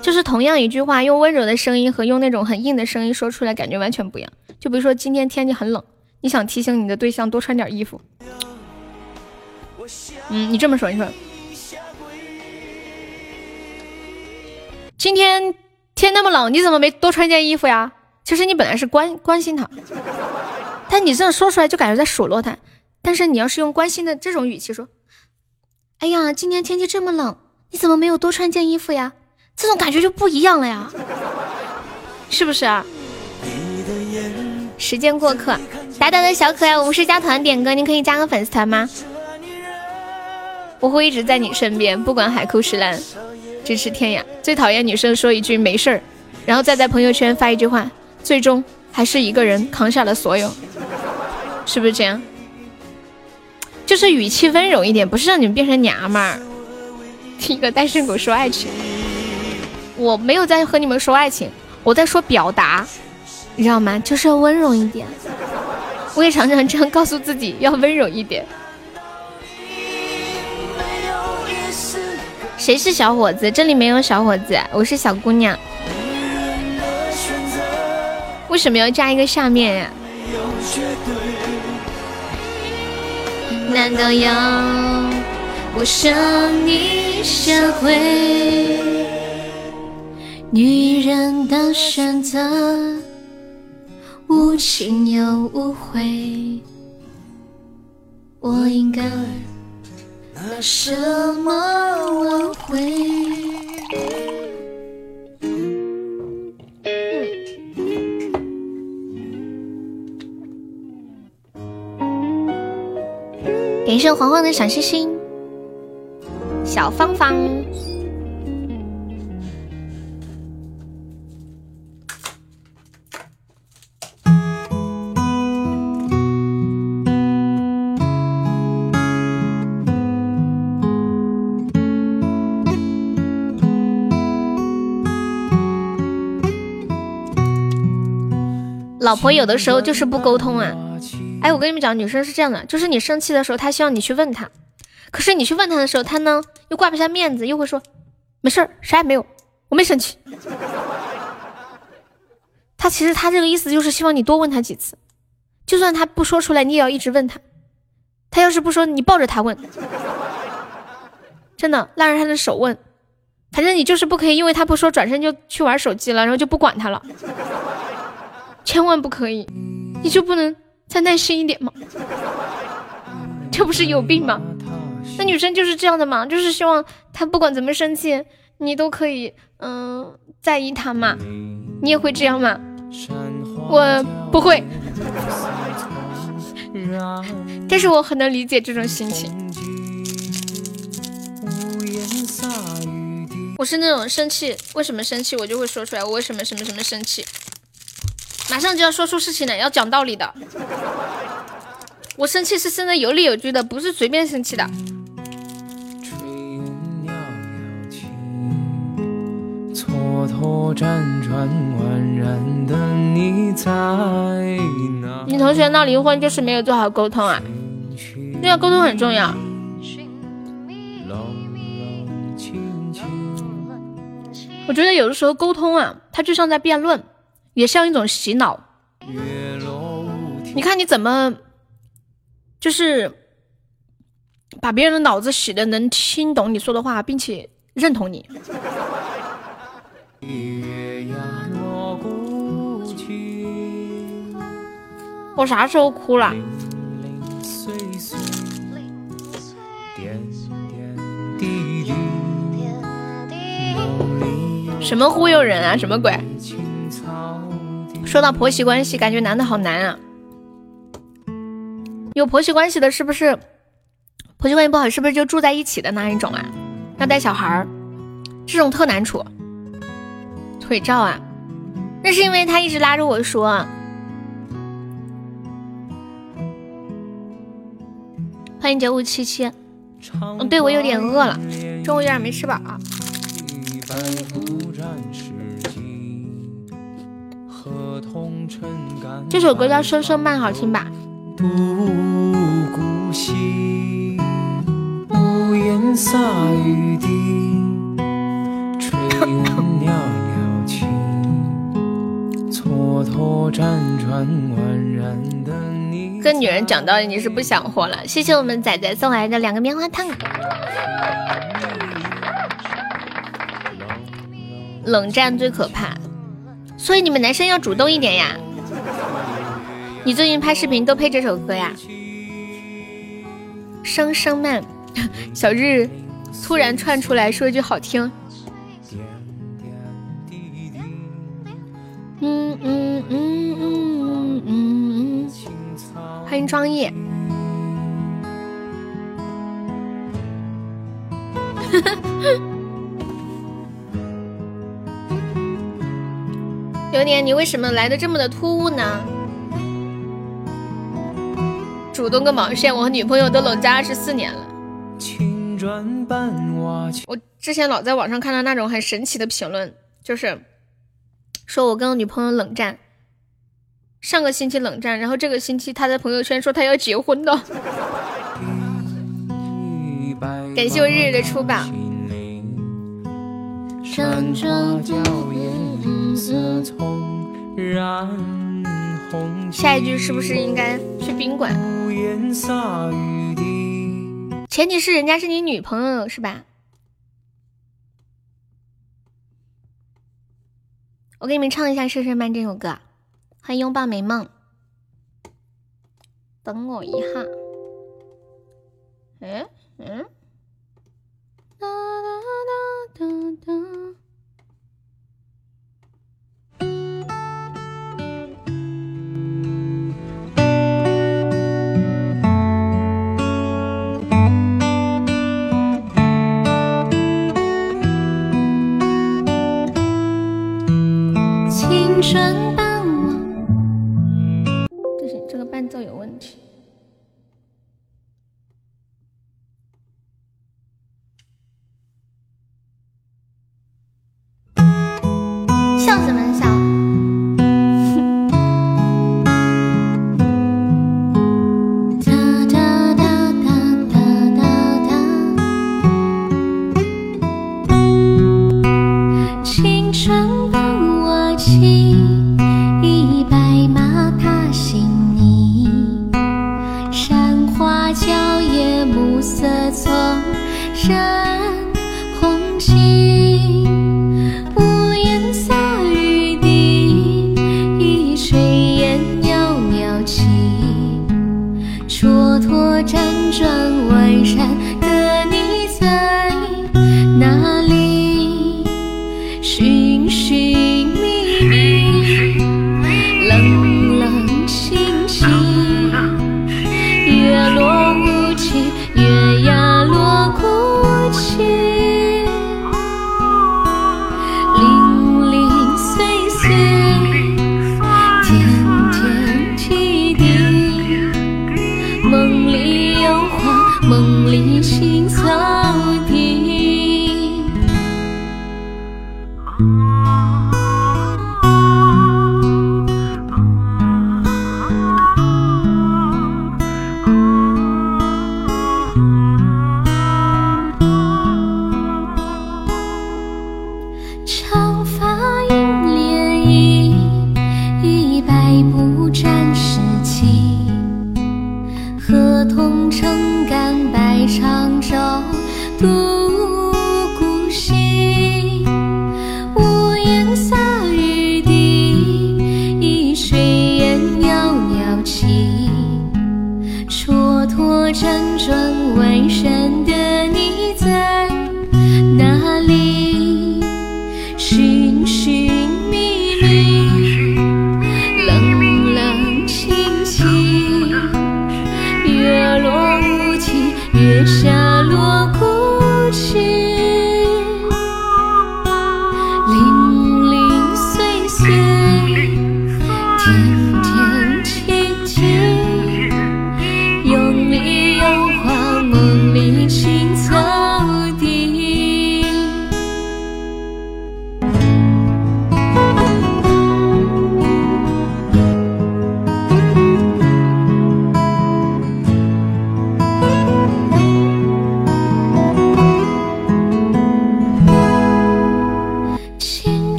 就是同样一句话，用温柔的声音和用那种很硬的声音说出来，感觉完全不一样。就比如说今天天气很冷，你想提醒你的对象多穿点衣服。嗯，你这么说，你说，今天天那么冷，你怎么没多穿件衣服呀？其实你本来是关关心他，但你这样说出来就感觉在数落他。但是你要是用关心的这种语气说，哎呀，今天天气这么冷，你怎么没有多穿件衣服呀？这种感觉就不一样了呀，是不是啊？时间过客，呆呆的小可爱，我们是加团点歌，您可以加个粉丝团吗？我会一直在你身边，不管海枯石烂，咫尺天涯。最讨厌女生说一句没事儿，然后再在朋友圈发一句话。最终还是一个人扛下了所有，是不是这样？就是语气温柔一点，不是让你们变成娘们儿。听一个单身狗说爱情，我没有在和你们说爱情，我在说表达，你知道吗？就是要温柔一点。我也常常这样告诉自己，要温柔一点。谁是小伙子？这里没有小伙子，我是小姑娘。为什么要加一个下面呀？难道要我向你下跪女人的选择，无情又无悔？我应该拿什么挽回？感谢黄黄的小心心，小芳芳。老婆有的时候就是不沟通啊。哎，我跟你们讲，女生是这样的，就是你生气的时候，她希望你去问她，可是你去问她的时候，她呢又挂不下面子，又会说没事儿，啥也没有，我没生气。他其实他这个意思就是希望你多问他几次，就算他不说出来，你也要一直问他。他要是不说，你抱着他问，真的拉着他的手问，反正你就是不可以，因为他不说，转身就去玩手机了，然后就不管他了，千万不可以，你就不能。再耐心一点嘛，这不是有病吗？那女生就是这样的嘛，就是希望他不管怎么生气，你都可以嗯在意他嘛。你也会这样吗？我不会，但是我很能理解这种心情。我是那种生气，为什么生气我就会说出来，我为什么什么什么生气。马上就要说出事情来，要讲道理的。我生气是生的有理有据的，不是随便生气的。你同学闹离婚就是没有做好沟通啊？对啊，沟通很重要。我觉得有的时候沟通啊，它就像在辩论。也像一种洗脑，你看你怎么，就是把别人的脑子洗的能听懂你说的话，并且认同你。我啥时候哭了？什么忽悠人啊？什么鬼？说到婆媳关系，感觉男的好难啊。有婆媳关系的，是不是婆媳关系不好？是不是就住在一起的那一种啊？要带小孩儿，这种特难处。腿照啊，那是因为他一直拉着我说。欢迎九五七七。嗯，对我有点饿了，中午有点没吃饱。这首歌叫《声声慢》，好听吧？独孤西，屋檐洒雨滴，炊烟袅袅起，蹉跎辗转宛然的你跟女人讲道理，你是不想活了。谢谢我们仔仔送来的两个棉花糖。冷战最可怕，所以你们男生要主动一点呀。你最近拍视频都配这首歌呀？声声慢，小日突然窜出来说一句好听。嗯嗯嗯嗯嗯嗯，欢迎庄叶。流年，你为什么来的这么的突兀呢？主动个毛线！我和女朋友都冷战二十四年了。我之前老在网上看到那种很神奇的评论，就是说我跟我女朋友冷战，上个星期冷战，然后这个星期他在朋友圈说他要结婚的。感谢我日日的出宝。下一句是不是应该去宾馆？前提是人家是你女朋友是吧？我给你们唱一下《声声慢》这首歌，欢迎拥抱美梦。等我一下，嗯嗯。哒哒哒哒哒。春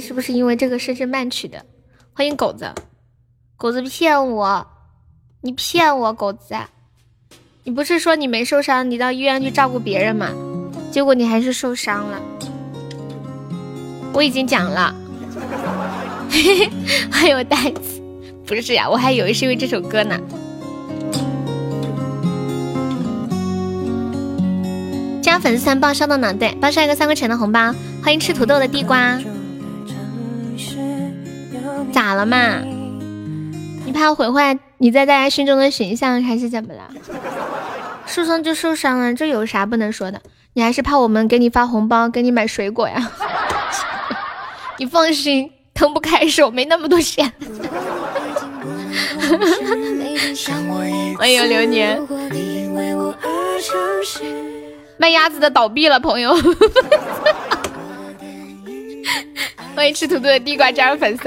是不是因为这个声声慢取的？欢迎狗子，狗子骗我。你骗我，狗子！你不是说你没受伤，你到医院去照顾别人吗？结果你还是受伤了。我已经讲了，嘿嘿，还有袋子，不是呀，我还以为是因为这首歌呢。加粉丝团报销的呢？对，报销一个三块钱的红包。欢迎吃土豆的地瓜，了嘛？你怕毁坏你在大家心中的形象，还是怎么了？受伤就受伤了，这有啥不能说的？你还是怕我们给你发红包，给你买水果呀？你放心，腾不开手，没那么多钱。欢迎流年，卖鸭子的倒闭了，朋友。欢迎吃土豆的地瓜加入粉丝。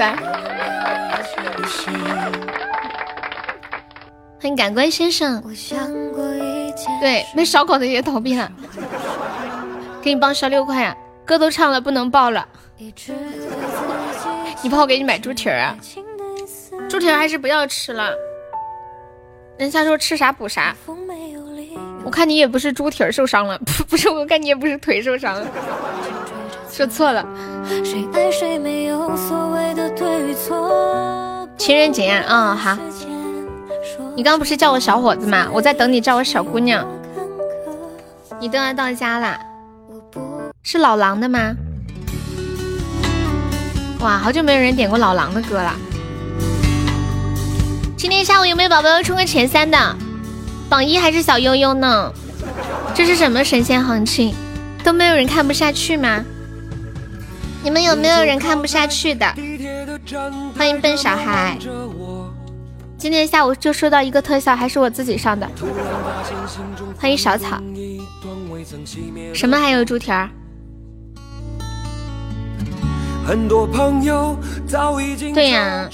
欢迎感官先生，对，那烧烤的也倒闭了，给你报销六块啊，歌都唱了不能报了，你怕我给你买猪蹄儿啊？猪蹄儿还是不要吃了，人家说吃啥补啥，我看你也不是猪蹄儿受伤了，不 不是，我看你也不是腿受伤了，说错了。情人节啊，好。你刚刚不是叫我小伙子吗？我在等你叫我小姑娘。你都要到家啦？是老狼的吗？哇，好久没有人点过老狼的歌了。今天下午有没有宝宝要冲个前三的？榜一还是小悠悠呢？这是什么神仙行情？都没有人看不下去吗？你们有没有人看不下去的？欢迎笨小孩。今天下午就收到一个特效，还是我自己上的。欢迎小草。什么还有猪蹄儿？对呀。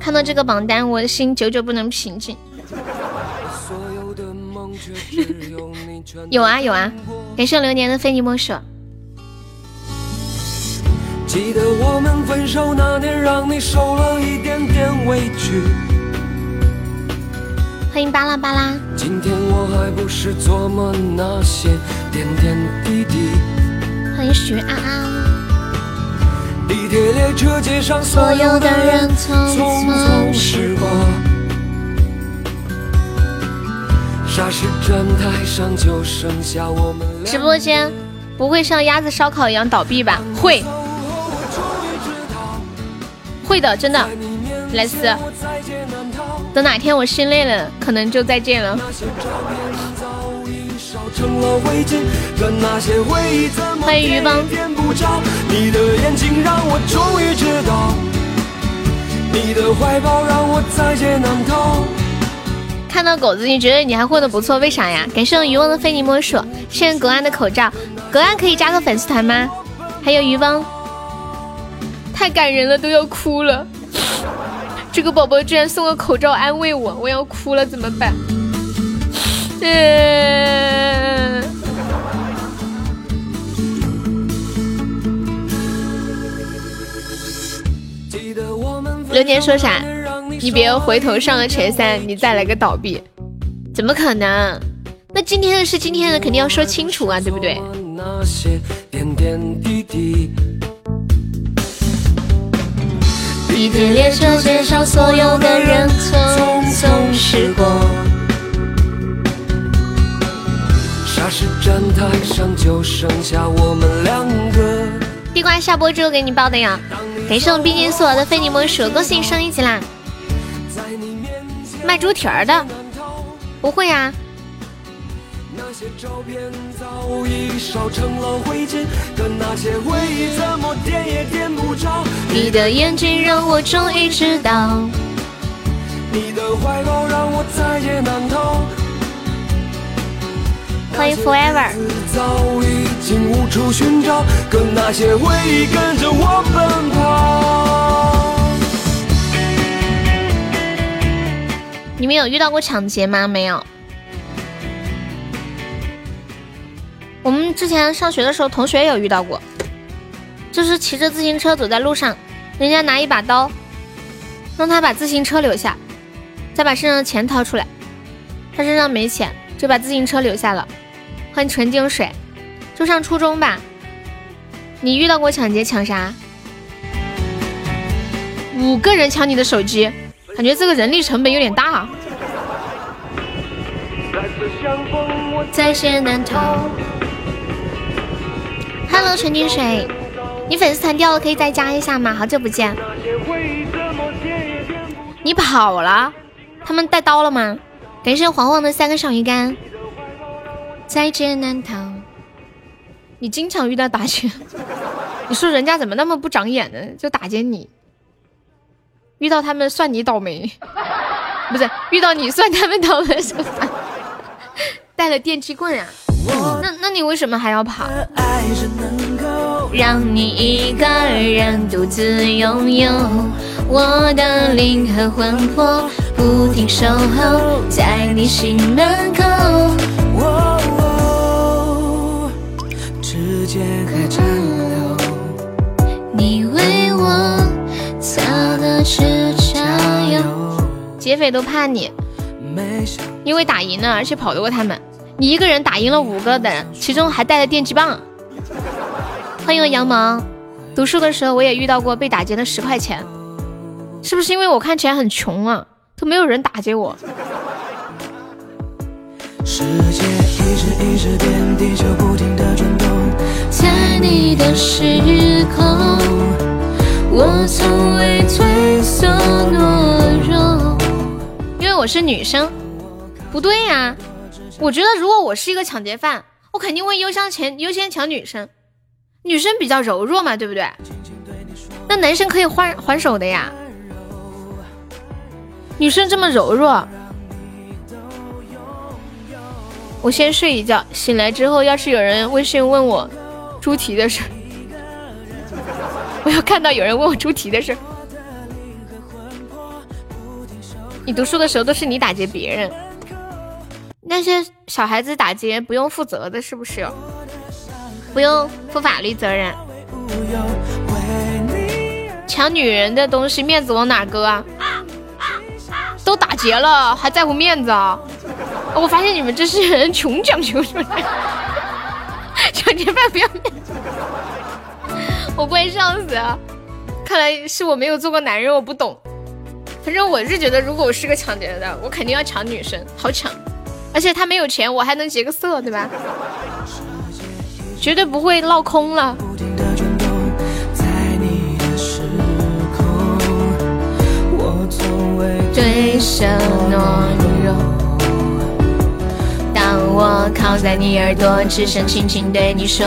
看到这个榜单，我的心久久不能平静。有啊有啊，感谢流年的非你莫属。记得我们分手那年，让你受了一点点委屈。欢迎巴拉巴拉。今天我还不是琢磨那些点点滴滴。欢迎徐安安。地铁列车街上所有的人匆匆驶过。霎时站台上就剩下我们。直播间不会像鸭子烧烤一样倒闭吧？会。会的，真的，莱斯。等哪天我心累了，可能就再见了。欢迎鱼帮。看到狗子，你觉得你还混得不错，为啥呀？感谢我渔翁的非你莫属，谢谢隔岸的口罩，隔岸可以加个粉丝团吗？还有渔翁。太感人了，都要哭了。这个宝宝居然送个口罩安慰我，我要哭了，怎么办？嗯。流年说啥？你别回头上了前三，你再来个倒闭，怎么可能？那今天的是今天的，肯定要说清楚啊，对不对？地铁列车街上所有的人匆匆驶过，霎时站台上就剩下我们两个。地瓜下播之后给你报的呀，感谢我们毕竟是我的非你莫属，恭喜你升一级啦！卖猪蹄儿的，不会呀。那些照片早已烧成了灰烬，可那些回忆怎么点也点不着。你的眼睛让我终于知道，你的怀抱让我在劫难逃欢迎 Forever。你们有遇到过抢劫吗？没有。我们之前上学的时候，同学有遇到过，就是骑着自行车走在路上，人家拿一把刀，让他把自行车留下，再把身上的钱掏出来。他身上没钱，就把自行车留下了，换纯净水。就上初中吧。你遇到过抢劫抢啥？五个人抢你的手机，感觉这个人力成本有点大。在劫难逃。Hello，纯净水，你粉丝团掉了，可以再加一下吗？好久不见。你跑了？他们带刀了吗？感谢黄黄的三个小鱼干。在劫难逃。你经常遇到打劫，你说人家怎么那么不长眼呢？就打劫你，遇到他们算你倒霉，不是遇到你算他们倒霉是吧？带了电击棍呀？那那你为什么还要跑？让你一个人独自拥有我的灵和魂魄，不停守候在你心门口。你为我擦的是加油。劫匪都怕你，因为打赢了，而且跑得过他们。你一个人打赢了五个的人，其中还带了电击棒。欢迎羊毛。读书的时候我也遇到过被打劫的十块钱，是不是因为我看起来很穷啊？都没有人打劫我。世界一直一直变，地球不停的转动。在你的时空，我从未退缩懦弱。因为我是女生，不对呀。我觉得如果我是一个抢劫犯，我肯定会优先前优先抢女生，女生比较柔弱嘛，对不对？那男生可以还还手的呀。女生这么柔弱。我先睡一觉，醒来之后，要是有人微信问我猪蹄的事，我要看到有人问我猪蹄的事。你读书的时候都是你打劫别人，那些小孩子打劫不用负责的，是不是？不用负法律责任。抢女人的东西，面子往哪搁啊？都打劫了，还在乎面子啊？我发现你们这些人 穷讲究是不是？抢劫犯不要面子，我快笑死啊！看来是我没有做过男人，我不懂。反正我是觉得，如果我是个抢劫的，我肯定要抢女生，好抢。而且他没有钱，我还能劫个色，对吧？绝对不会落空了。对手懦弱。当我靠在你耳朵，只想轻轻对你说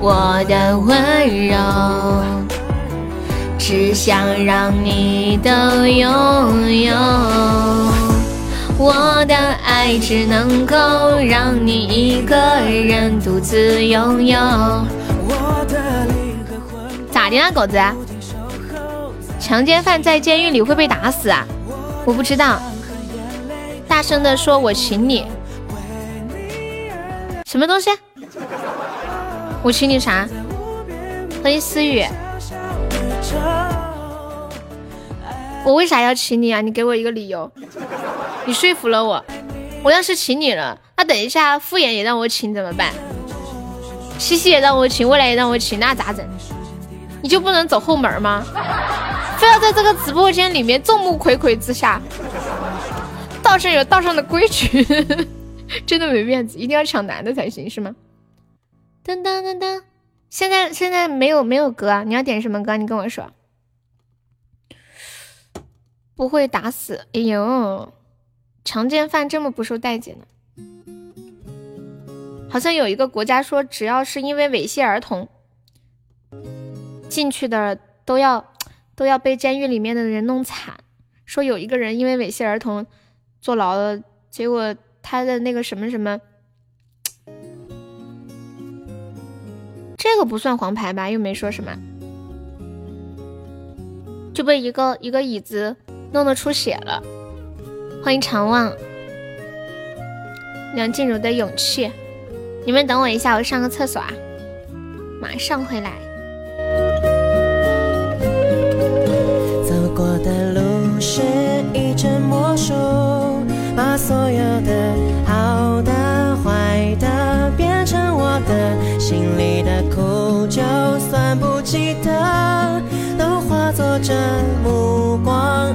我的温柔，只想让你都拥有我的爱，只能够让你一个人独自拥有。咋的啊，狗子？强奸犯在监狱里会被打死啊？我不知道。大声的说，我请你。什么东西？我请你啥？欢迎思雨。我为啥要请你啊？你给我一个理由。你说服了我。我要是请你了，那等一下敷衍也让我请怎么办？西西也让我请，未来也让我请，那咋整？你就不能走后门吗？非要在这个直播间里面众目睽睽之下？道上有道上的规矩。真的没面子，一定要抢男的才行是吗？噔噔噔噔，现在现在没有没有歌！你要点什么歌？你跟我说。不会打死，哎呦，强奸犯这么不受待见呢？好像有一个国家说，只要是因为猥亵儿童进去的，都要都要被监狱里面的人弄惨。说有一个人因为猥亵儿童坐牢了，结果他的那个什么什么，这个不算黄牌吧？又没说什么，就被一个一个椅子弄得出血了。欢迎常望，梁静茹的勇气。你们等我一下，我上个厕所啊，马上回来。走过的路是一阵魔术，把所有的好的、坏的变成我的，心里的苦就算不记得，都化作这目光，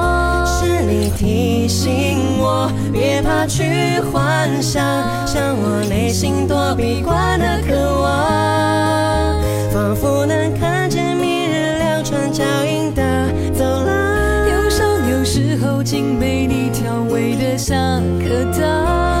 提醒我，别怕去幻想，像我内心躲避惯的渴望，仿佛能看见明日两串脚印的走廊。忧伤有时候竟被你调味的像颗糖。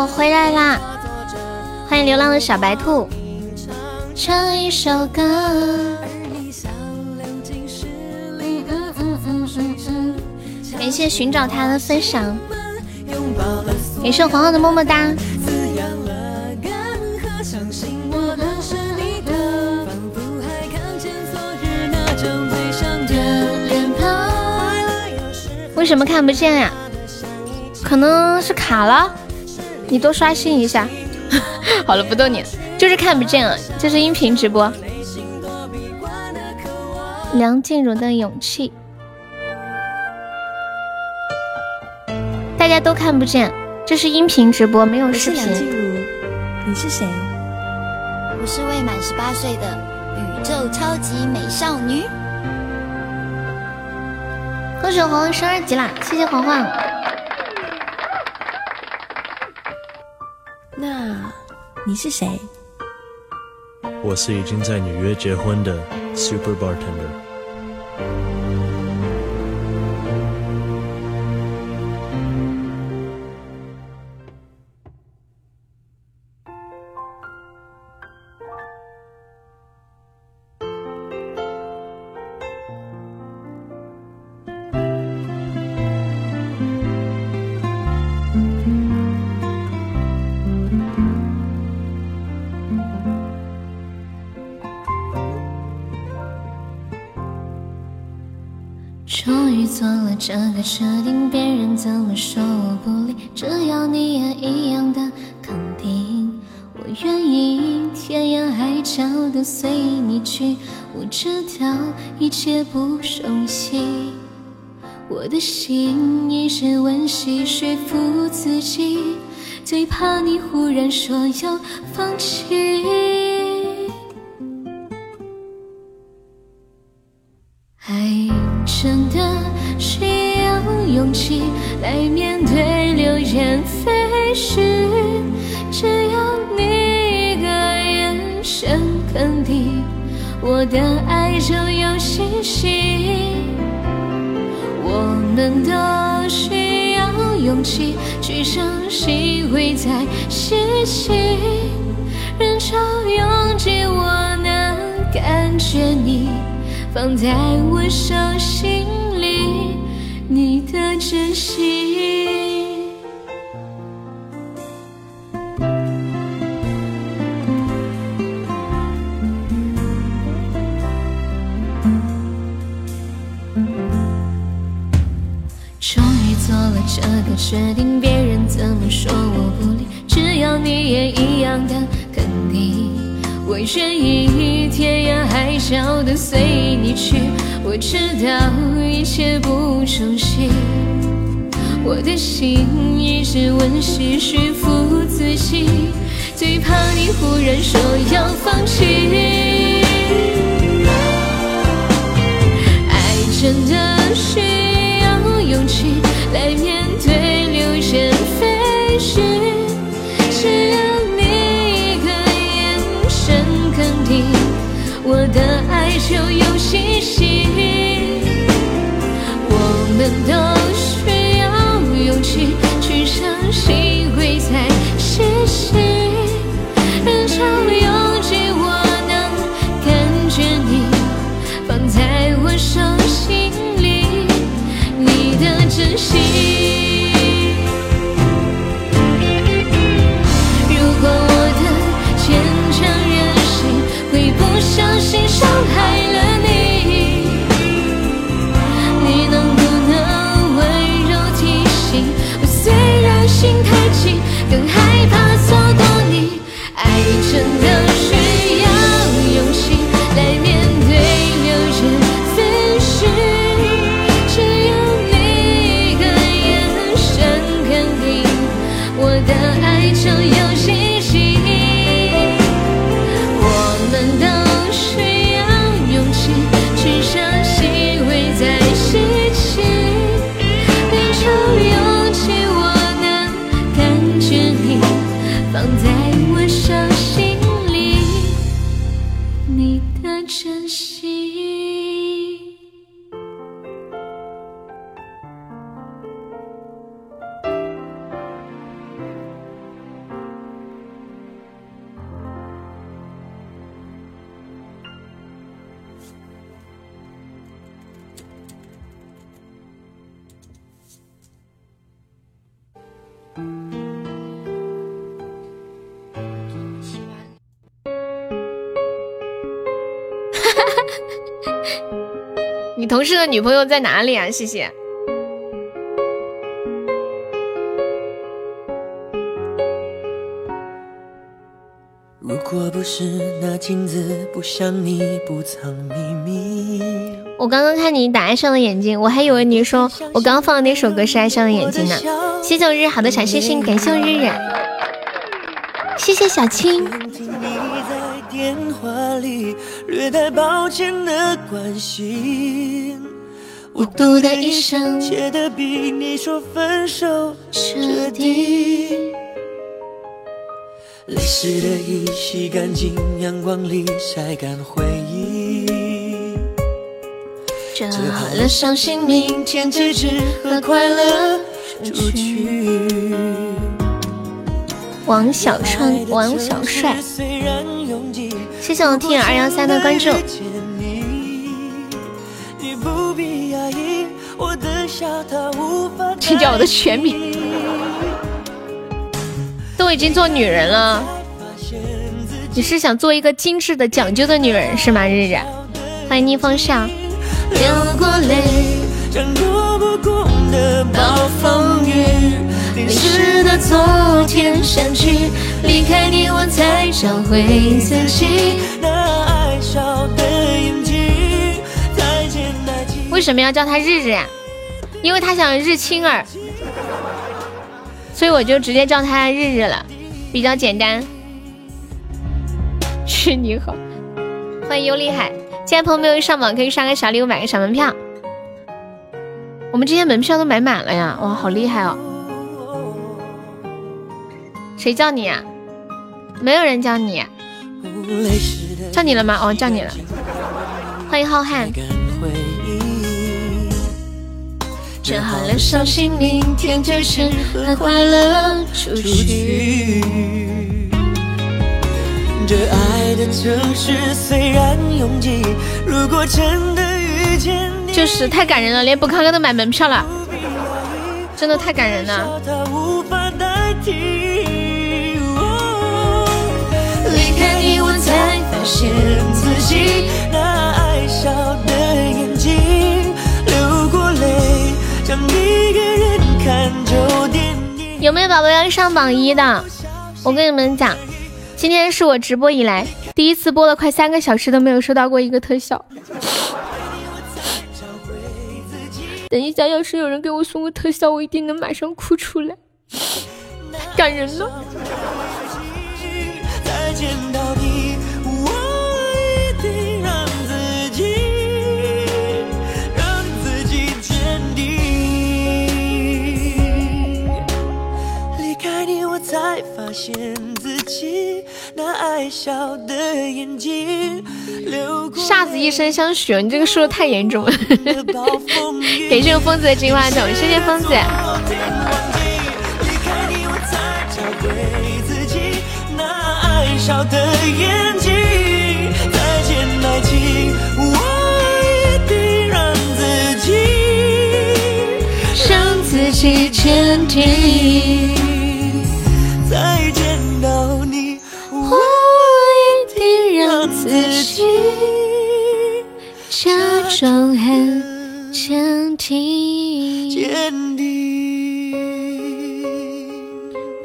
我回来啦！欢迎流浪的小白兔，唱一首歌。感谢寻找他的分享，感谢黄黄的么么哒。为什么看不见呀？可能是卡了，你多刷新一下。好了，不逗你了，就是看不见了，这是音频直播。梁静茹的勇气，大家都看不见，这是音频直播，没有视频。你是谁？我是未满十八岁的宇宙超级美少女。恭喜黄黄升二级啦！谢谢黄黄。那你是谁？我是已经在纽约结婚的 Super Bartender。了这个决定，别人怎么说我不理，只要你也一样的肯定，我愿意天涯海角都随你去。我知道一切不熟悉，我的心一直温习说服自己，最怕你忽然说要放弃。爱真的需要勇气来面对流言蜚语，只要你一个眼神肯定，我的爱就有信心。我们都需要勇气去相信会再袭击，人潮拥挤，我能感觉你。放在我手心里，你的真心。终于做了这个决定，别人怎么说我不理，只要你也一样的肯定，我愿意天涯海角的随你去。我知道一切不重新，我的心一直温习驯服自己，最怕你忽然说要放弃。爱真的需要勇气来面对我的爱就有信心。我们都需要勇气去相信 你同事的女朋友在哪里啊？谢谢。如果不是那镜子不像你不藏秘密，我刚刚看你打爱上了眼睛，我还以为你说我刚放的那首歌是爱上了眼睛呢。谢谢我日好的小星星，感谢我日日，谢谢小青。略带抱歉的关心，我读的一生写的比你说分手彻底。泪湿的衣洗干净，阳光里晒干回忆。折折好好了伤心，明天和快乐出去。王小川，王小帅，谢谢我听友二幺三的关注。你不必压抑我的笑，它无法这叫我的全名，都已经做女人了，你是想做一个精致的、讲究的女人是吗？日日，欢迎逆风笑。流过泪，像躲不过的暴风雨。淋湿的昨天删去，离开你我才找回自己。那爱笑的眼睛，再见再见。为什么要叫他日日呀？因为他想日清儿，所以我就直接叫他日日了，比较简单。去你好，欢迎优厉害！现在朋友没有上榜，可以刷个小礼物，买个小门票。我们这些门票都买满了呀！哇，好厉害哦！谁叫你呀？没有人叫你，叫你了吗？哦，叫你了。欢迎浩瀚，干回忆。折好了伤心，明天就是和快乐出出去。去。这爱的城市虽然拥挤，如果真的遇见你，就是太感人了，连不康哥都买门票了，真的太感人了。现自己那爱笑的眼睛，流过泪，将你给有没有宝宝要上榜一的？我跟你们讲，今天是我直播以来第一次播了快三个小时都没有收到过一个特效。等一下，要是有人给我送个特效，我一定能马上哭出来，感人了。发现自己 那爱笑的眼睛。煞子一身香雪，你这个说的太严重了。感谢疯子的金话筒，谢谢疯子。让自己坚定。到你，我一定让自己假装很坚定。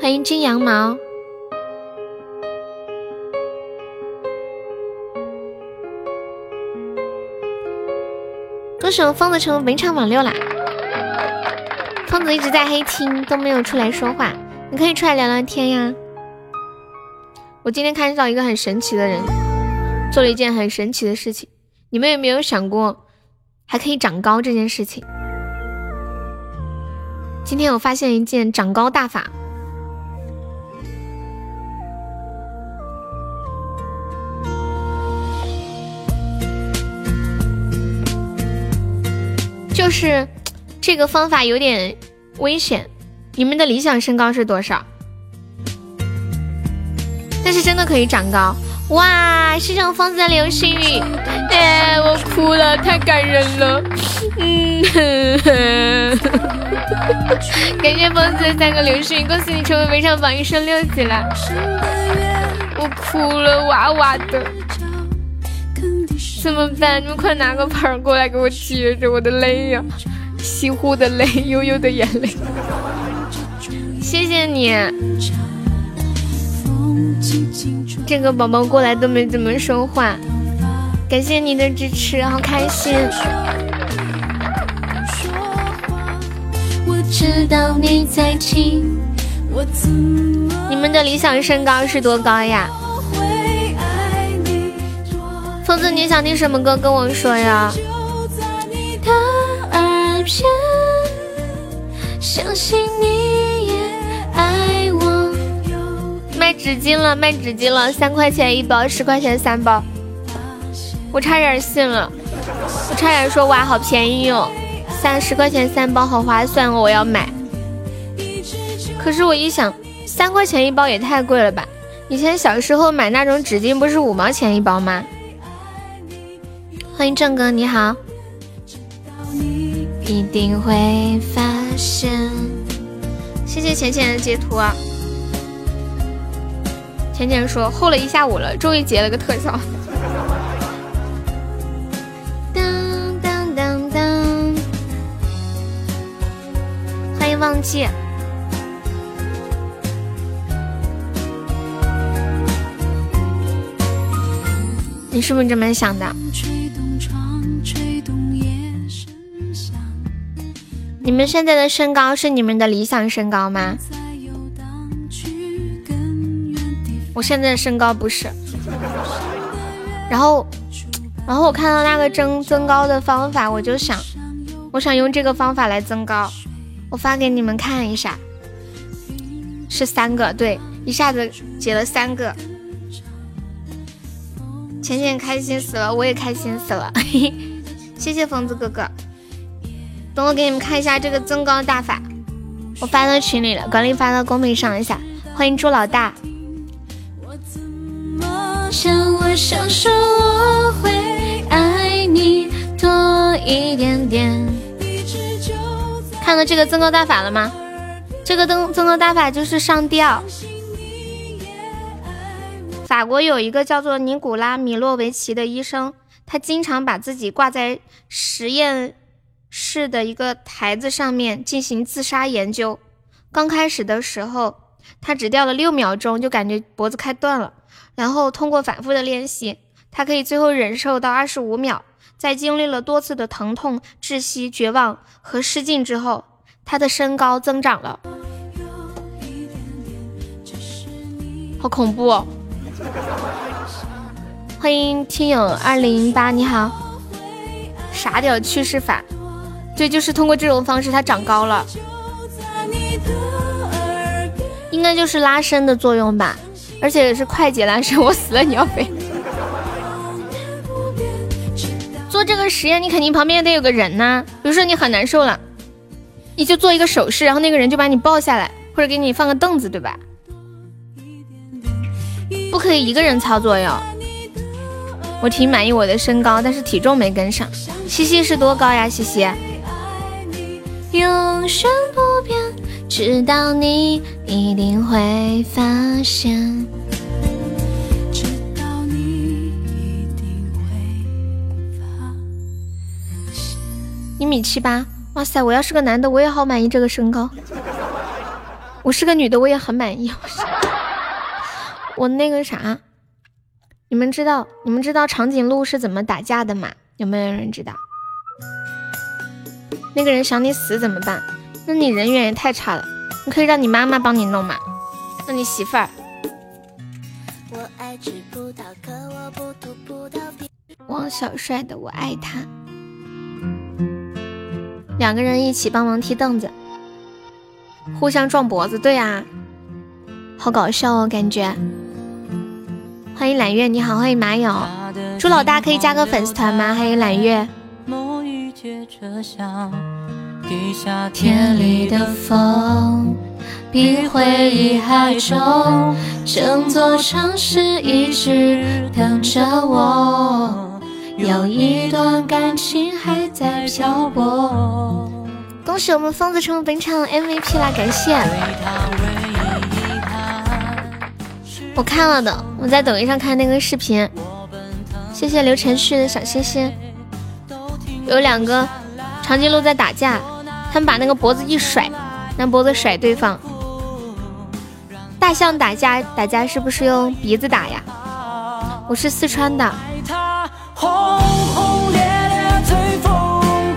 欢迎金羊毛，恭喜我疯子成为本场榜六啦！疯子一直在黑厅，都没有出来说话。你可以出来聊聊天呀！我今天看到一个很神奇的人，做了一件很神奇的事情。你们有没有想过，还可以长高这件事情？今天我发现一件长高大法，就是这个方法有点危险。你们的理想身高是多少？但是真的可以长高哇！谢谢我疯子的流星雨，哎，我哭了，太感人了。嗯，感谢疯子的三个流星雨，恭喜你成为围场榜一，升六级了。我哭了，哇哇的。怎么办？你们快拿个盆过来给我接着我的泪呀！西湖的泪，悠悠的眼泪。谢谢你，这个宝宝过来都没怎么说话，感谢你的支持，好开心。你们的理想身高是多高呀？疯子，你想听什么歌？跟我说呀。相信你卖纸巾了，卖纸巾了，三块钱一包，十块钱三包。我差点信了，我差点说哇，好便宜哟，三十块钱三包，好划算哦，我要买。可是我一想，三块钱一包也太贵了吧？以前小时候买那种纸巾不是五毛钱一包吗？欢迎正哥，你好。一定会发现。谢谢浅浅的截图。浅浅说候了一下午了，终于截了个特效。当当当当，欢迎忘记。你是不是这么想的？你们现在的身高是你们的理想身高吗？我现在身高不是。然后，然后我看到那个增增高的方法，我就想，我想用这个方法来增高。我发给你们看一下，是三个，对，一下子解了三个。浅浅开心死了，我也开心死了，谢谢疯子哥哥。等我给你们看一下这个增高大法，我发到群里了，管理发到公屏上一下。欢迎朱老大。想我想说我会爱你多一点点看到这个增高大法了吗？这个增增高大法就是上吊。法国有一个叫做尼古拉米洛维奇的医生，他经常把自己挂在实验。室的一个台子上面进行自杀研究。刚开始的时候，他只掉了六秒钟，就感觉脖子开断了。然后通过反复的练习，他可以最后忍受到二十五秒。在经历了多次的疼痛、窒息、绝望和失禁之后，他的身高增长了。好恐怖！哦！欢迎听友二零零八，你好。傻屌趋势法，对，就是通过这种方式，他长高了。应该就是拉伸的作用吧，而且是快捷拉伸。我死了，你要飞。做这个实验，你肯定旁边得有个人呐。比如说你很难受了，你就做一个手势，然后那个人就把你抱下来，或者给你放个凳子，对吧？不可以一个人操作哟。我挺满意我的身高，但是体重没跟上。西西是多高呀？西西。永远不变，直到你一定会发现。米七八，哇塞！我要是个男的，我也好满意这个身高。我是个女的，我也很满意。我那个啥，你们知道你们知道长颈鹿是怎么打架的吗？有没有人知道？那个人想你死怎么办？那你人缘也太差了。你可以让你妈妈帮你弄嘛？那你媳妇儿。王小帅的，我爱他。两个人一起帮忙踢凳子，互相撞脖子，对啊，好搞笑哦，感觉。欢迎揽月，你好，欢迎马友，朱老大可以加个粉丝团吗？欢迎揽月。天里的风，比回忆还重，整座城市一直等着我。有一段感情还在漂泊。恭喜我们疯子成为本场 MVP 啦！感谢。我看了的，我在抖音上看那个视频。谢谢刘晨旭的小心心。有两个长颈鹿在打架，他们把那个脖子一甩，拿脖子甩对方。大象打架打架是不是用鼻子打呀？我是四川的。轰轰烈烈最疯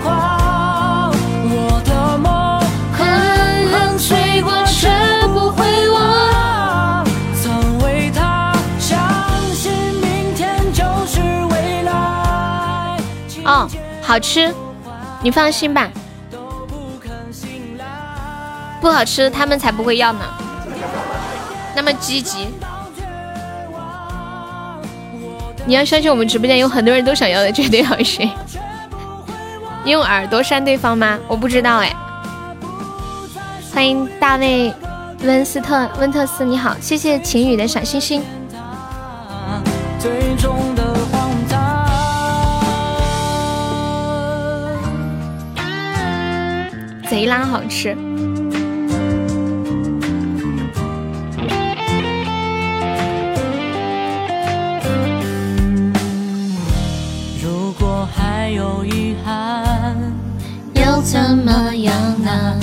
狂，我的梦狠狠碎过却不会忘。曾为他相信明天就是未来。哦，好吃，你放心吧。不好吃，他们才不会要呢。那么积极。你要相信我们直播间有很多人都想要的绝对好吃。你用耳朵扇对方吗？我不知道哎。欢迎大卫温斯特温特斯，你好，谢谢晴雨的小星星。贼拉好吃。怎么样呢？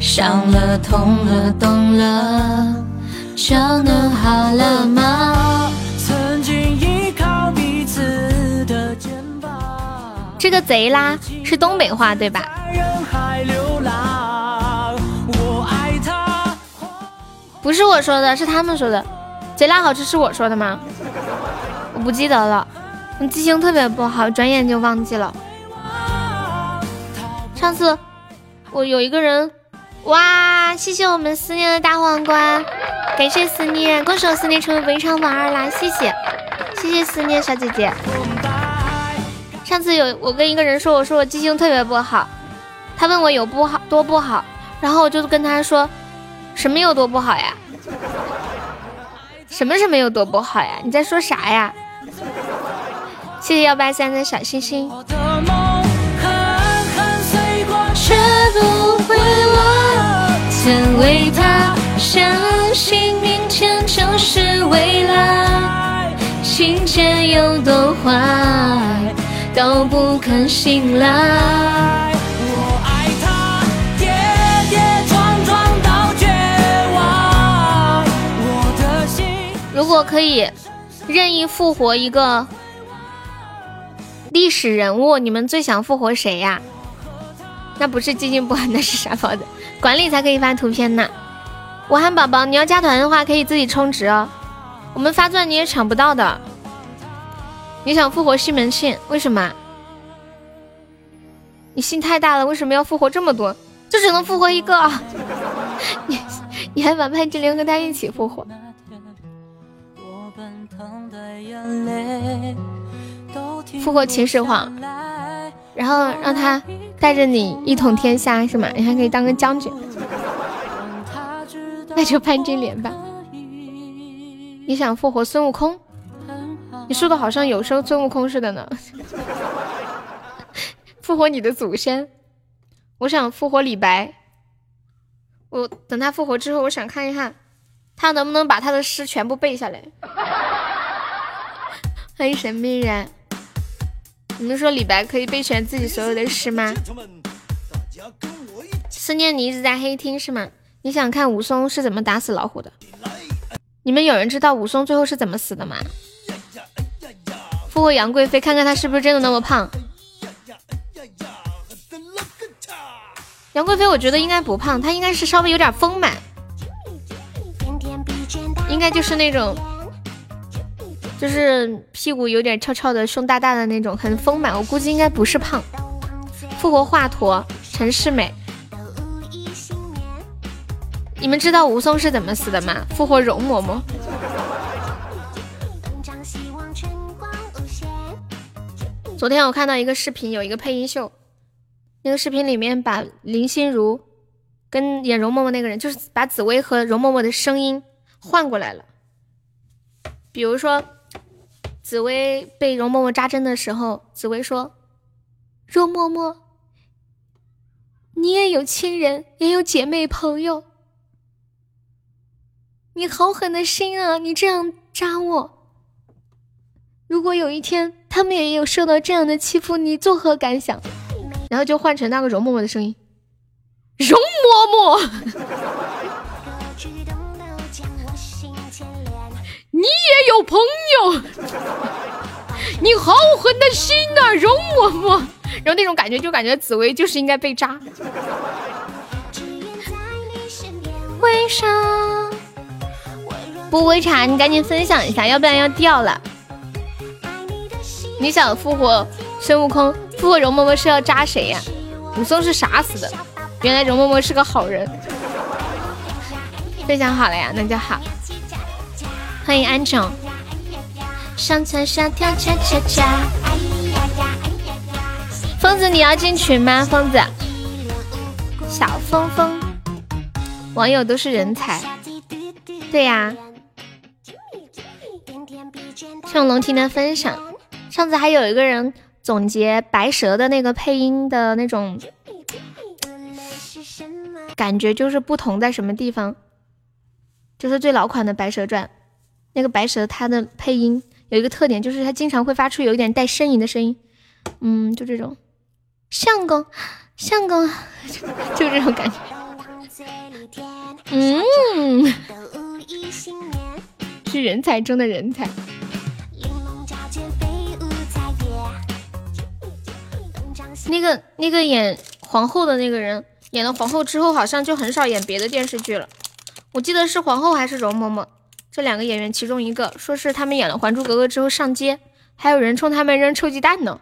伤了、痛了、懂了，就能好了吗？曾经依靠彼此的肩膀。这个贼拉是东北话对吧？不是我说的，是他们说的。贼拉好吃是我说的吗？我不记得了，你记性特别不好，转眼就忘记了。上次我有一个人，哇！谢谢我们思念的大皇冠，感谢思念，恭喜我思念成为本场榜二啦！谢谢，谢谢思念小姐姐。上次有我跟一个人说，我说我记性特别不好，他问我有不好多不好，然后我就跟他说，什么有多不好呀？什么什么有多不好呀？你在说啥呀？谢谢幺八三的小星星。不会，曾为他相信明天就是未来，情节有多坏都不肯醒来。如果可以任意复活一个历史人物，你们最想复活谁呀、那不是基金不，那是啥宝的？管理才可以发图片呢。武汉宝宝，你要加团的话可以自己充值哦。我们发钻你也抢不到的。你想复活西门庆？为什么？你心太大了，为什么要复活这么多？就只能复活一个。你你还把潘金莲和他一起复活？复活秦始皇，然后让他带着你一统天下是吗？你还可以当个将军。那就潘金莲吧。你想复活孙悟空？你说的好像有生孙悟空似的呢。复活你的祖先？我想复活李白。我等他复活之后，我想看一看他能不能把他的诗全部背下来。欢迎神秘人。你们说李白可以背全自己所有的诗吗？思念你一直在黑厅是吗？你想看武松是怎么打死老虎的？你们有人知道武松最后是怎么死的吗？复活杨贵妃，看看她是不是真的那么胖。杨贵妃，我觉得应该不胖，她应该是稍微有点丰满，应该就是那种，就是屁股有点翘翘的，胸大大的那种，很丰满。我估计应该不是胖。复活华佗，陈世美。你们知道武松是怎么死的吗？复活容嬷嬷。昨天我看到一个视频，有一个配音秀，那个视频里面把林心如跟演容嬷嬷那个人，就是把紫薇和容嬷嬷的声音换过来了。比如说，紫薇被容嬷嬷扎针的时候，紫薇说：“容嬷嬷，你也有亲人，也有姐妹朋友。”你好狠的心啊！你这样扎我，如果有一天他们也有受到这样的欺负，你作何感想？然后就换成那个容嬷嬷的声音，容嬷嬷，你也有朋友，你好狠的心呐，容嬷嬷。然后那种感觉就感觉紫薇就是应该被扎。为啥？不为茶，你赶紧分享一下，要不然要掉了。你想复活孙悟空，复活容嬷嬷是要扎谁呀？武松是傻死的，原来容嬷嬷是个好人。分享好了呀，那就好。欢迎安总。上蹿下跳恰恰恰。疯子，你要进群吗？疯子，小疯疯，网友都是人才。对呀。向龙听的分享，上次还有一个人总结白蛇的那个配音的那种感觉，就是不同在什么地方？就是最老款的《白蛇传》，那个白蛇它的配音有一个特点，就是它经常会发出有一点带呻吟的声音，嗯，就这种。相公，相公，就这种感觉，嗯，是人才中的人才。那个那个演皇后的那个人，演了皇后之后，好像就很少演别的电视剧了。我记得是皇后还是容嬷嬷，这两个演员其中一个，说是他们演了《还珠格格》之后上街，还有人冲他们扔臭鸡蛋呢。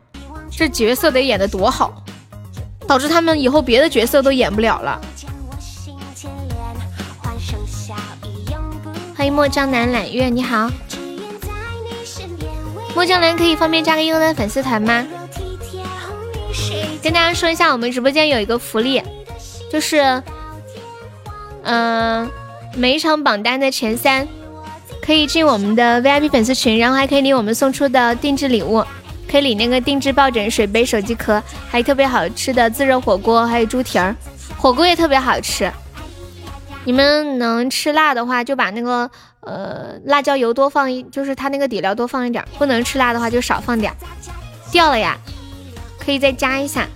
这角色得演的多好，导致他们以后别的角色都演不了了。欢迎墨江南揽月，你好。墨江南可以方便加个优的粉丝团吗？跟大家说一下，我们直播间有一个福利，就是，嗯，每一场榜单的前三可以进我们的 VIP 粉丝群，然后还可以领我们送出的定制礼物，可以领那个定制抱枕、水杯、手机壳，还有特别好吃的自热火锅，还有猪蹄儿，火锅也特别好吃。你们能吃辣的话，就把那个呃辣椒油多放一，就是它那个底料多放一点；不能吃辣的话，就少放点。掉了呀。可以再加一下。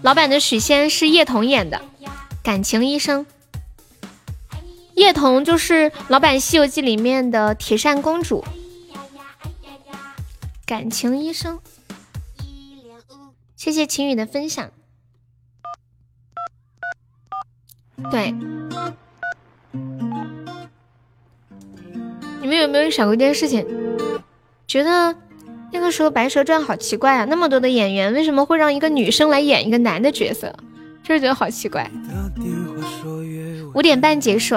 老板的许仙是叶童演的，感情医生。叶童就是老版《西游记》里面的铁扇公主，感情医生。谢谢晴雨的分享。对，你们有没有想过一件事情？觉得那个时候《白蛇传》好奇怪啊，那么多的演员，为什么会让一个女生来演一个男的角色？就是觉得好奇怪。五点半结束。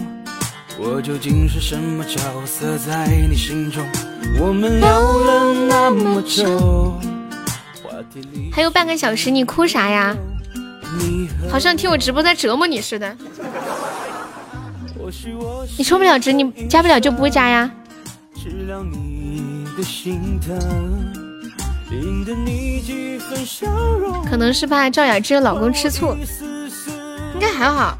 还有半个小时，你哭啥呀？好像听我直播在折磨你似的。你充不了值，你加不了就不会加呀。可能是怕赵雅芝的老公吃醋，应该还好。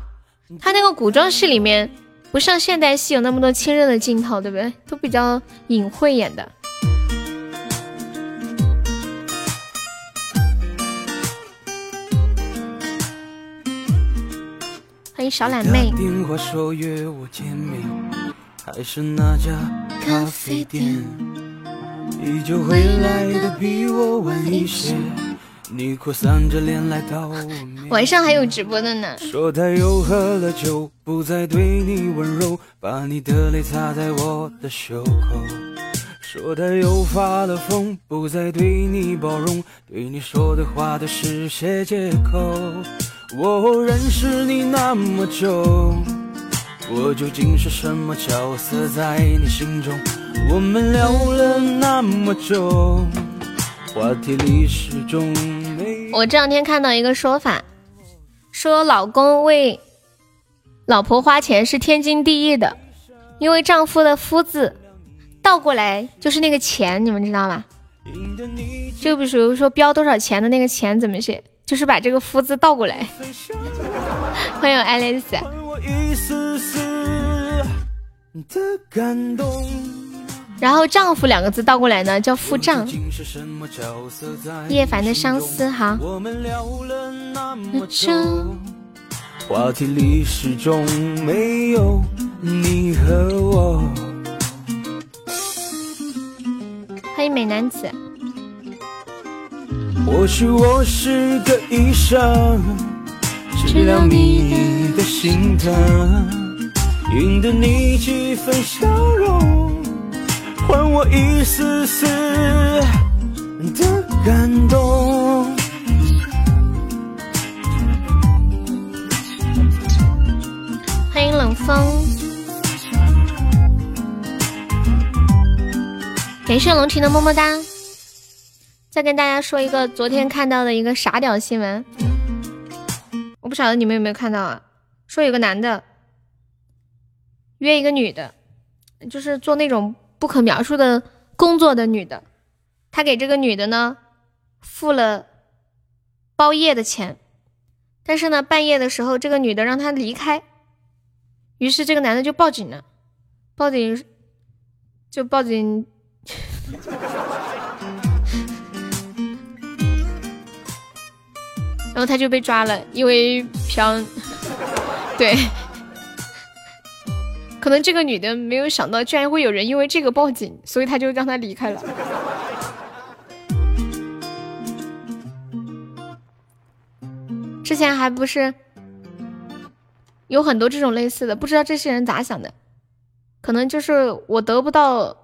他那个古装戏里面不像现代戏有那么多亲热的镜头，对不对？都比较隐晦演的。欢迎小懒妹。依旧会来的比我晚一些。你哭丧着脸来到我面晚上还有直播的呢。说他又喝了酒，不再对你温柔，把你的泪擦在我的袖口。说他又发了疯，不再对你包容，对你说的话都是些借口。我认识你那么久，我究竟是什么角色在你心中？我们聊了那么久，话题里始终没。我这两天看到一个说法，说老公为老婆花钱是天经地义的，因为丈夫的夫字倒过来就是那个钱，你们知道吗？就比如说标多少钱的那个钱怎么写，就是把这个夫字倒过来。欢迎爱丽丝。然后丈夫两个字倒过来呢，叫付账。叶凡的相思哈。话题里始终没有你和我。欢迎美男子。或许我是个医生，治疗你的心疼，赢得你几分笑容。还我一丝丝的感动。欢迎冷风，感谢龙婷的么么哒。再跟大家说一个昨天看到的一个傻屌新闻，我不晓得你们有没有看到啊？说有个男的约一个女的，就是做那种。不可描述的工作的女的，他给这个女的呢付了包夜的钱，但是呢半夜的时候，这个女的让他离开，于是这个男的就报警了，报警就报警，然后他就被抓了，因为嫖，对。可能这个女的没有想到，居然会有人因为这个报警，所以他就让他离开了。之前还不是有很多这种类似的，不知道这些人咋想的？可能就是我得不到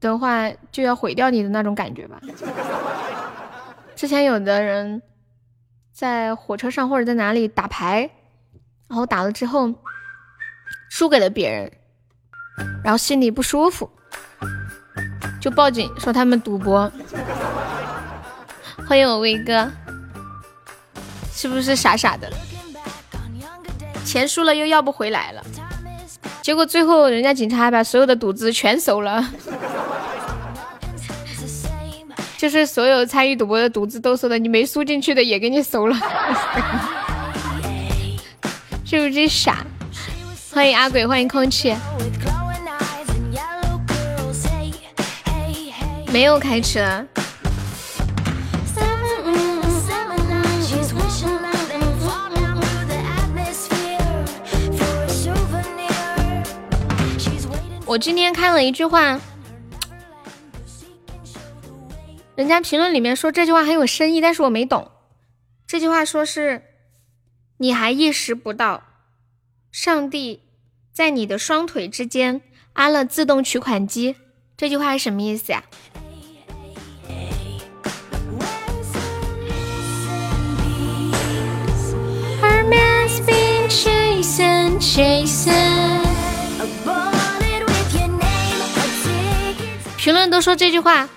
的话，就要毁掉你的那种感觉吧。之前有的人在火车上或者在哪里打牌，然后打了之后。输给了别人，然后心里不舒服，就报警说他们赌博。欢迎我威哥，是不是傻傻的？钱输了又要不回来了。结果最后人家警察还把所有的赌资全收了，就是所有参与赌博的赌资都收了，你没输进去的也给你收了，是不是傻？欢迎阿鬼，欢迎空气。没有开车。我今天看了一句话，人家评论里面说这句话很有深意，但是我没懂。这句话说是，你还意识不到，上帝在你的双腿之间安了自动取款机。这句话是什么意思呀？评论都说这句话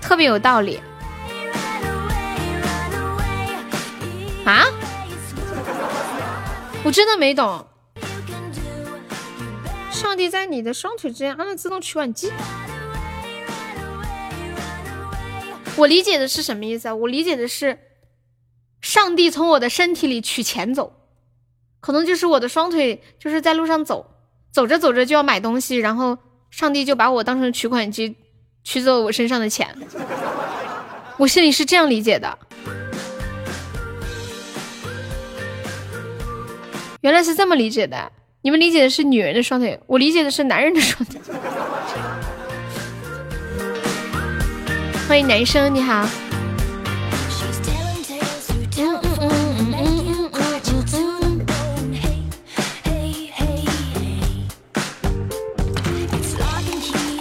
特别有道理啊！我真的没懂。上帝在你的双腿之间安了自动取款机，我理解的是什么意思啊？我理解的是，上帝从我的身体里取钱走，可能就是我的双腿就是在路上走，走着走着就要买东西，然后上帝就把我当成取款机。取走我身上的钱，我心里是这样理解的。原来是这么理解的，你们理解的是女人的双腿，我理解的是男人的双腿。欢迎男生，你好。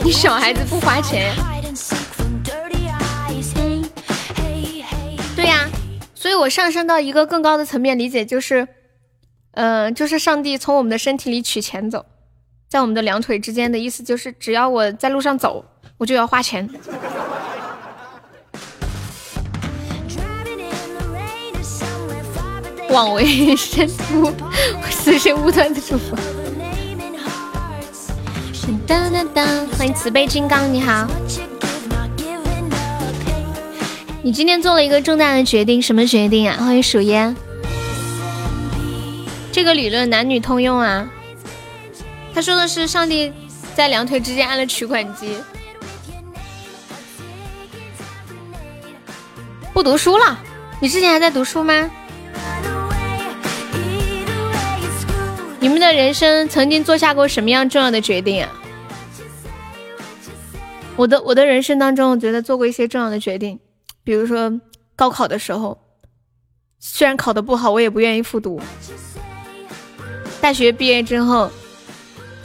你小孩子不花钱，对呀，所以我上升到一个更高的层面理解，就是，嗯，就是上帝从我们的身体里取钱走，在我们的两腿之间的意思就是，只要我在路上走，我就要花钱。枉为神父，死神无端的祝福。欢迎慈悲金刚，你好。你今天做了一个重大的决定，什么决定啊？欢迎鼠烟。这个理论男女通用啊。他说的是上帝在两腿之间安了取款机。不读书了？你之前还在读书吗？你们的人生曾经做下过什么样重要的决定啊？我的我的人生当中，我觉得做过一些重要的决定，比如说高考的时候，虽然考的不好，我也不愿意复读。大学毕业之后，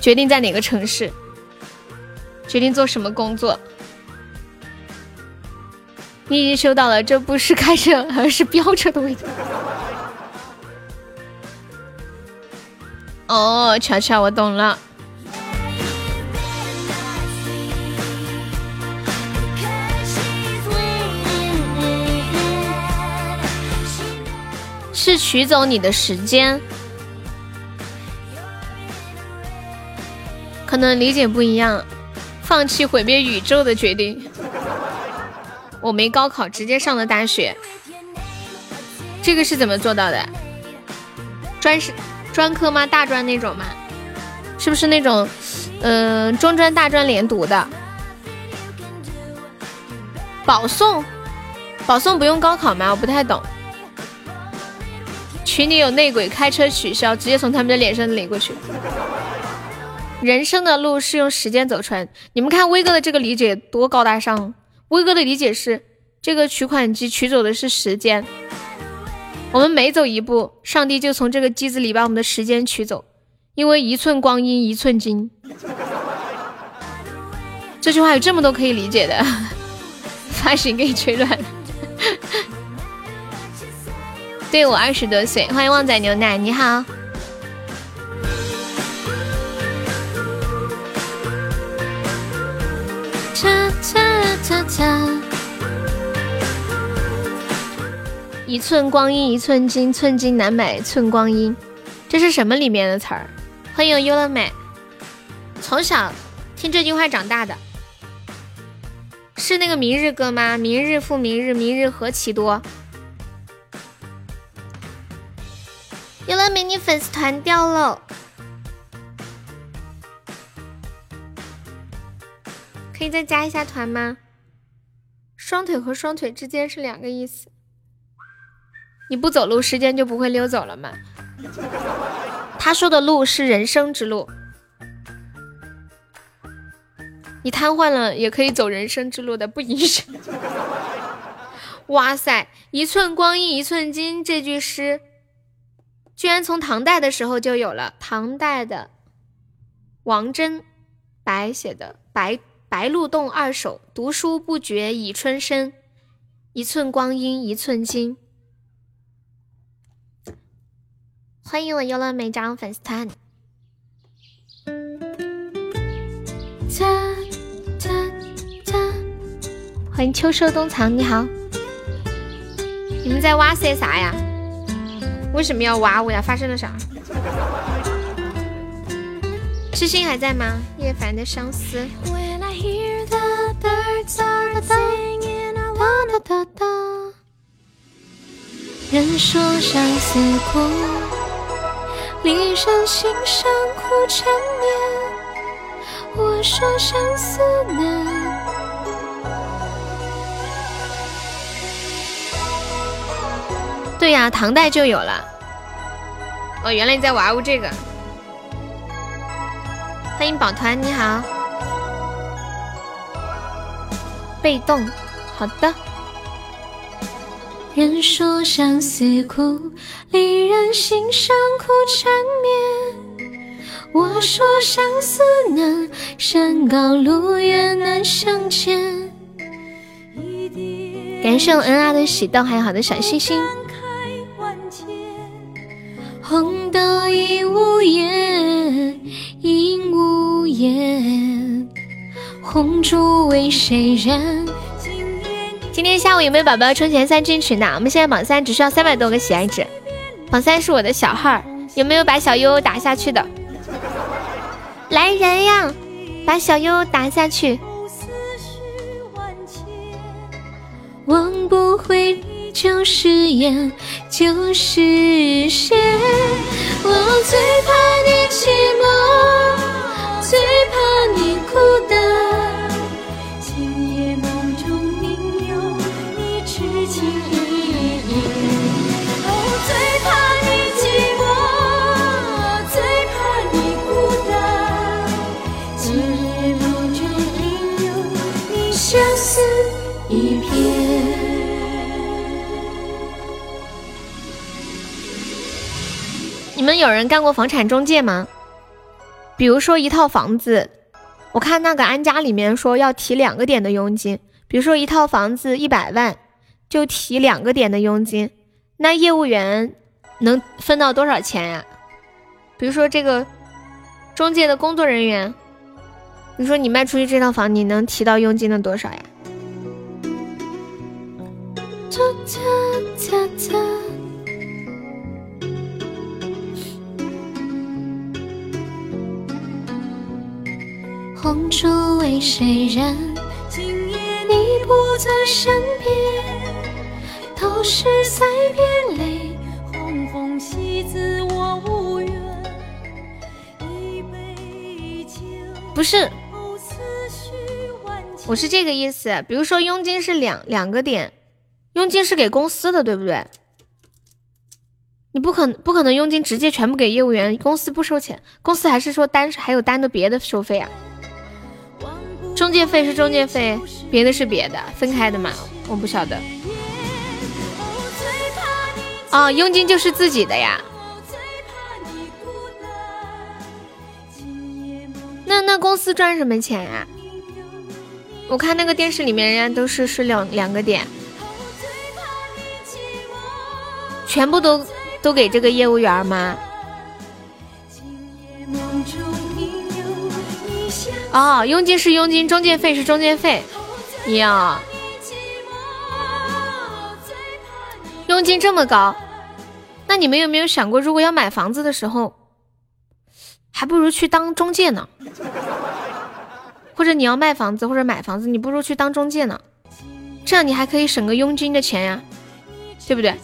决定在哪个城市，决定做什么工作。你已经收到了，这不是开车，而是飙车的味道。哦，乔乔，我懂了。是取走你的时间，可能理解不一样。放弃毁灭宇宙的决定，我没高考，直接上了大学。这个是怎么做到的？专是专科吗？大专那种吗？是不是那种，嗯，中专大专连读的？保送，保送不用高考吗？我不太懂。群里有内鬼，开车取消，直接从他们的脸上领过去。人生的路是用时间走出来。你们看威哥的这个理解多高大上。威哥的理解是，这个取款机取走的是时间。我们每走一步，上帝就从这个机子里把我们的时间取走。因为一寸光阴一寸金。这句话有这么多可以理解的，发型给你吹乱了。对我二十多岁，欢迎旺仔牛奶，你好。擦擦，一寸光阴一寸金，寸金难买寸光阴，这是什么里面的词儿？欢迎优乐美，从小听这句话长大的，是那个明日歌吗？明日复明日，明日何其多。优乐美你粉丝团掉了，可以再加一下团吗？双腿和双腿之间是两个意思。你不走路，时间就不会溜走了吗？他说的路是人生之路，你瘫痪了也可以走人生之路的，不影响。哇塞，一寸光阴一寸金这句诗。居然从唐代的时候就有了，唐代的王贞白写的《白白鹿洞二首》：“读书不觉已春深，一寸光阴一寸金。”欢迎我优乐美张粉丝团。欢迎秋收冬藏，你好，你们在挖些啥呀？为什么要挖我呀？发生了啥？痴心还在吗？叶凡的相思。人说相思苦，离人心上苦缠绵。我说相思难。对呀，唐代就有了。哦，原来你在玩物这个。欢迎宝团，你好。被动，好的。人说相思苦，离人心上苦缠绵。我说相思难，山高路远难相见。感谢我恩爱的喜豆，还有好的小星星。红豆应无红烛为谁燃？今天下午有没有宝宝充前三进群的？我们现在榜三只需要三百多个喜爱值，榜三是我的小号，有没有把小优打下去的？来人呀，把小优打下去！忘不回。就是烟，就是血。我最怕你寂寞，最怕你孤单。你们有人干过房产中介吗？比如说一套房子，我看那个安家里面说要提两个点的佣金。比如说一套房子一百万，就提两个点的佣金，那业务员能分到多少钱呀？比如说这个中介的工作人员，你说你卖出去这套房，你能提到佣金的多少呀？红烛为谁燃？今夜你不在身边，都是泪。红红喜字我无缘，一杯酒。不是，我是这个意思。比如说佣金是两两个点，佣金是给公司的，对不对？你不可不可能佣金直接全部给业务员，公司不收钱，公司还是说单还有单的别的收费啊？中介费是中介费，别的是别的，分开的嘛，我不晓得。哦，佣金就是自己的呀。那那公司赚什么钱呀？我看那个电视里面，人家都是是两两个点，全部都都给这个业务员吗？哦，佣金是佣金，中介费是中介费，呀，佣金这么高，那你们有没有想过，如果要买房子的时候，还不如去当中介呢。或者你要卖房子或者买房子，你不如去当中介呢，这样你还可以省个佣金的钱呀，对不对？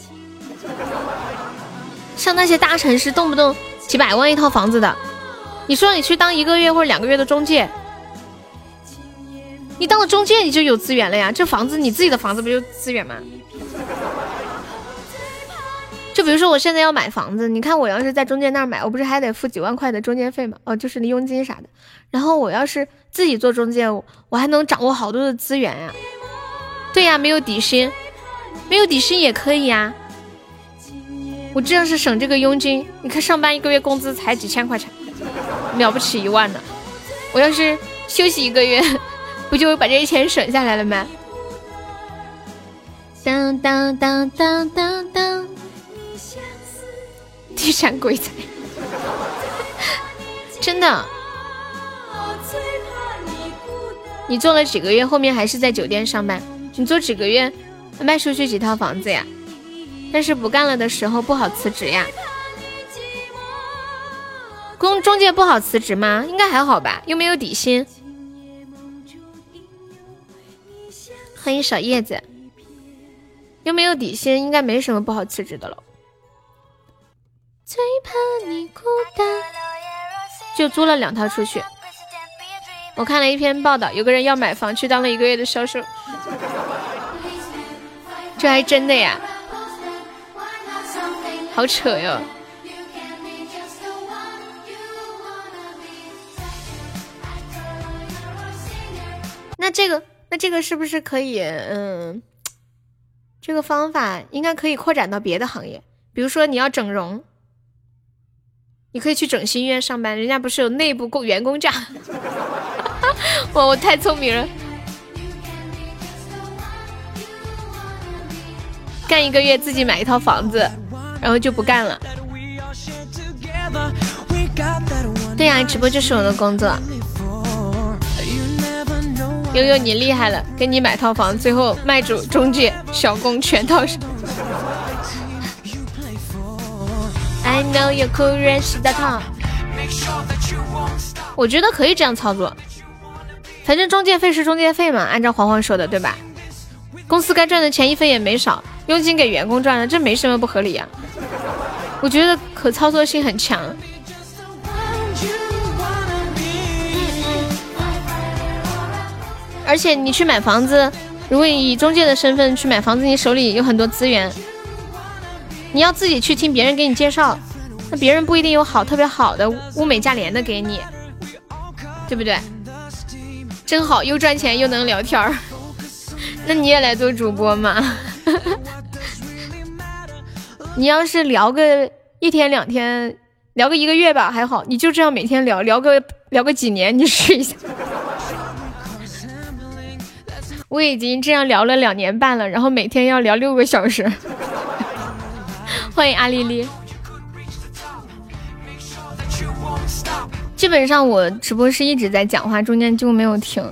像那些大城市动不动几百万一套房子的，你说你去当一个月或者两个月的中介，你当了中介你就有资源了呀，这房子你自己的房子不就资源吗？就比如说我现在要买房子，你看我要是在中介那儿买，我不是还得付几万块的中介费吗？哦，就是那佣金啥的。然后我要是自己做中介，我还能掌握好多的资源呀。对呀，没有底薪，没有底薪也可以呀。我这样是省这个佣金。你看上班一个月工资才几千块钱，了不起一万呢。我要是休息一个月，不就把这些钱省下来了吗？当当当当当当。地产鬼才，真的。你做了几个月，后面还是在酒店上班？你做几个月，卖出去几套房子呀？但是不干了的时候不好辞职呀。公中介不好辞职吗？应该还好吧，又没有底薪。欢迎小叶子，又没有底薪，应该没什么不好辞职的了。最怕你孤单，就租了两套出去。我看了一篇报道，有个人要买房，去当了一个月的销售，这还真的呀，好扯哟。那这个，那这个是不是可以？嗯，这个方法应该可以扩展到别的行业，比如说你要整容。你可以去整形医院上班，人家不是有内部工员工价？我，我太聪明了！干一个月自己买一套房子，然后就不干了。对呀，直播就是我的工作。悠悠你厉害了，给你买套房，最后卖主、中介、小工全套上。I know you could rush the top，我觉得可以这样操作，反正中介费是中介费嘛，按照黄黄说的对吧？公司该赚的钱一分也没少，佣金给员工赚了，这没什么不合理呀。我觉得可操作性很强，而且你去买房子，如果以中介的身份去买房子，你手里有很多资源。你要自己去听别人给你介绍，那别人不一定有好特别好的物美价廉的给你，对不对？真好，又赚钱又能聊天儿。那你也来做主播嘛？你要是聊个一天两天，聊个一个月吧还好，你就这样每天聊聊个聊个几年，你试一下。我已经这样聊了两年半了，然后每天要聊六个小时。欢迎阿丽丽。基本上我直播是一直在讲话，中间就没有停。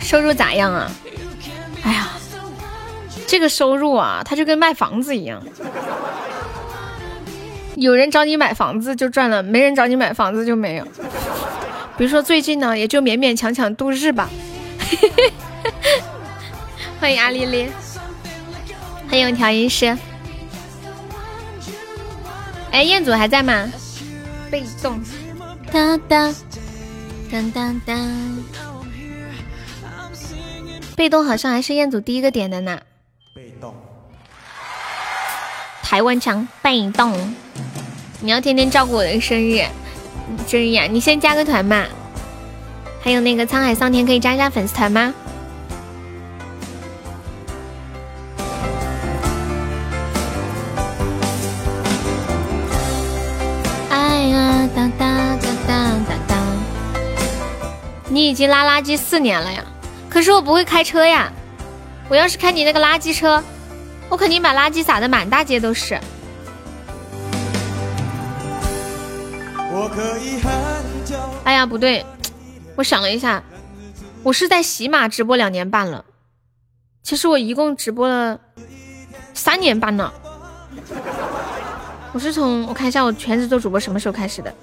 收入咋样啊？哎呀，这个收入啊，它就跟卖房子一样，有人找你买房子就赚了，没人找你买房子就没有。比如说最近呢，也就勉勉强强度日吧。欢迎阿丽丽，欢迎调音师。哎，彦祖还在吗？被动，当当当当当。被动好像还是彦祖第一个点的呢。被动。台湾腔，被动。你要天天照顾我的生日，真呀！你先加个团嘛。还有那个沧海桑田，可以加一下粉丝团吗？哎呀当当当当当当！你已经拉垃圾四年了呀，可是我不会开车呀。我要是开你那个垃圾车，我肯定把垃圾撒的满大街都是。哎呀，不对，我想了一下，我是在喜马直播两年半了，其实我一共直播了三年半呢。我是从我看一下我全职做主播什么时候开始的，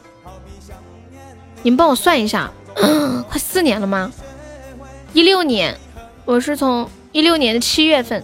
你们帮我算一下，快四年了吗？一六年，我是从一六年的七月份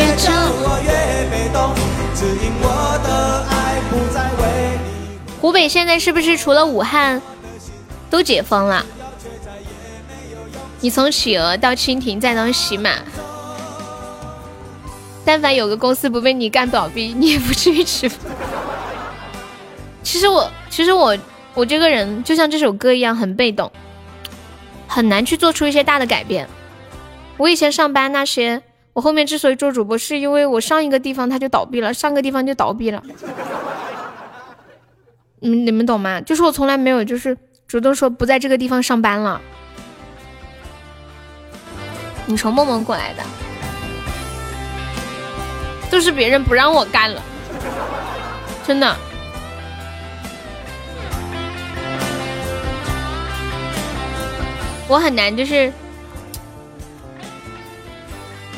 越久我越被动，只因我的爱不再为你。湖北现在是不是除了武汉都解封了？你从企鹅到蜻蜓再到喜马，但凡有个公司不被你干倒闭，你也不至于吃。其实我，其实我，我这个人就像这首歌一样，很被动，很难去做出一些大的改变。我以前上班那些，我后面之所以做主播，是因为我上一个地方它就倒闭了，上个地方就倒闭了。嗯，你们懂吗？就是我从来没有就是主动说不在这个地方上班了。你从梦梦过来的，都是别人不让我干了，真的。我很难，就是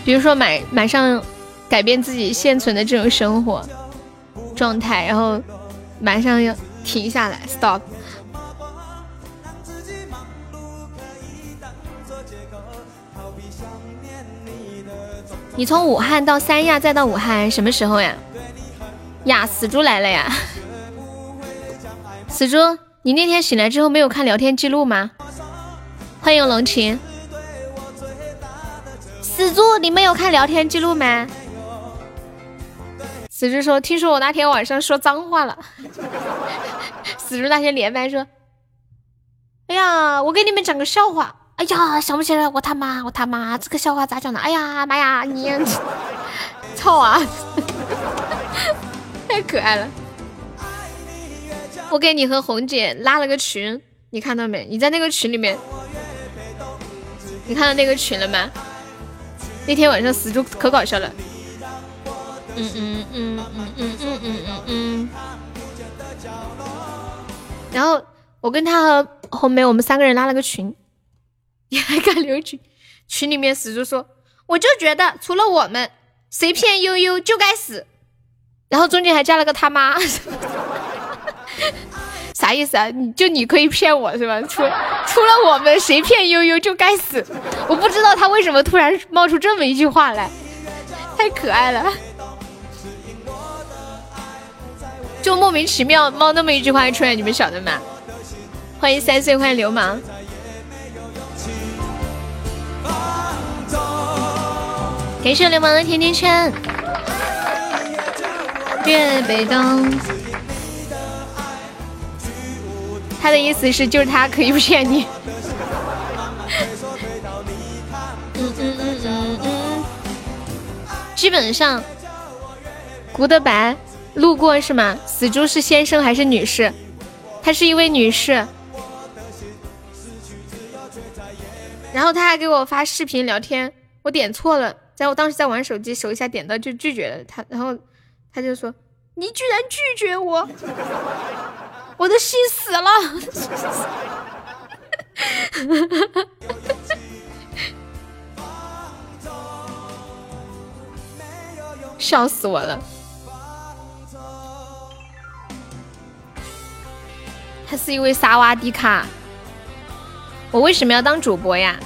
比如说马马上改变自己现存的这种生活状态，然后马上要停下来，stop。你从武汉到三亚，再到武汉，什么时候呀？呀，死猪来了呀！死猪，你那天醒来之后没有看聊天记录吗？欢迎龙琴。死猪，你们有看聊天记录没？死猪说：“听说我那天晚上说脏话了。”死猪那天连麦说：“哎呀，我给你们讲个笑话。”哎呀，想不起来！我他妈，我他妈，这个笑话咋讲的？哎呀妈呀，你操啊！太可爱了！我给你和红姐拉了个群，你看到没？你在那个群里面，你看到那个群了吗？那天晚上死猪可搞笑了。嗯嗯嗯嗯嗯嗯嗯嗯嗯。然后我跟他和红梅，我们三个人拉了个群。你 还敢留群？群里面死猪说，我就觉得除了我们，谁骗悠悠就该死。然后中间还加了个他妈，啥意思啊？你就你可以骗我是吧？除除了我们，谁骗悠悠就该死。我不知道他为什么突然冒出这么一句话来，太可爱了，就莫名其妙冒那么一句话出来，你们晓得吗？欢迎三岁，欢迎流氓。感谢流氓的甜甜圈。越被动，他的意思是就是他可以骗你。嗯嗯嗯嗯嗯。基本上，古德白路过是吗？死猪是先生还是女士？她是一位女士。然后他还给我发视频聊天，我点错了，在我当时在玩手机，手一下点到就拒绝了他，然后他就说：“你居然拒绝我，我的心死了。”笑死我了！他是一位萨瓦迪卡。我为什么要当主播呀？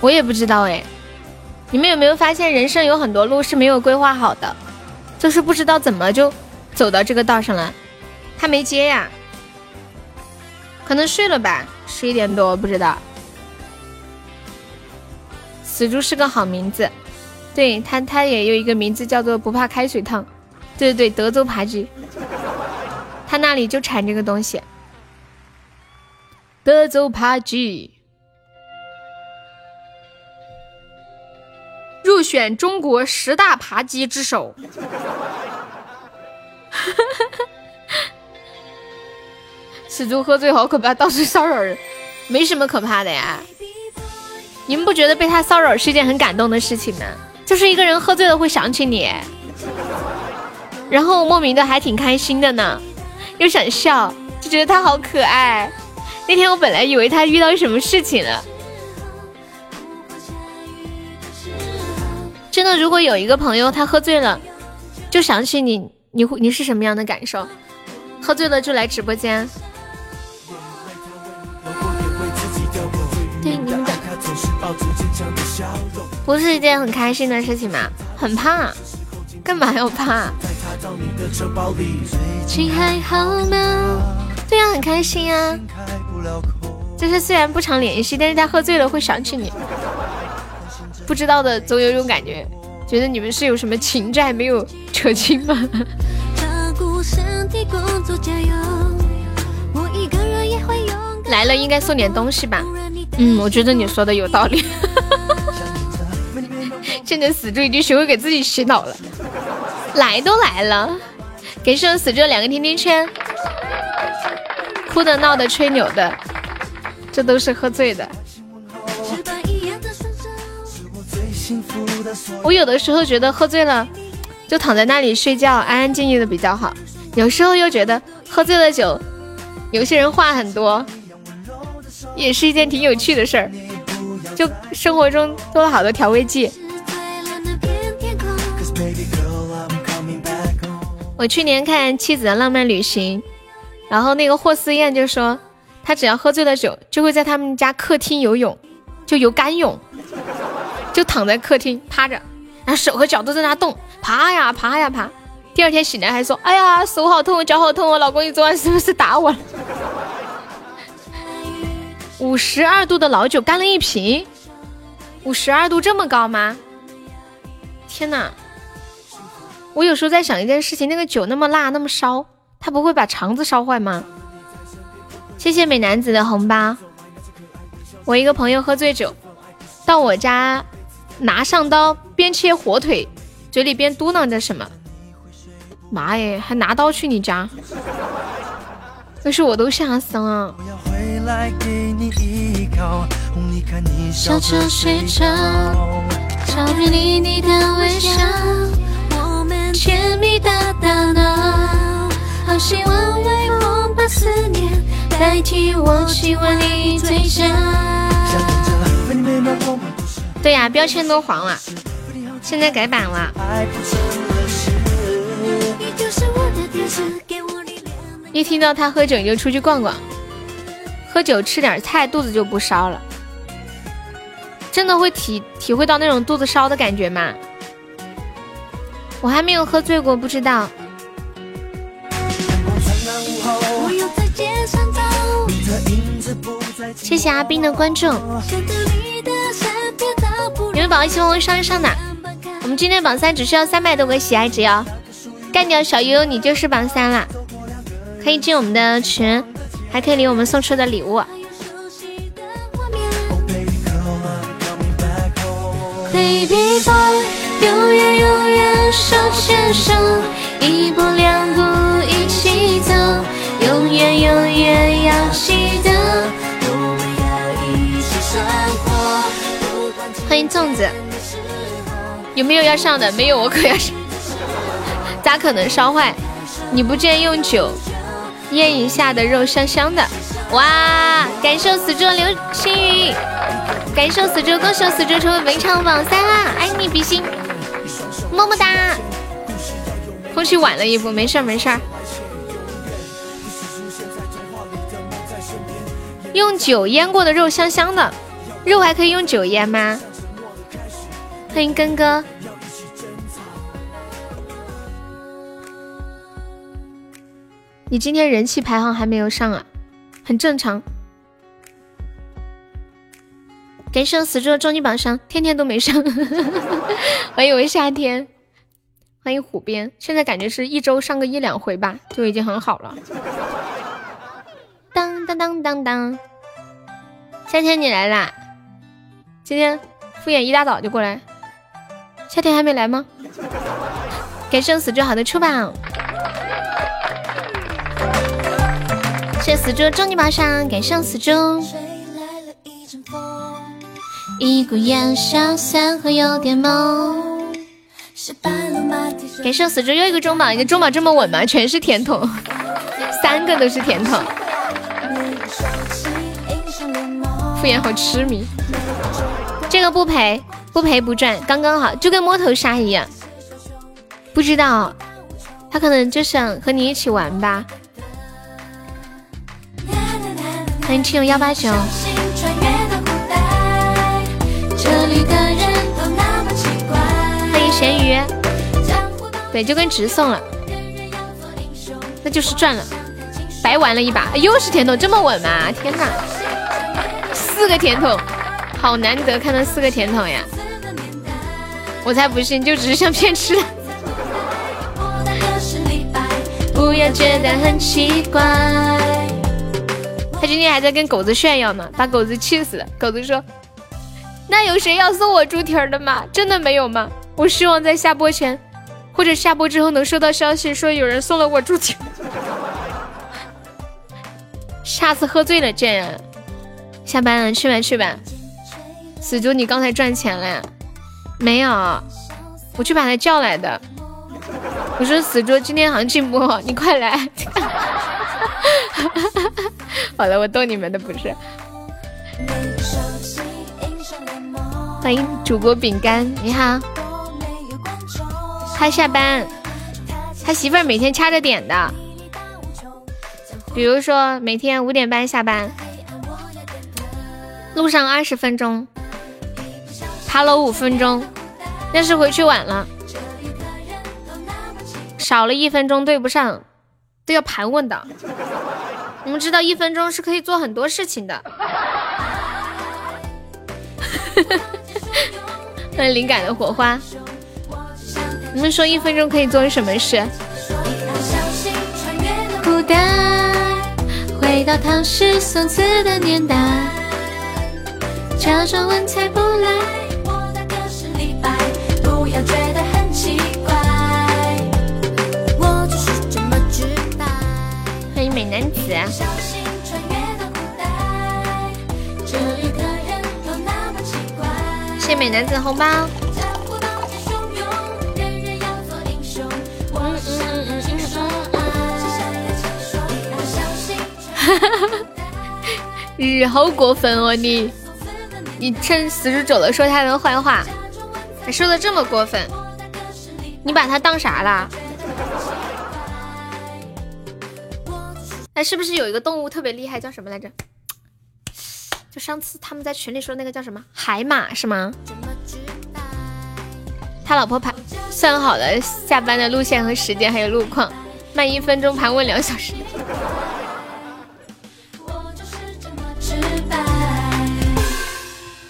我也不知道哎。你们有没有发现，人生有很多路是没有规划好的，就是不知道怎么就走到这个道上了。他没接呀，可能睡了吧，十一点多不知道。死猪是个好名字，对他他也有一个名字叫做不怕开水烫。对对对，德州扒鸡，他那里就产这个东西。德州扒鸡入选中国十大扒鸡之首。死猪喝醉好可怕，到处骚扰人，没什么可怕的呀。你们不觉得被他骚扰是一件很感动的事情吗？就是一个人喝醉了会想起你，然后莫名的还挺开心的呢，又想笑，就觉得他好可爱。那天我本来以为他遇到什么事情了，真的，如果有一个朋友他喝醉了，就想起你，你会你是什么样的感受？喝醉了就来直播间。不是一件很开心的事情吗？很怕，干嘛要怕？亲还好吗？对呀，很开心啊。就是虽然不常联系，但是他喝醉了会想起你。不知道的总有种感觉，觉得你们是有什么情债没有扯清吗？来了应该送点东西吧。嗯，我觉得你说的有道理。现在死猪已经学会给自己洗脑了。来都来了，给上死猪两个甜甜圈。哭的、闹的、吹牛的，这都是喝醉的。我有的时候觉得喝醉了，就躺在那里睡觉，安安静静的比较好。有时候又觉得喝醉了酒，有些人话很多。也是一件挺有趣的事儿，就生活中多了好多调味剂。我去年看《妻子的浪漫旅行》，然后那个霍思燕就说，她只要喝醉了酒，就会在他们家客厅游泳，就游干泳，就躺在客厅趴着，然后手和脚都在那动，爬呀爬呀爬。第二天醒来还说，哎呀，手好痛，脚好痛，我老公你昨晚是不是打我了？五十二度的老酒干了一瓶，五十二度这么高吗？天哪！我有时候在想一件事情，那个酒那么辣，那么烧，它不会把肠子烧坏吗？谢谢美男子的红包。我一个朋友喝醉酒，到我家拿上刀边切火腿，嘴里边嘟囔着什么。妈耶，还拿刀去你家？那是我都吓死了。笑着睡着，照片里你的微笑，我们甜蜜的。好希望微风把思念代替我你嘴角。对呀，标签都黄了，现在改版了。一听到他喝酒，你就出去逛逛。喝酒吃点菜，肚子就不烧了。真的会体体会到那种肚子烧的感觉吗？我还没有喝醉过，不知道。谢谢阿斌的关注。你们宝宝一起帮我上一上的。我们今天榜三只需要三百多个喜爱值哟，干掉小悠悠，你就是榜三啦！可以进我们的群。还可以领我们送出的礼物。永远永远手牵手，一步两步一起走，永远永远要记得，我们要一起生活。欢迎粽子，有没有要上的？没有，我可要上。咋可能烧坏？你不建议用酒？腌一下的肉香香的，哇！感受死猪流星雨，感受死猪，恭喜死猪成为本场榜三啦！爱你比心，么么哒！空气晚了一步，没事儿没事儿。用酒腌过的肉香香的，肉还可以用酒腌吗？欢迎根哥。你今天人气排行还没有上啊，很正常。感谢死猪的终极榜上，天天都没上。欢迎我夏天，欢迎虎鞭。现在感觉是一周上个一两回吧，就已经很好了。当当当当当，夏天你来啦！今天敷衍一大早就过来，夏天还没来吗？感谢死猪好的出榜。谢死猪，终极宝箱，感谢死猪。一股烟消散后有点懵。感谢死猪又一个中宝，你的中宝这么稳吗？全是甜筒，三个都是甜筒。敷衍好痴迷，这个不赔不赔不赚，刚刚好，就跟摸头杀一样。不知道，他可能就想和你一起玩吧。欢迎七六幺八九。欢迎咸鱼。对，就跟直送了，那就是赚了，白玩了一把，又是甜筒，这么稳吗？天哪，四个甜筒，好难得看到四个甜筒呀！我才不信，就只是想骗吃的。不要觉得很奇怪。今天还在跟狗子炫耀呢，把狗子气死了。狗子说：“那有谁要送我猪蹄儿的吗？真的没有吗？我希望在下播前，或者下播之后能收到消息，说有人送了我猪蹄儿。下次喝醉了见。下班了，去吧去吧。死猪，你刚才赚钱了呀？没有，我去把他叫来的。我说死猪，今天行情不好，你快来。哈哈哈哈好了，我逗你们的不是。欢迎主播饼干，你好。他下班，他媳妇儿每天掐着点的。比如说每天五点半下班，路上二十分钟，爬楼五分钟，要是回去晚了，少了一分钟对不上，都要盘问的。我们知道一分钟是可以做很多事情的。欢迎灵感的火花。你们说一分钟可以做什么事？古代，回到唐诗宋词的年代，假装文采不来。不要觉得男子。谢谢美男子红包。日好过分哦你！你趁死猪走了说他的坏话，还说的这么过分，你把他当啥啦？哎，是不是有一个动物特别厉害，叫什么来着？就上次他们在群里说那个叫什么海马是吗？他老婆盘算好了下班的路线和时间，还有路况，慢一分钟盘问两小时。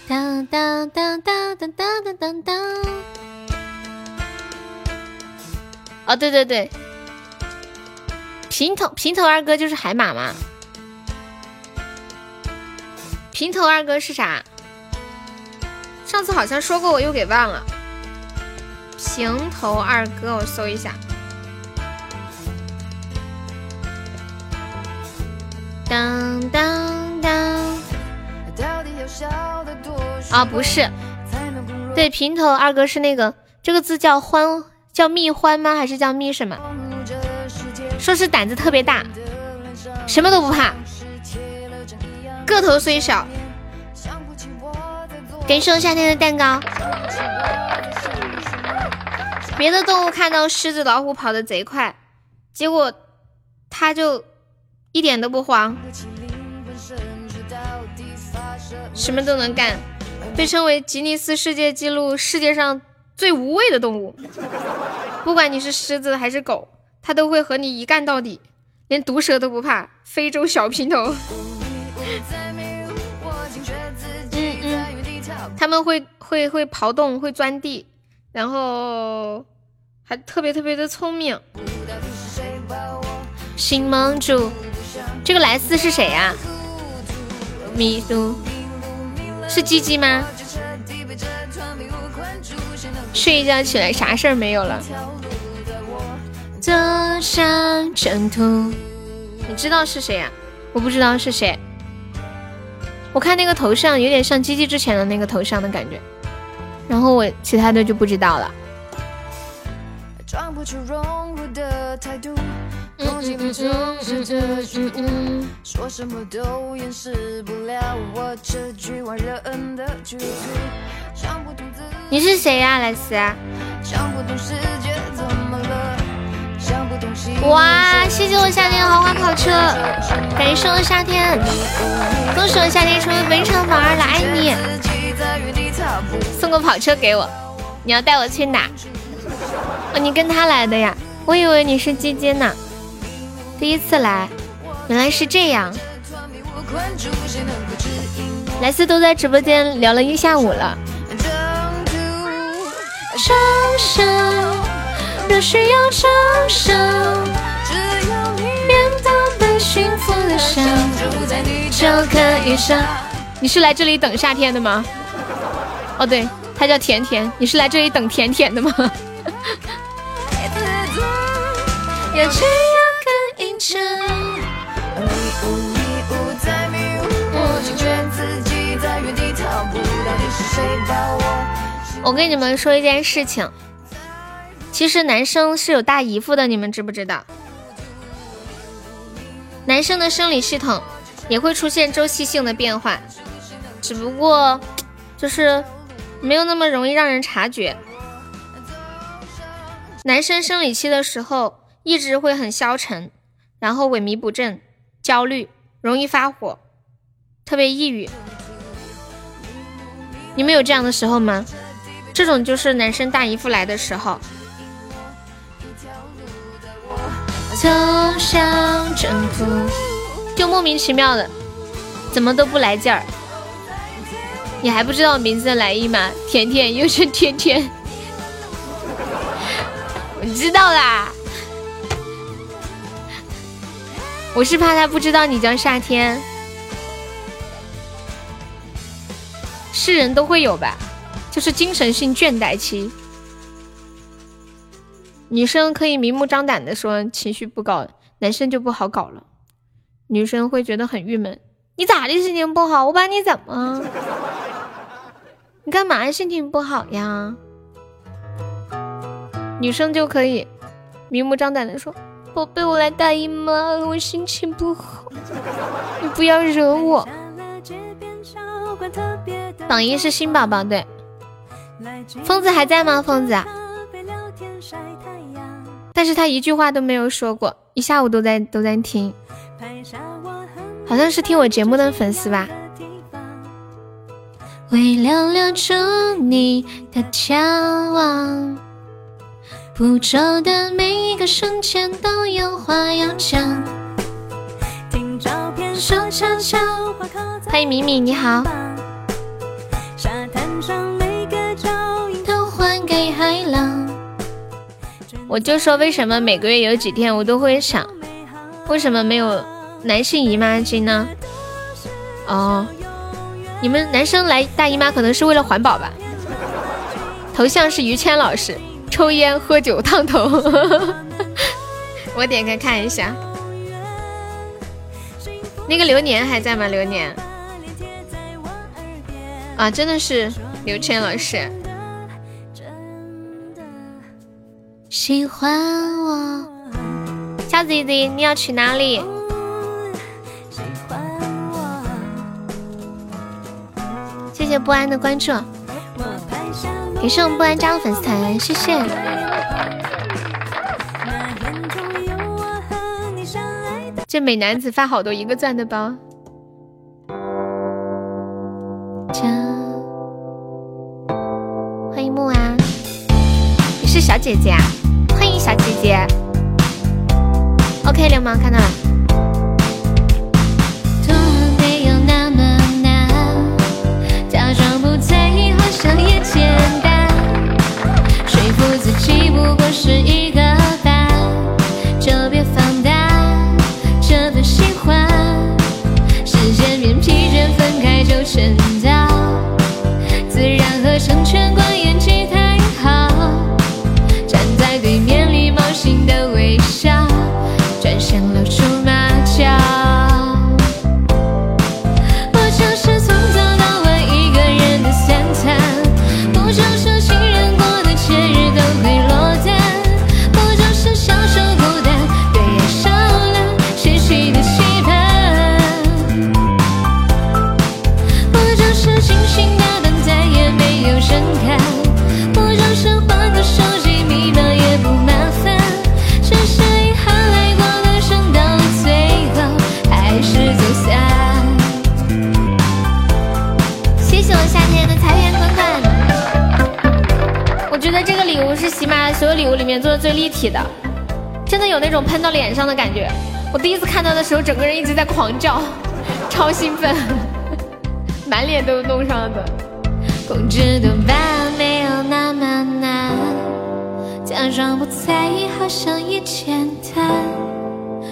当当当当当当当当当。哦，对对对，平头平头二哥就是海马吗。平头二哥是啥？上次好像说过，我又给忘了。平头二哥，我搜一下。当当当。啊，不是，对，平头二哥是那个，这个字叫欢，叫蜜欢吗？还是叫蜜什么？说是胆子特别大，什么都不怕，个头虽小。感谢我夏天的蛋糕。别的动物看到狮子、老虎跑得贼快，结果它就一点都不慌。什么都能干，被称为吉尼斯世界纪录世界上最无畏的动物。不管你是狮子还是狗，他都会和你一干到底，连毒蛇都不怕。非洲小平头，嗯嗯，他们会会会刨洞，会钻地，然后还特别特别的聪明。新盟主，这个莱斯是谁呀？迷路。是鸡鸡吗？睡一觉起来啥事儿没有了。坐上征途，你知道是谁呀？我不知道是谁。我看那个头像有点像鸡鸡之前的那个头像的感觉，然后我其他的就不知道了。你是谁呀，莱斯？哇！谢谢我夏天豪华跑车，感谢我夏天，恭喜我夏天成为本场榜二了，爱你！送个跑车给我，你要带我去哪？哦，你跟他来的呀？我以为你是鸡鸡呢。第一次来，原来是这样。莱斯都在直播间聊了一下午了。若需要承受，只要你变得更幸福的笑，就可以笑。你是来这里等夏天的吗？哦，对，他叫甜甜。你是来这里等甜甜的吗？我跟你们说一件事情。其实男生是有大姨夫的，你们知不知道？男生的生理系统也会出现周期性的变化，只不过就是没有那么容易让人察觉。男生生理期的时候一直会很消沉，然后萎靡不振、焦虑、容易发火、特别抑郁。你们有这样的时候吗？这种就是男生大姨夫来的时候。走向征服，就莫名其妙的，怎么都不来劲儿。你还不知道名字的来意吗？甜甜又是甜甜，我知道啦。我是怕他不知道你叫夏天，是人都会有吧，就是精神性倦怠期。女生可以明目张胆的说情绪不高，男生就不好搞了。女生会觉得很郁闷，你咋的心情不好？我把你怎么？你干嘛心情不好呀？女生就可以明目张胆的说，宝贝，我来大姨妈了，我心情不好，你不要惹我。榜一是新宝宝，对。疯子还在吗？疯子。但是他一句话都没有说过，一下午都在都在听，好像是听我节目的粉丝吧。为了留住你的眺望，捕捉的每一个瞬间都有话要讲。听照片说悄悄话欢迎米米，你好。沙滩上每个脚印都还给海浪。我就说为什么每个月有几天我都会想，为什么没有男性姨妈巾呢？哦，你们男生来大姨妈可能是为了环保吧？头像是于谦老师，抽烟喝酒烫头。我点开看一下，那个流年还在吗？流年啊，真的是刘谦老师。喜欢我，小弟弟，你要去哪里？喜欢我谢谢不安的关注，也是我们不安加入粉丝团，谢谢。这美男子发好多一个钻的包。欢小姐姐啊？欢迎小姐姐，OK，流氓看到了。突然没有那么难，假装不在意好像也简单，说服自己不过是一个伴，就别放大这份喜欢。时间变疲倦，分开就真所有礼物里面做的最立体的，真的有那种喷到脸上的感觉。我第一次看到的时候，整个人一直在狂叫，超兴奋，满脸都弄上了的。控制多半没有那么难，假装不在意，好像也简单。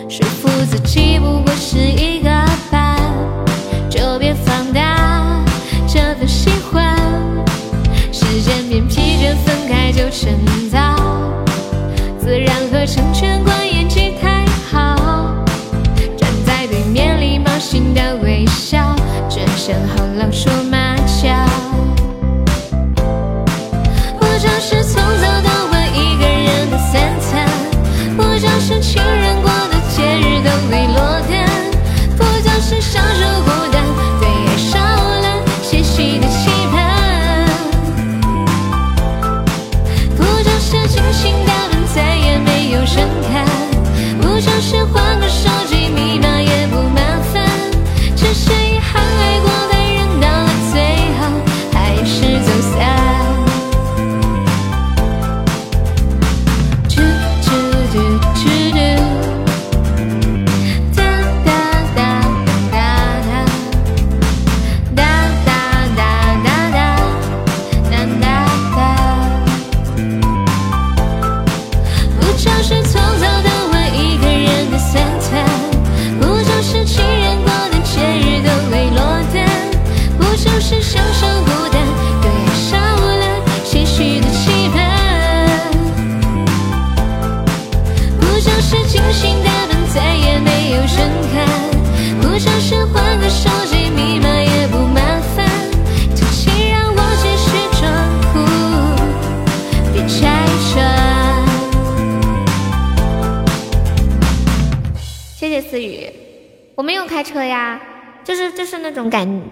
说服自己不过是一个伴，就别放大这份喜欢。时间变疲倦，分开就趁早，自然和成全关演技太好。站在对面，礼貌性的微笑，转身后老说马脚。不就是从早到晚一个人的三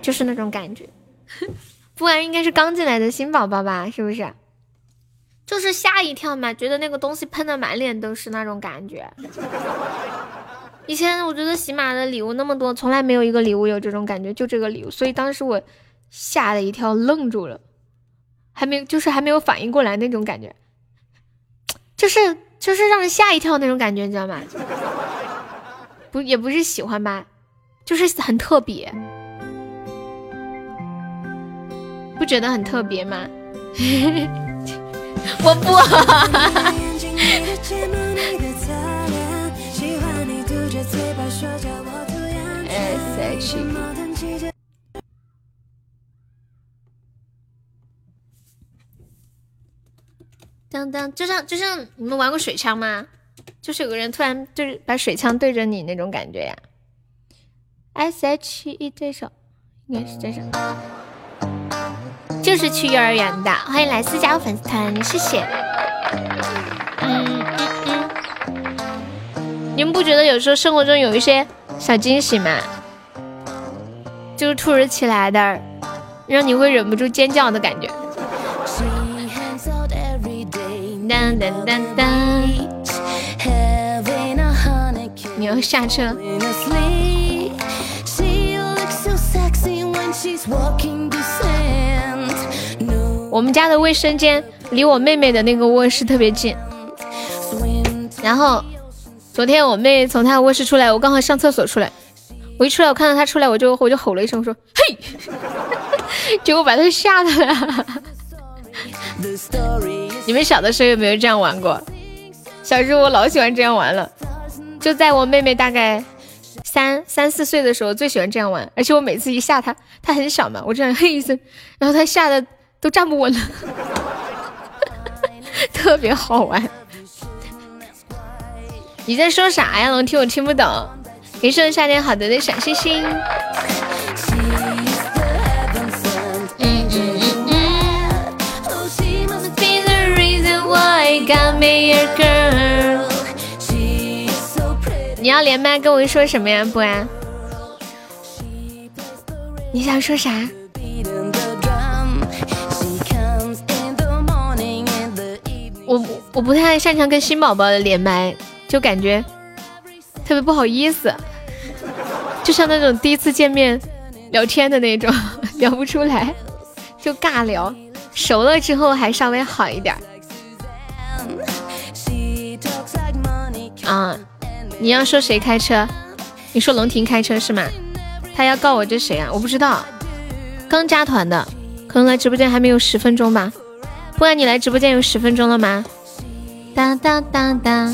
就是那种感觉。不然应该是刚进来的新宝宝吧？是不是？就是吓一跳嘛，觉得那个东西喷的满脸都是那种感觉。以前我觉得喜马的礼物那么多，从来没有一个礼物有这种感觉，就这个礼物，所以当时我吓了一跳，愣住了，还没就是还没有反应过来那种感觉，就是就是让人吓一跳那种感觉，你知道吗？不也不是喜欢吧，就是很特别，不觉得很特别吗？我不，S H E 当当，就像就像你们玩过水枪吗？就是有个人突然就是把水枪对着你那种感觉呀。S H E 这首应该是这首，就是去幼儿园的。欢迎来私加入粉丝团，谢谢。嗯嗯嗯，你们不觉得有时候生活中有一些小惊喜吗？就是突如其来的，让你会忍不住尖叫的感觉。当当当当，你要下车。我们家的卫生间离我妹妹的那个卧室特别近，然后昨天我妹从她卧室出来，我刚好上厕所出来，我一出来我看到她出来，我就我就吼了一声，我说嘿，结果把她吓的了。你们小的时候有没有这样玩过？小时候我老喜欢这样玩了，就在我妹妹大概三三四岁的时候，最喜欢这样玩。而且我每次一吓她，她很小嘛，我这样嘿一声，然后她吓得都站不稳了，特别好玩。你在说啥呀？龙听我听不懂。给送夏点好的的小星星。嗯嗯嗯。你要连麦跟我说什么呀？不然，你想说啥？我我不太擅长跟新宝宝连麦，就感觉特别不好意思，就像那种第一次见面聊天的那种，聊不出来，就尬聊。熟了之后还稍微好一点。啊，你要说谁开车？你说龙婷开车是吗？他要告我这谁啊？我不知道，刚加团的，可能来直播间还没有十分钟吧。不然你来直播间有十分钟了吗？哒哒哒哒。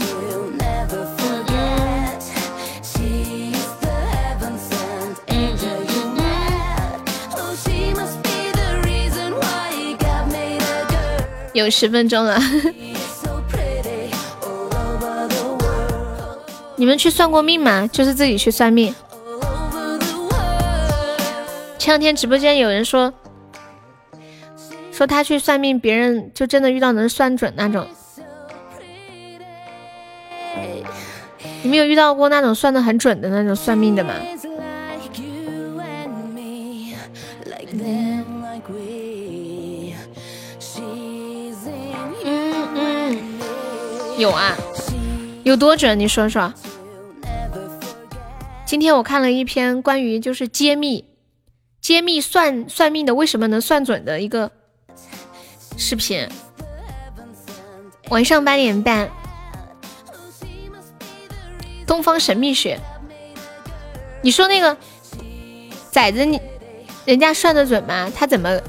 有十分钟了。你们去算过命吗？就是自己去算命。前两天直播间有人说，说他去算命，别人就真的遇到能算准那种。你们有遇到过那种算的很准的那种算命的吗？嗯嗯，有啊，有多准？你说说。今天我看了一篇关于就是揭秘揭秘算算命的为什么能算准的一个视频，晚上八点半，东方神秘学。你说那个崽子，你人家算的准吗？他怎么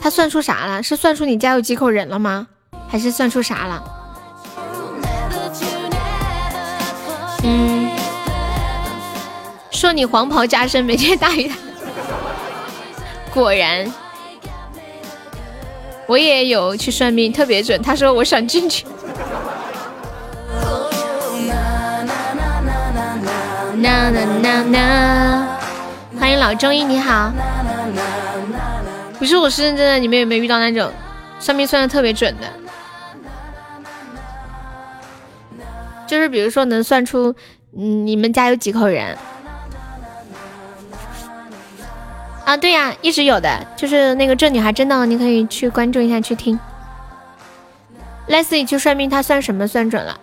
他算出啥了？是算出你家有几口人了吗？还是算出啥了？嗯。说你黄袍加身，每天大鱼大。果然，我也有去算命，特别准。他说我想进去。欢迎老中医，你好。不是，我是认真的。你们有没有遇到那种算命算的特别准的？就是比如说能算出，嗯，你们家有几口人。啊，对呀，一直有的，就是那个这女孩真的，你可以去关注一下，去听。类似于去算命，他算什么算准了？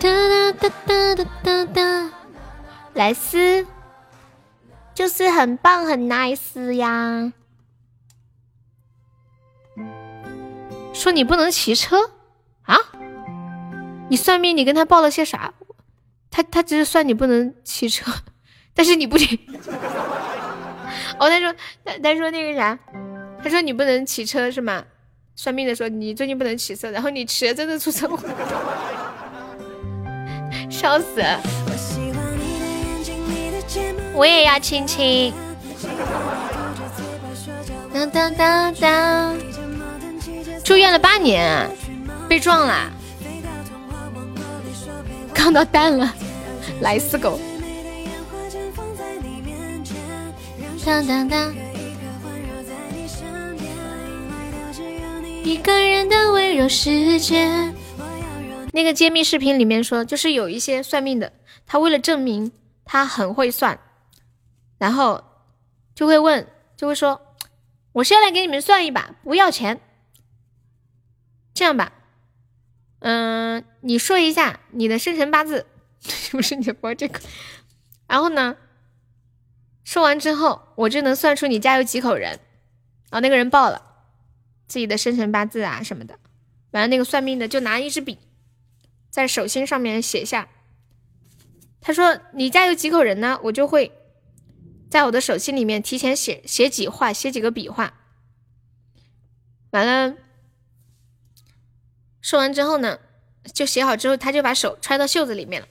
哒哒哒哒哒哒哒，莱斯就是很棒很 nice 呀。说你不能骑车啊？你算命，你跟他报了些啥？他他只是算你不能骑车。但是你不听，哦，他说他他说那个啥，他说你不能骑车是吗？算命的说你最近不能骑车，然后你骑了真的出车祸，笑死！我也要亲亲。当当当当，住院了八年，被撞了，杠到蛋了，来四狗！当当当。一个人的温柔世界。那个揭秘视频里面说，就是有一些算命的，他为了证明他很会算，然后就会问，就会说：“我是要来给你们算一把，不要钱。”这样吧，嗯，你说一下你的生辰八字，不是你播这个，然后呢？说完之后，我就能算出你家有几口人。然后那个人报了自己的生辰八字啊什么的，完了那个算命的就拿一支笔在手心上面写下。他说你家有几口人呢？我就会在我的手心里面提前写写几画，写几个笔画。完了，说完之后呢，就写好之后，他就把手揣到袖子里面了。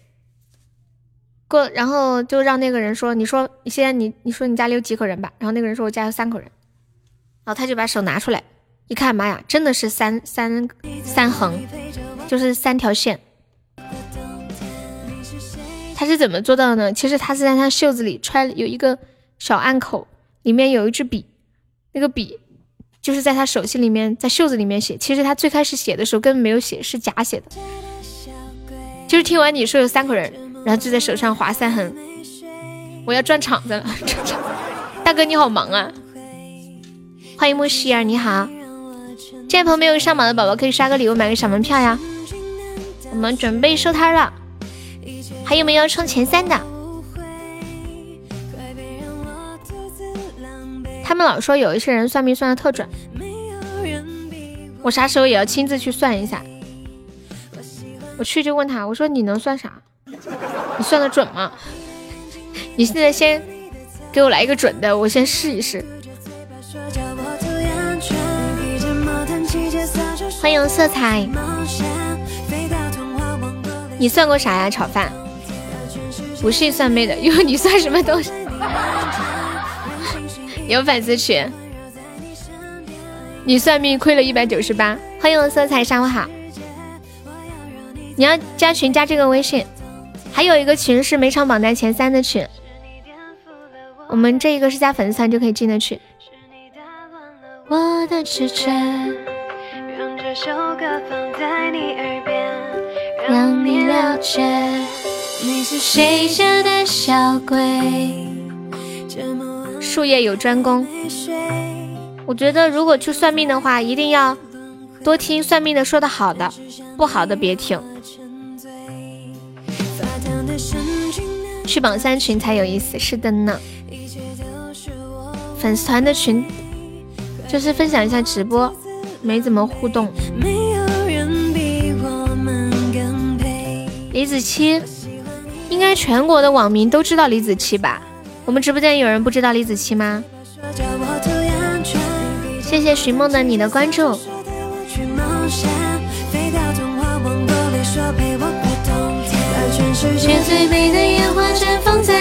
过，然后就让那个人说：“你说你现在你你说你家里有几口人吧？”然后那个人说：“我家有三口人。”然后他就把手拿出来一看，妈呀，真的是三三三横，就是三条线。他是怎么做到的呢？其实他是在他袖子里揣有一个小暗口，里面有一支笔，那个笔就是在他手心里面，在袖子里面写。其实他最开始写的时候根本没有写，是假写的。就是听完你说有三口人。然后就在手上划三横，我要转场子了。大哥你好忙啊！欢迎莫西儿，你好。这位朋友没有上榜的宝宝可以刷个礼物买个小门票呀。我们准备收摊了，还有没有冲前三的？他们老说有一些人算命算的特准，我啥时候也要亲自去算一下。我去就问他，我说你能算啥？你算的准吗？你现在先给我来一个准的，我先试一试。欢迎色彩，你算过啥呀？炒饭？不是算妹的，因为你算什么东西？有粉丝群，你算命亏了一百九十八。欢迎色彩，上午好。你要加群，加这个微信。还有一个群是每场榜单前三的群，我们这一个是加粉丝团就可以进的群。我的直觉，让这首歌放在你耳边，让你了解你是谁家的小鬼。术业有专攻，我觉得如果去算命的话，一定要多听算命的说的好的，不好的别听。去榜三群才有意思，是的呢。粉丝团的群就是分享一下直播，没怎么互动。李子柒，应该全国的网民都知道李子柒吧？我们直播间有人不知道李子柒吗？谢谢寻梦的你的关注。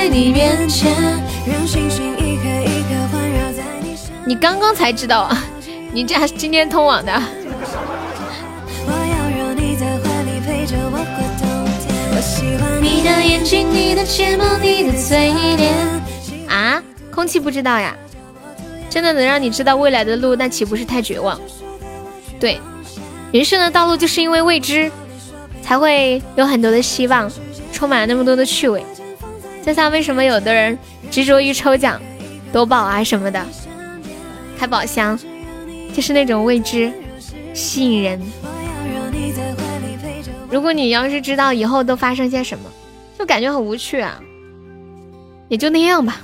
你面前，让星星一颗一颗环绕在你身。你刚刚才知道啊？你这还是今天通网的？啊？空气不知道呀？真的能让你知道未来的路，那岂不是太绝望？对，人生的道路就是因为未知，才会有很多的希望。充满了那么多的趣味，就像为什么有的人执着于抽奖、夺宝啊什么的，开宝箱，就是那种未知吸引人。如果你要是知道以后都发生些什么，就感觉很无趣啊，也就那样吧，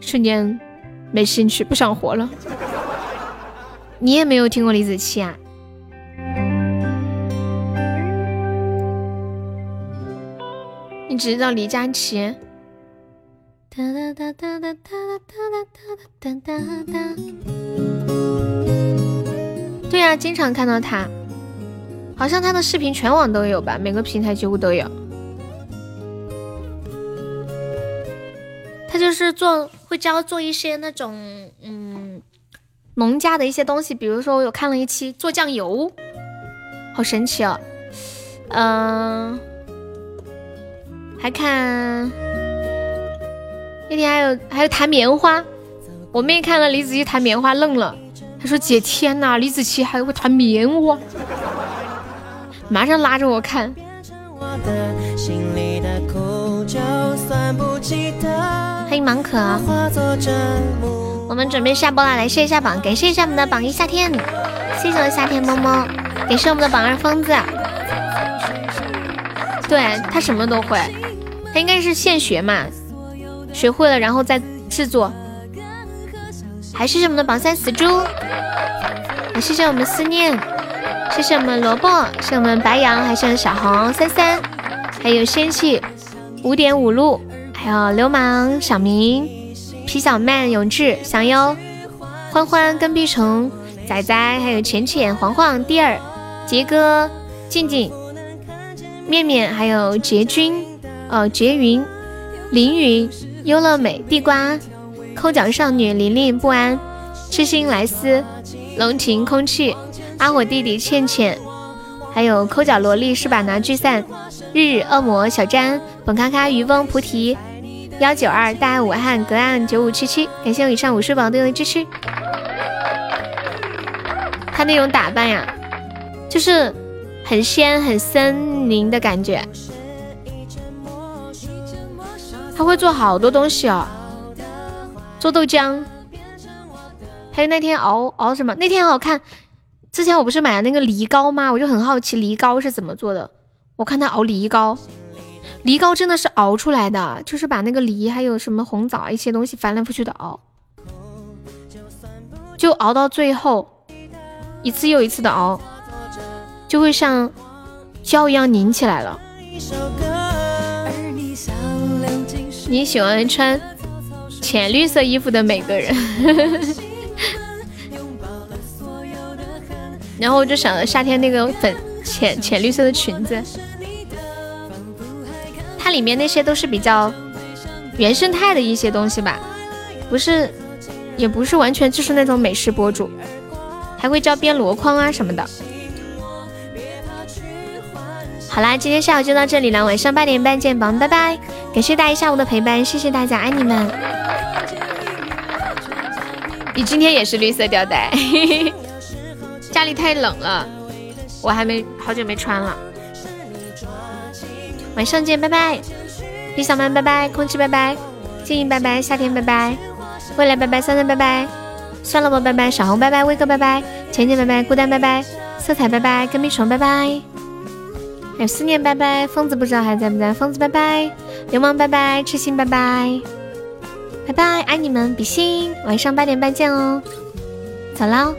瞬间没兴趣，不想活了。你也没有听过李子柒啊？你只知道李佳琦。对呀，经常看到他，好像他的视频全网都有吧，每个平台几乎都有。他就是做会教做一些那种嗯农家的一些东西，比如说我有看了一期做酱油，好神奇哦，嗯。还看那天还有还有弹棉花，我妹看了李子柒弹棉花愣了，她说姐天呐，李子柒还会弹棉花，马上拉着我看。欢迎芒可，我们准备下播了，来谢一下榜，感谢一下我们的榜一夏天，谢谢我的夏天么么，感谢我们的榜二疯子，对他什么都会。他应该是现学嘛，学会了然后再制作。还谢谢我们的榜三死猪，还谢谢我们思念，谢谢我们萝卜，谢谢我们白羊，还是小红三三，还有仙气五点五路，还有流氓小明、皮小曼、永志、祥优、欢欢、跟屁虫、仔仔，还有浅浅、黄黄、第二、杰哥、静静、面面，还有杰君。哦，绝云、凌云、优乐美、地瓜、抠脚少女、玲玲、不安、痴心莱斯、龙情、空气、阿火弟弟、倩倩，还有抠脚萝莉是把？拿聚散、日日恶魔、小詹、本咔咔、渔翁、菩提、幺九二、大爱武汉、隔岸九五七七，感谢我以上五十宝对我的支持。他那种打扮呀，就是很仙、很森林的感觉。他会做好多东西哦，做豆浆，还有那天熬熬什么？那天我看，之前我不是买了那个梨膏吗？我就很好奇梨膏是怎么做的。我看他熬梨膏，梨膏真的是熬出来的，就是把那个梨还有什么红枣一些东西翻来覆去的熬，就熬到最后，一次又一次的熬，就会像。胶一样拧起来了。你喜欢穿浅绿色衣服的每个人，然后我就想到夏天那个粉浅浅绿色的裙子，它里面那些都是比较原生态的一些东西吧，不是，也不是完全就是那种美食博主，还会教编箩筐啊什么的。好啦，今天下午就到这里了，晚上八点半见，宝宝们拜拜！感谢大家一下午的陪伴，谢谢大家，爱你们。你今天也是绿色吊带，家里太冷了，我还没好久没穿了。晚上见，拜拜！李小曼拜拜，空气拜拜，静怡拜拜，夏天拜拜，未来拜拜，三三拜拜，算了吧拜拜，小红拜拜，威哥拜拜，浅浅拜拜，孤单拜拜，色彩拜拜，跟屁虫拜拜。还有思念，拜拜！疯子不知道还在不在？疯子拜拜！流氓拜拜！痴心拜拜！拜拜！爱你们，比心！晚上八点半见哦，走喽。